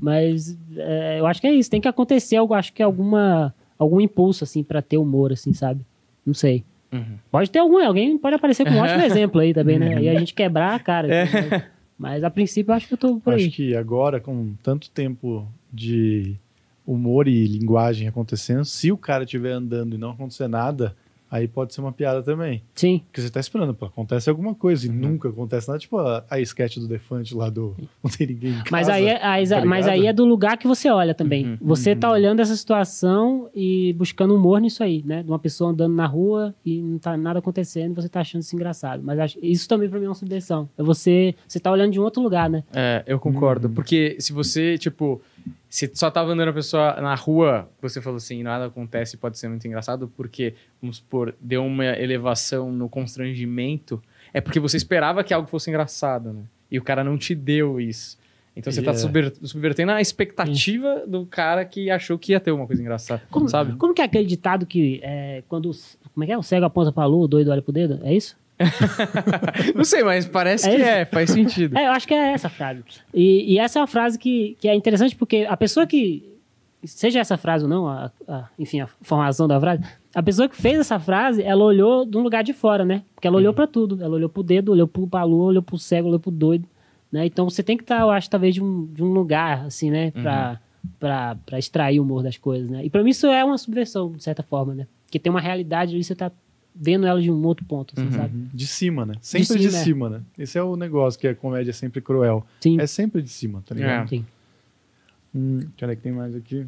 Mas é, eu acho que é isso. Tem que acontecer algo, acho que alguma, algum impulso, assim, pra ter humor, assim, sabe? Não sei. Uhum. Pode ter algum, alguém pode aparecer com um ótimo exemplo aí também, né? E a gente quebrar a cara. É. assim, né? Mas a princípio eu acho que eu tô por aí. Acho que agora, com tanto tempo de humor e linguagem acontecendo, se o cara estiver andando e não acontecer nada, aí pode ser uma piada também. Sim. Porque você tá esperando, pô, acontece alguma coisa e Uhum. nunca acontece nada. Tipo a, a sketch do Defante lá do Não Tem Ninguém em Mas Casa, aí, é, aí- tá mas aí é do lugar que você olha também. Uhum. Você tá olhando essa situação e buscando humor nisso aí, né? De uma pessoa andando na rua e não tá nada acontecendo e você tá achando isso engraçado. Mas acho- isso também pra mim é uma subversão. É você, você tá olhando de um outro lugar, né? É, eu concordo. Porque se você, tipo, se só tava andando a pessoa na rua, você falou assim, nada acontece, pode ser muito engraçado, porque, vamos supor, deu uma elevação no constrangimento, é porque você esperava que algo fosse engraçado, né? E o cara não te deu isso. Então você E tá é. subver- subvertendo a expectativa do cara que achou que ia ter uma coisa engraçada, Como, sabe? como que é aquele ditado que é, quando. Como é que é? O cego aponta pra lua, o doido olha pro dedo? É isso? Não sei, mas parece É que é, faz sentido. É, eu acho que é essa a frase. E, e essa é uma frase que, que é interessante porque a pessoa que. Seja essa frase ou não, a- a- enfim, a formação da frase, a pessoa que fez essa frase, ela olhou de um lugar de fora, né? Porque ela olhou pra tudo. Ela olhou pro dedo, olhou pro, pra lua, olhou pro cego, olhou pro doido. Né? Então você tem que estar, eu acho, talvez de um, de um lugar, assim, né? Pra, pra, pra extrair o humor das coisas, né? E pra mim isso é uma subversão, de certa forma, né? Porque tem uma realidade ali, você tá vendo ela de um outro ponto, assim, Uhum. sabe? De cima, né? Sempre de cima, é. cima, né? Esse é o negócio que a comédia é sempre cruel. Sim, É sempre de cima, tá ligado? É. sim. Hum, deixa eu ver que tem mais aqui.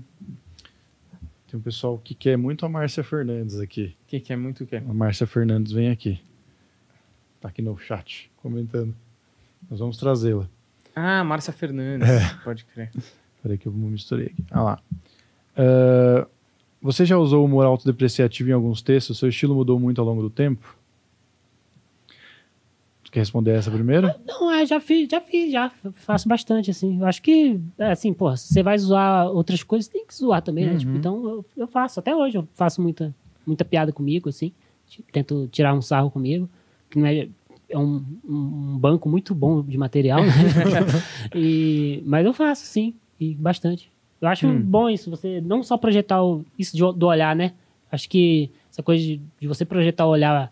Tem um pessoal que quer muito a Márcia Fernandes aqui. Que, que é muito o quê? A Márcia Fernandes vem aqui. Tá aqui no chat, comentando. Nós vamos trazê-la. Ah, Márcia Fernandes, É. pode crer. Peraí que eu me misturei aqui. Ah lá. Ah, você já usou o humor autodepreciativo em alguns textos? Seu estilo mudou muito ao longo do tempo? Tu quer responder essa primeiro? Não, é, já fiz, já fiz, já faço bastante, assim. Eu acho que, é, assim, porra, se você vai zoar outras coisas, tem que zoar também, né? Uhum. Tipo, então eu, eu faço, até hoje eu faço muita, muita piada comigo, assim. Tento tirar um sarro comigo, que não é, é um, um banco muito bom de material, né? e, mas eu faço, sim, e bastante. Eu acho Hum. bom isso, você não só projetar o- isso de- do olhar, né? Acho que essa coisa de, de você projetar o olhar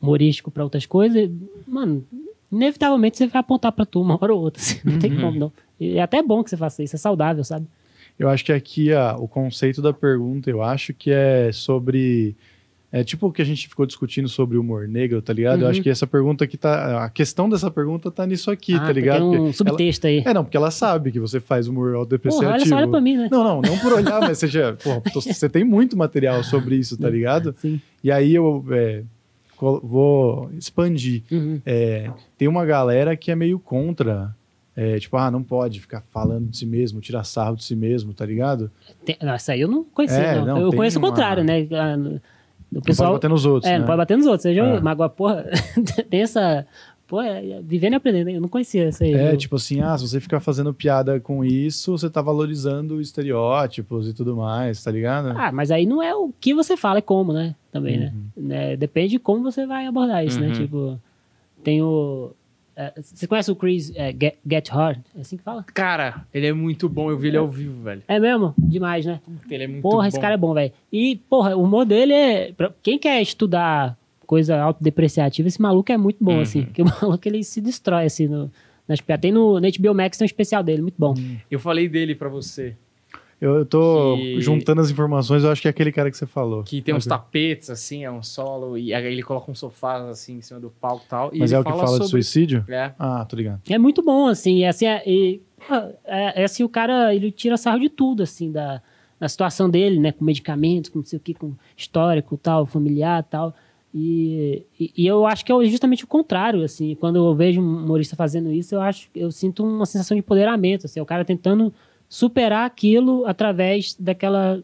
humorístico para outras coisas, mano, inevitavelmente você vai apontar para tu uma hora ou outra. assim, não tem como, não. E é até bom que você faça isso, é saudável, sabe? Eu acho que aqui a, o conceito da pergunta, eu acho que é sobre. É tipo o que a gente ficou discutindo sobre o humor negro, tá ligado? Eu Uhum. acho que essa pergunta aqui tá. A questão dessa pergunta tá nisso aqui, Ah, tá ligado? Tem um subtexto aí. ela- é, não, porque ela sabe que você faz humor Porra, autodepreciativo. olha só, olha pra mim, né? Não, não, não por olhar, mas já. Porra, tô- você tem muito material sobre isso, tá ligado? Sim. E aí eu é, vou expandir. Uhum. É, tem uma galera que é meio contra É, tipo, ah, não pode ficar falando de si mesmo, tirar sarro de si mesmo, tá ligado? Tem, não, essa aí eu não conhecia, É, não. não, Eu conheço o uma- contrário, né? No- O Não pessoal, pode bater nos outros, é, né? não pode bater nos outros. Seja, É. Mas agora, porra, tem essa. Pô, é, vivendo e aprendendo, eu não conhecia essa aí. É, viu? tipo assim, ah, se você ficar fazendo piada com isso, você tá valorizando estereótipos e tudo mais, tá ligado? Ah, mas aí não é o que você fala, é como, né? Também, né? Uhum. né? Depende de como você vai abordar isso, né? Uhum. Tipo, tem o. é, você conhece o Chris é, Get, Get Hard? É assim que fala? Cara, ele é muito bom. Eu vi ele ao vivo, velho. É mesmo? Demais, né? Ele é muito Porra, bom. esse cara é bom, velho. E, porra, o humor dele é. pra Quem quer estudar coisa autodepreciativa, esse maluco é muito bom, Uhum. assim. Porque o maluco ele se destrói, assim, no, nas piadas. Tem no, no HBO Max, tem um especial dele, muito bom. Eu falei dele pra você. Eu, eu tô Que- juntando as informações, eu acho que é aquele cara que você falou. Que tem uns Mas- tapetes, assim, é um solo. E aí ele coloca um sofá, assim, em cima do palco e tal. Mas ele é o que fala de sobre... suicídio? É. Ah, tô ligado. É muito bom, assim. E, assim é, é, é assim, o cara, ele tira sarro de tudo, assim, da, da situação dele, né? Com medicamentos, com não sei o que, com histórico tal, familiar tal. E, e, e eu acho que é justamente o contrário, assim. Quando eu vejo um humorista fazendo isso, eu acho eu sinto uma sensação de empoderamento, assim. O cara tentando superar aquilo através daquela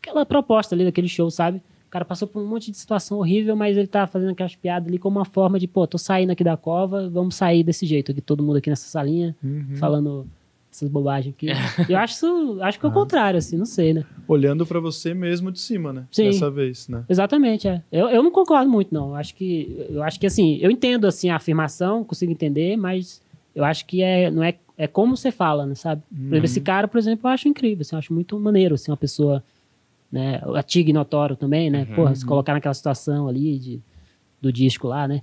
aquela proposta ali daquele show, sabe? O cara passou por um monte de situação horrível, mas ele tá fazendo aquelas piadas ali como uma forma de, pô, tô saindo aqui da cova, vamos sair desse jeito aqui, todo mundo aqui nessa salinha, Uhum. falando essas bobagens aqui. Eu acho isso, acho que é o contrário, assim, não sei, né? Olhando pra você mesmo de cima, né? Sim. Dessa vez, né? Exatamente, é. Eu, eu não concordo muito, não. Eu acho que, eu acho que assim, eu entendo, assim, a afirmação, consigo entender, mas eu acho que é, não é, é como você fala, né, sabe? Por exemplo, esse cara, por exemplo, eu acho incrível, assim, eu acho muito maneiro, assim, uma pessoa, né, a Tig Notório também, né, porra, se colocar naquela situação ali de, do disco lá, né,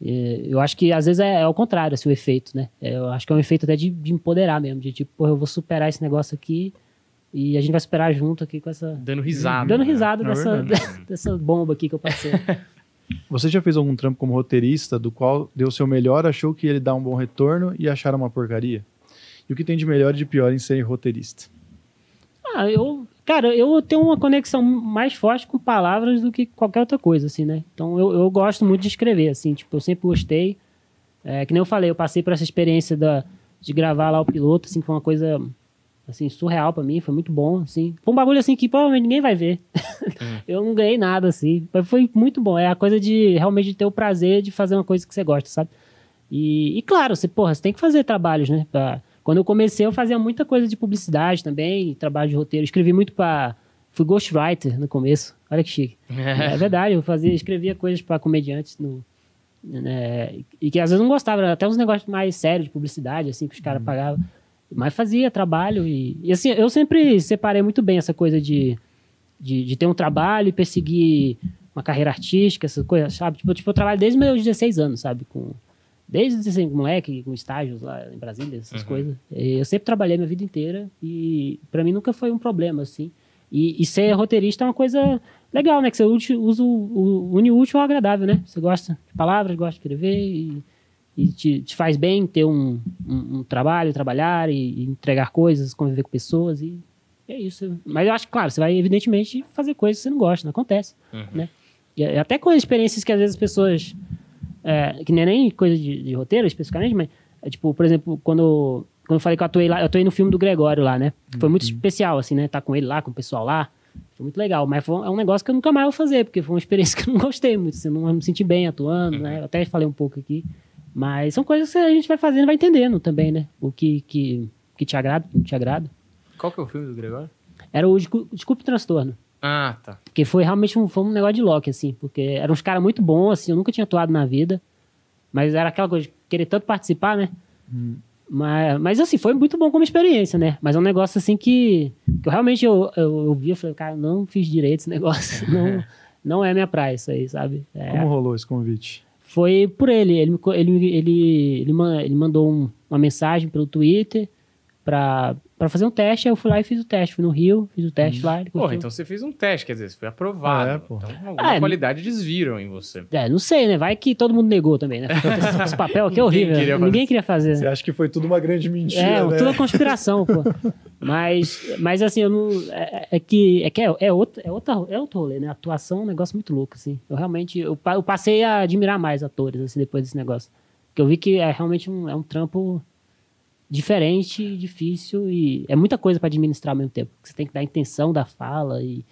E eu acho que às vezes é, é o contrário, assim, o efeito, né, É, eu acho que é um efeito até de, de empoderar mesmo, de tipo, porra, eu vou superar esse negócio aqui e a gente vai superar junto aqui com essa... Dando risada. Dando né? risada É dessa, dessa bomba aqui que eu passei. Você já fez algum trampo como roteirista do qual deu seu melhor, achou que ele dá um bom retorno e acharam uma porcaria? E o que tem de melhor e de pior em ser roteirista? Ah, eu, cara, eu tenho uma conexão mais forte com palavras do que qualquer outra coisa, assim, né? Então eu, eu gosto muito de escrever, assim, tipo, eu sempre gostei. É, que nem eu falei, eu passei por essa experiência da, de gravar lá o piloto, assim, que foi uma coisa, assim, surreal pra mim, foi muito bom, assim. Foi um bagulho, assim, que provavelmente ninguém vai ver. eu não ganhei nada, assim, mas foi muito bom. É a coisa de realmente de ter o prazer de fazer uma coisa que você gosta, sabe? E, e claro, você, porra, você tem que fazer trabalhos, né? Pra- quando eu comecei, eu fazia muita coisa de publicidade também, trabalho de roteiro. Escrevi muito pra. Fui ghostwriter no começo. Olha que chique. é verdade, eu fazia, escrevia coisas pra comediantes no. né, e que às vezes não gostava, até uns negócios mais sérios de publicidade, assim, que os caras pagavam. Mas fazia trabalho e, e assim, eu sempre separei muito bem essa coisa de, de, de ter um trabalho e perseguir uma carreira artística, essas coisas, sabe? Tipo, tipo, eu trabalho desde meus 16 anos, sabe? Com, desde assim, moleque, com estágios lá em Brasília, essas Uhum. coisas. E Eu sempre trabalhei minha vida inteira e pra mim nunca foi um problema, assim. E, e ser roteirista é uma coisa legal, né? Que você usa, usa o, o une o útil ao agradável, né? Você gosta de palavras, gosta de escrever e, e te, te faz bem ter um, um, um trabalho, trabalhar e, e entregar coisas, conviver com pessoas e é isso. Mas eu acho que, claro, você vai evidentemente fazer coisas que você não gosta, não acontece, Uhum. né? E até com experiências que às vezes as pessoas é, que nem é nem coisa de, de roteiro especificamente, mas é, tipo, por exemplo, quando, quando eu falei que eu atuei lá, eu atuei no filme do Gregório lá, né? Foi muito especial, assim, né? Tá com ele lá, com o pessoal lá. Foi muito legal, mas foi, é um negócio que eu nunca mais vou fazer, porque foi uma experiência que eu não gostei muito, assim, eu não me senti bem atuando, né? Eu até falei um pouco aqui. Mas são coisas que a gente vai fazendo e vai entendendo também, né? O que, que, que te agrada, o que não te agrada. Qual que é o filme do Gregório? Era o Descu- Desculpe o Transtorno. Ah, tá. Porque foi realmente um, foi um negócio de Loki, assim, porque eram uns caras muito bons, assim, eu nunca tinha atuado na vida. Mas era aquela coisa de querer tanto participar, né? Mas, mas assim, foi muito bom como experiência, né? Mas é um negócio assim que, que eu realmente eu, eu, eu vi, eu falei, cara, não fiz direito esse negócio. Não, não é minha praia isso aí, sabe? É, Como rolou esse convite? Foi por ele. Ele, ele, ele, ele, man- ele mandou um- uma mensagem pelo Twitter pra, pra fazer um teste. Eu fui lá e fiz o teste. Fui no Rio, fiz o teste lá. Ele Porra, então você fez um teste, quer dizer, você foi aprovado. Ah, é. Então alguma É, qualidade eles viram em você. É, não sei, né? Vai que todo mundo negou também, né? Esse, esse papel aqui é Ninguém horrível. queria. Ninguém queria fazer. Você né? acha que foi tudo uma grande mentira, É, né? tudo é conspiração, pô. Mas, mas assim, eu não. É, é que, é, que é, é, outro, é, outra, é outro rolê, né? Atuação é um negócio muito louco, assim. Eu realmente. Eu, eu passei a admirar mais atores, assim, depois desse negócio. Porque eu vi que é realmente um, é um trampo diferente, difícil e é muita coisa para administrar ao mesmo tempo. Você tem que dar a intenção da fala e,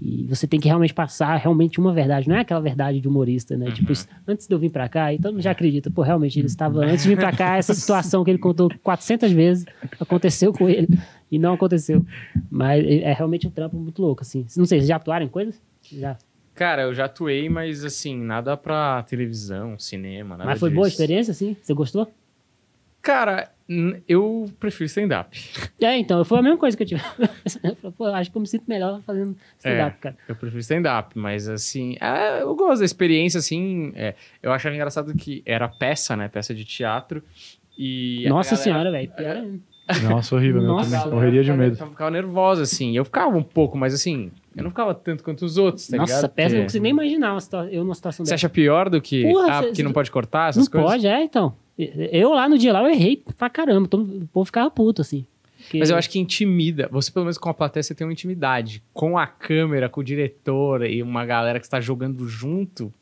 e você tem que realmente passar realmente uma verdade, não é aquela verdade de humorista, né? Tipo, isso, antes de eu vir para cá, e mundo já acredita, pô, realmente ele estava antes de vir para cá, essa situação que ele contou 400 vezes aconteceu com ele e não aconteceu. Mas é é realmente um trampo muito louco assim. Não sei, vocês já atuaram em coisas? Já. Cara, eu já atuei, mas assim, nada pra televisão, cinema, nada Mas foi boa a disso. experiência assim? Você gostou? Cara, eu prefiro stand-up. É, então, foi a mesma coisa que eu tive. Pô, acho que eu me sinto melhor fazendo stand-up, cara. Eu prefiro stand-up, mas assim, é, eu gosto da experiência, assim. é, eu achava engraçado que era peça, né? Peça de teatro. E Nossa galera- senhora, velho. pior ainda. Nossa, horrível, meu. Nossa. também. Morreria de medo. Eu ficava nervosa, assim. Eu ficava um pouco, mas assim, eu não ficava tanto quanto os outros, tá Nossa, ligado? péssimo. Eu não consigo nem imaginar uma situa- eu numa situação Você dessa. acha pior do que. Porra, ah, cê- porque não pode cortar essas Não coisas? pode, é, então. Eu lá no dia lá, eu errei pra caramba. todo- O povo ficava puto, assim. Porque- Mas eu acho que intimida. Você, pelo menos com a plateia, você tem uma intimidade. Com a câmera, com o diretor e uma galera que está jogando junto.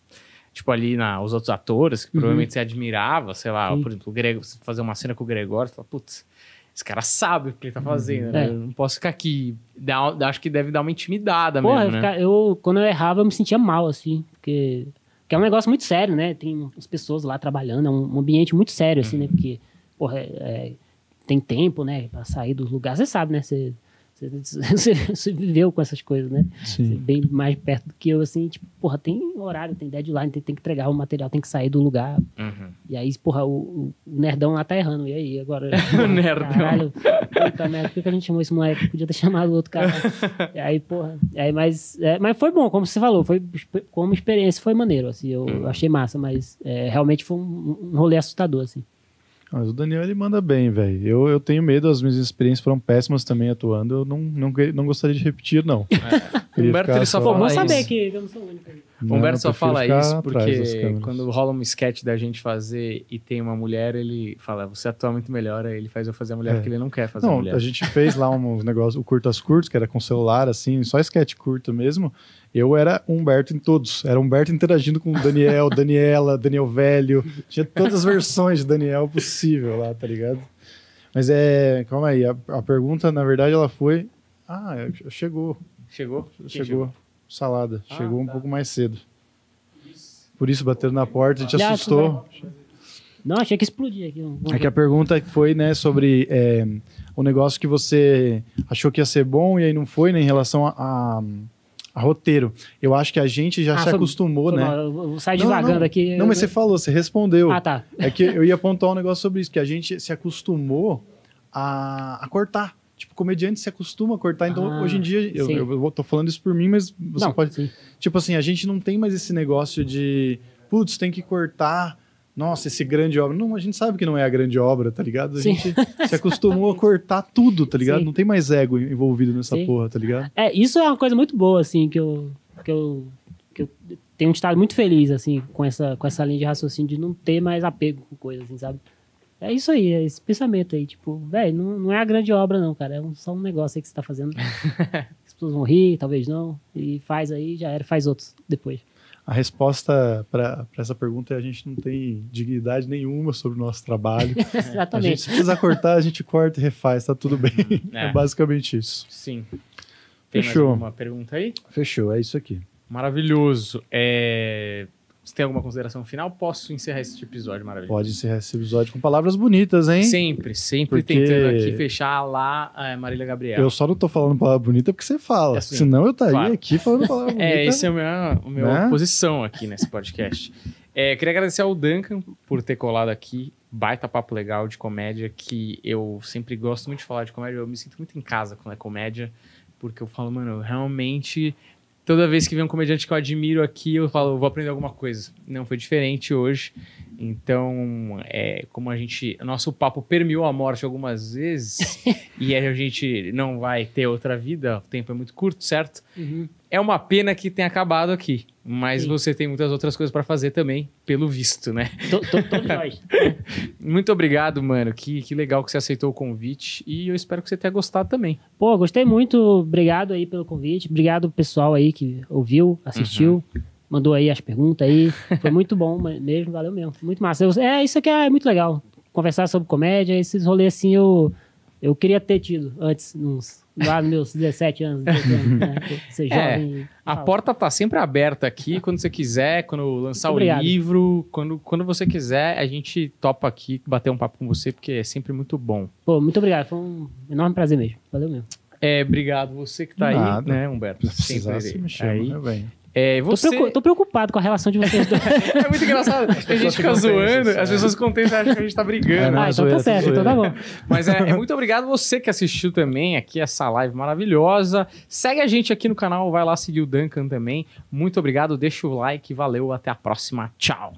Tipo, ali na, os outros atores, que Uhum. provavelmente você admirava, sei lá, Sim. por exemplo, o Grego, você fazer uma cena com o Gregório, você fala, putz, esse cara sabe o que ele tá fazendo, né? É. Eu não posso ficar aqui. Dá, acho que deve dar uma intimidada Porra, eu, mesmo, né? fica- eu- quando eu errava, eu me sentia mal, assim. Porque, porque é um negócio muito sério, né? Tem as pessoas lá trabalhando, é um, um ambiente muito sério, assim, Uhum. né? Porque, porra, é, tem tempo, né? Pra sair dos lugares. Você sabe, né? Você, você, você- viveu com essas coisas, né? Sim. bem mais perto do que eu, assim, tipo, porra, tem horário, tem deadline, tem, tem que entregar o material, tem que sair do lugar. Uhum. E aí, porra, o, o- nerdão lá tá errando. E aí, agora. O nerdão. Caralho, puta merda, por que que a gente chamou esse moleque? Podia ter chamado o outro cara. E aí, porra. Aí, mas, é, mas foi bom, como você falou, foi, como experiência foi maneiro, assim, eu Hum. achei massa, mas é, realmente foi um, um rolê assustador, assim. Mas o Daniel, ele manda bem, velho. Eu, eu tenho medo, as minhas experiências foram péssimas também atuando. Eu não, não, não gostaria de repetir, não. Queria Humberto, ele só fala isso. saber que eu não sou o único. Não, Humberto só fala isso porque quando rola um sketch da gente fazer e tem uma mulher, ele fala, você atua muito melhor, aí ele faz eu fazer a mulher É. que ele não quer fazer a Não, mulher. a gente fez lá um negócio, o curtas curtos, que era com celular, assim, só sketch curto mesmo. Eu era Humberto em todos. Era Humberto interagindo com o Daniel, Daniela, Daniel Velho. Tinha todas as versões de Daniel possível lá, tá ligado? Mas é. Calma aí, a, a pergunta, na verdade, ela foi. Ah, chegou. Chegou? Quem Chegou. Salada. Ah, chegou um tá. pouco mais cedo. Por isso bateram na porta, a gente Já, assustou. Não, achei que explodia aqui. É que a pergunta foi, né, sobre é, o negócio que você achou que ia ser bom e aí não foi, né, em relação a- a roteiro. Eu acho que a gente já Ah, se acostumou, Foi né? eu sair Não, aqui. Não, mas você falou, você respondeu. Ah, tá. É que eu ia pontuar um negócio sobre isso, que a gente se acostumou a, a cortar. Tipo, comediante se acostuma a cortar. Então, Ah, hoje em dia, eu, eu, eu tô falando isso por mim, mas você não, pode. sim. Tipo assim, a gente não tem mais esse negócio de, putz, tem que cortar. Nossa, esse grande obra. Não, a gente sabe que não é a grande obra, tá ligado? A Sim. gente se acostumou a cortar tudo, tá ligado? Sim. Não tem mais ego envolvido nessa Sim. porra, tá ligado? É, isso é uma coisa muito boa, assim, que eu, que eu, que eu tenho estado muito feliz, assim, com essa, com essa linha de raciocínio de não ter mais apego com coisas, assim, sabe? É isso aí, é esse pensamento aí, tipo, velho, não, não é a grande obra, não, cara, é um- só um negócio aí que você tá fazendo. As pessoas vão rir, talvez não, e faz aí, já era, faz outros depois. A resposta para essa pergunta é a gente não tem dignidade nenhuma sobre o nosso trabalho. A gente, Exatamente. se precisar cortar, a gente corta e refaz, tá tudo bem. É, É. basicamente isso. Sim. Tem Fechou. mais alguma pergunta aí? Fechou, é isso aqui. Maravilhoso. É... Você tem alguma consideração final? Posso encerrar esse episódio maravilhoso? Pode encerrar esse episódio com palavras bonitas, hein? Sempre, sempre Porque- tentando aqui fechar lá a Marília Gabriel. Eu só não tô falando palavra bonita porque você fala. É assim, Senão eu estaria claro. aqui falando palavra bonita. É, esse é o meu, o meu Né? posição aqui nesse podcast. É, queria agradecer ao Duncan por ter colado aqui. Baita papo legal de comédia, que eu sempre gosto muito de falar de comédia. Eu me sinto muito em casa quando é comédia, porque eu falo, mano, realmente, toda vez que vem um comediante que eu admiro aqui, eu falo, eu vou aprender alguma coisa. Não foi diferente hoje. Então, é, como a gente. Nosso papo permeou a morte algumas vezes, e a gente não vai ter outra vida, o tempo é muito curto, certo? Uhum. É uma pena que tenha acabado aqui, mas Sim. você tem muitas outras coisas pra fazer também, pelo visto, né? Todos nós. Muito obrigado, mano. Que, que legal que você aceitou o convite e eu espero que você tenha gostado também. Pô, gostei muito. Obrigado aí pelo convite. Obrigado pessoal aí que ouviu, assistiu, mandou aí as perguntas aí. Foi muito bom mesmo, valeu mesmo. Muito massa. Eu- é, isso aqui é muito legal. conversar sobre comédia, esses rolês assim eu, eu queria ter tido antes, nos, lá nos meus 17 anos, 18 anos né? Ser É, jovem. A fala. porta tá sempre aberta aqui quando você quiser, quando lançar Muito o obrigado. livro, quando, quando você quiser, a gente topa aqui bater um papo com você, porque é sempre muito bom. Pô, muito obrigado, foi um enorme prazer mesmo. Valeu mesmo. É, obrigado você que tá aí, Nada. né, Humberto? Sempre me chama, aí. É, Tô, você... preocu- tô preocupado com a relação de vocês dois. É muito engraçado. A gente fica zoando, as é. pessoas tensas acham que a gente tá É, brigando. não, ah, então zoeira, tá certo, então tá bom. Mas é, é muito obrigado você que assistiu também aqui essa live maravilhosa. Segue a gente aqui no canal, vai lá seguir o Duncan também. Muito obrigado, deixa o like, valeu, até a próxima. Tchau.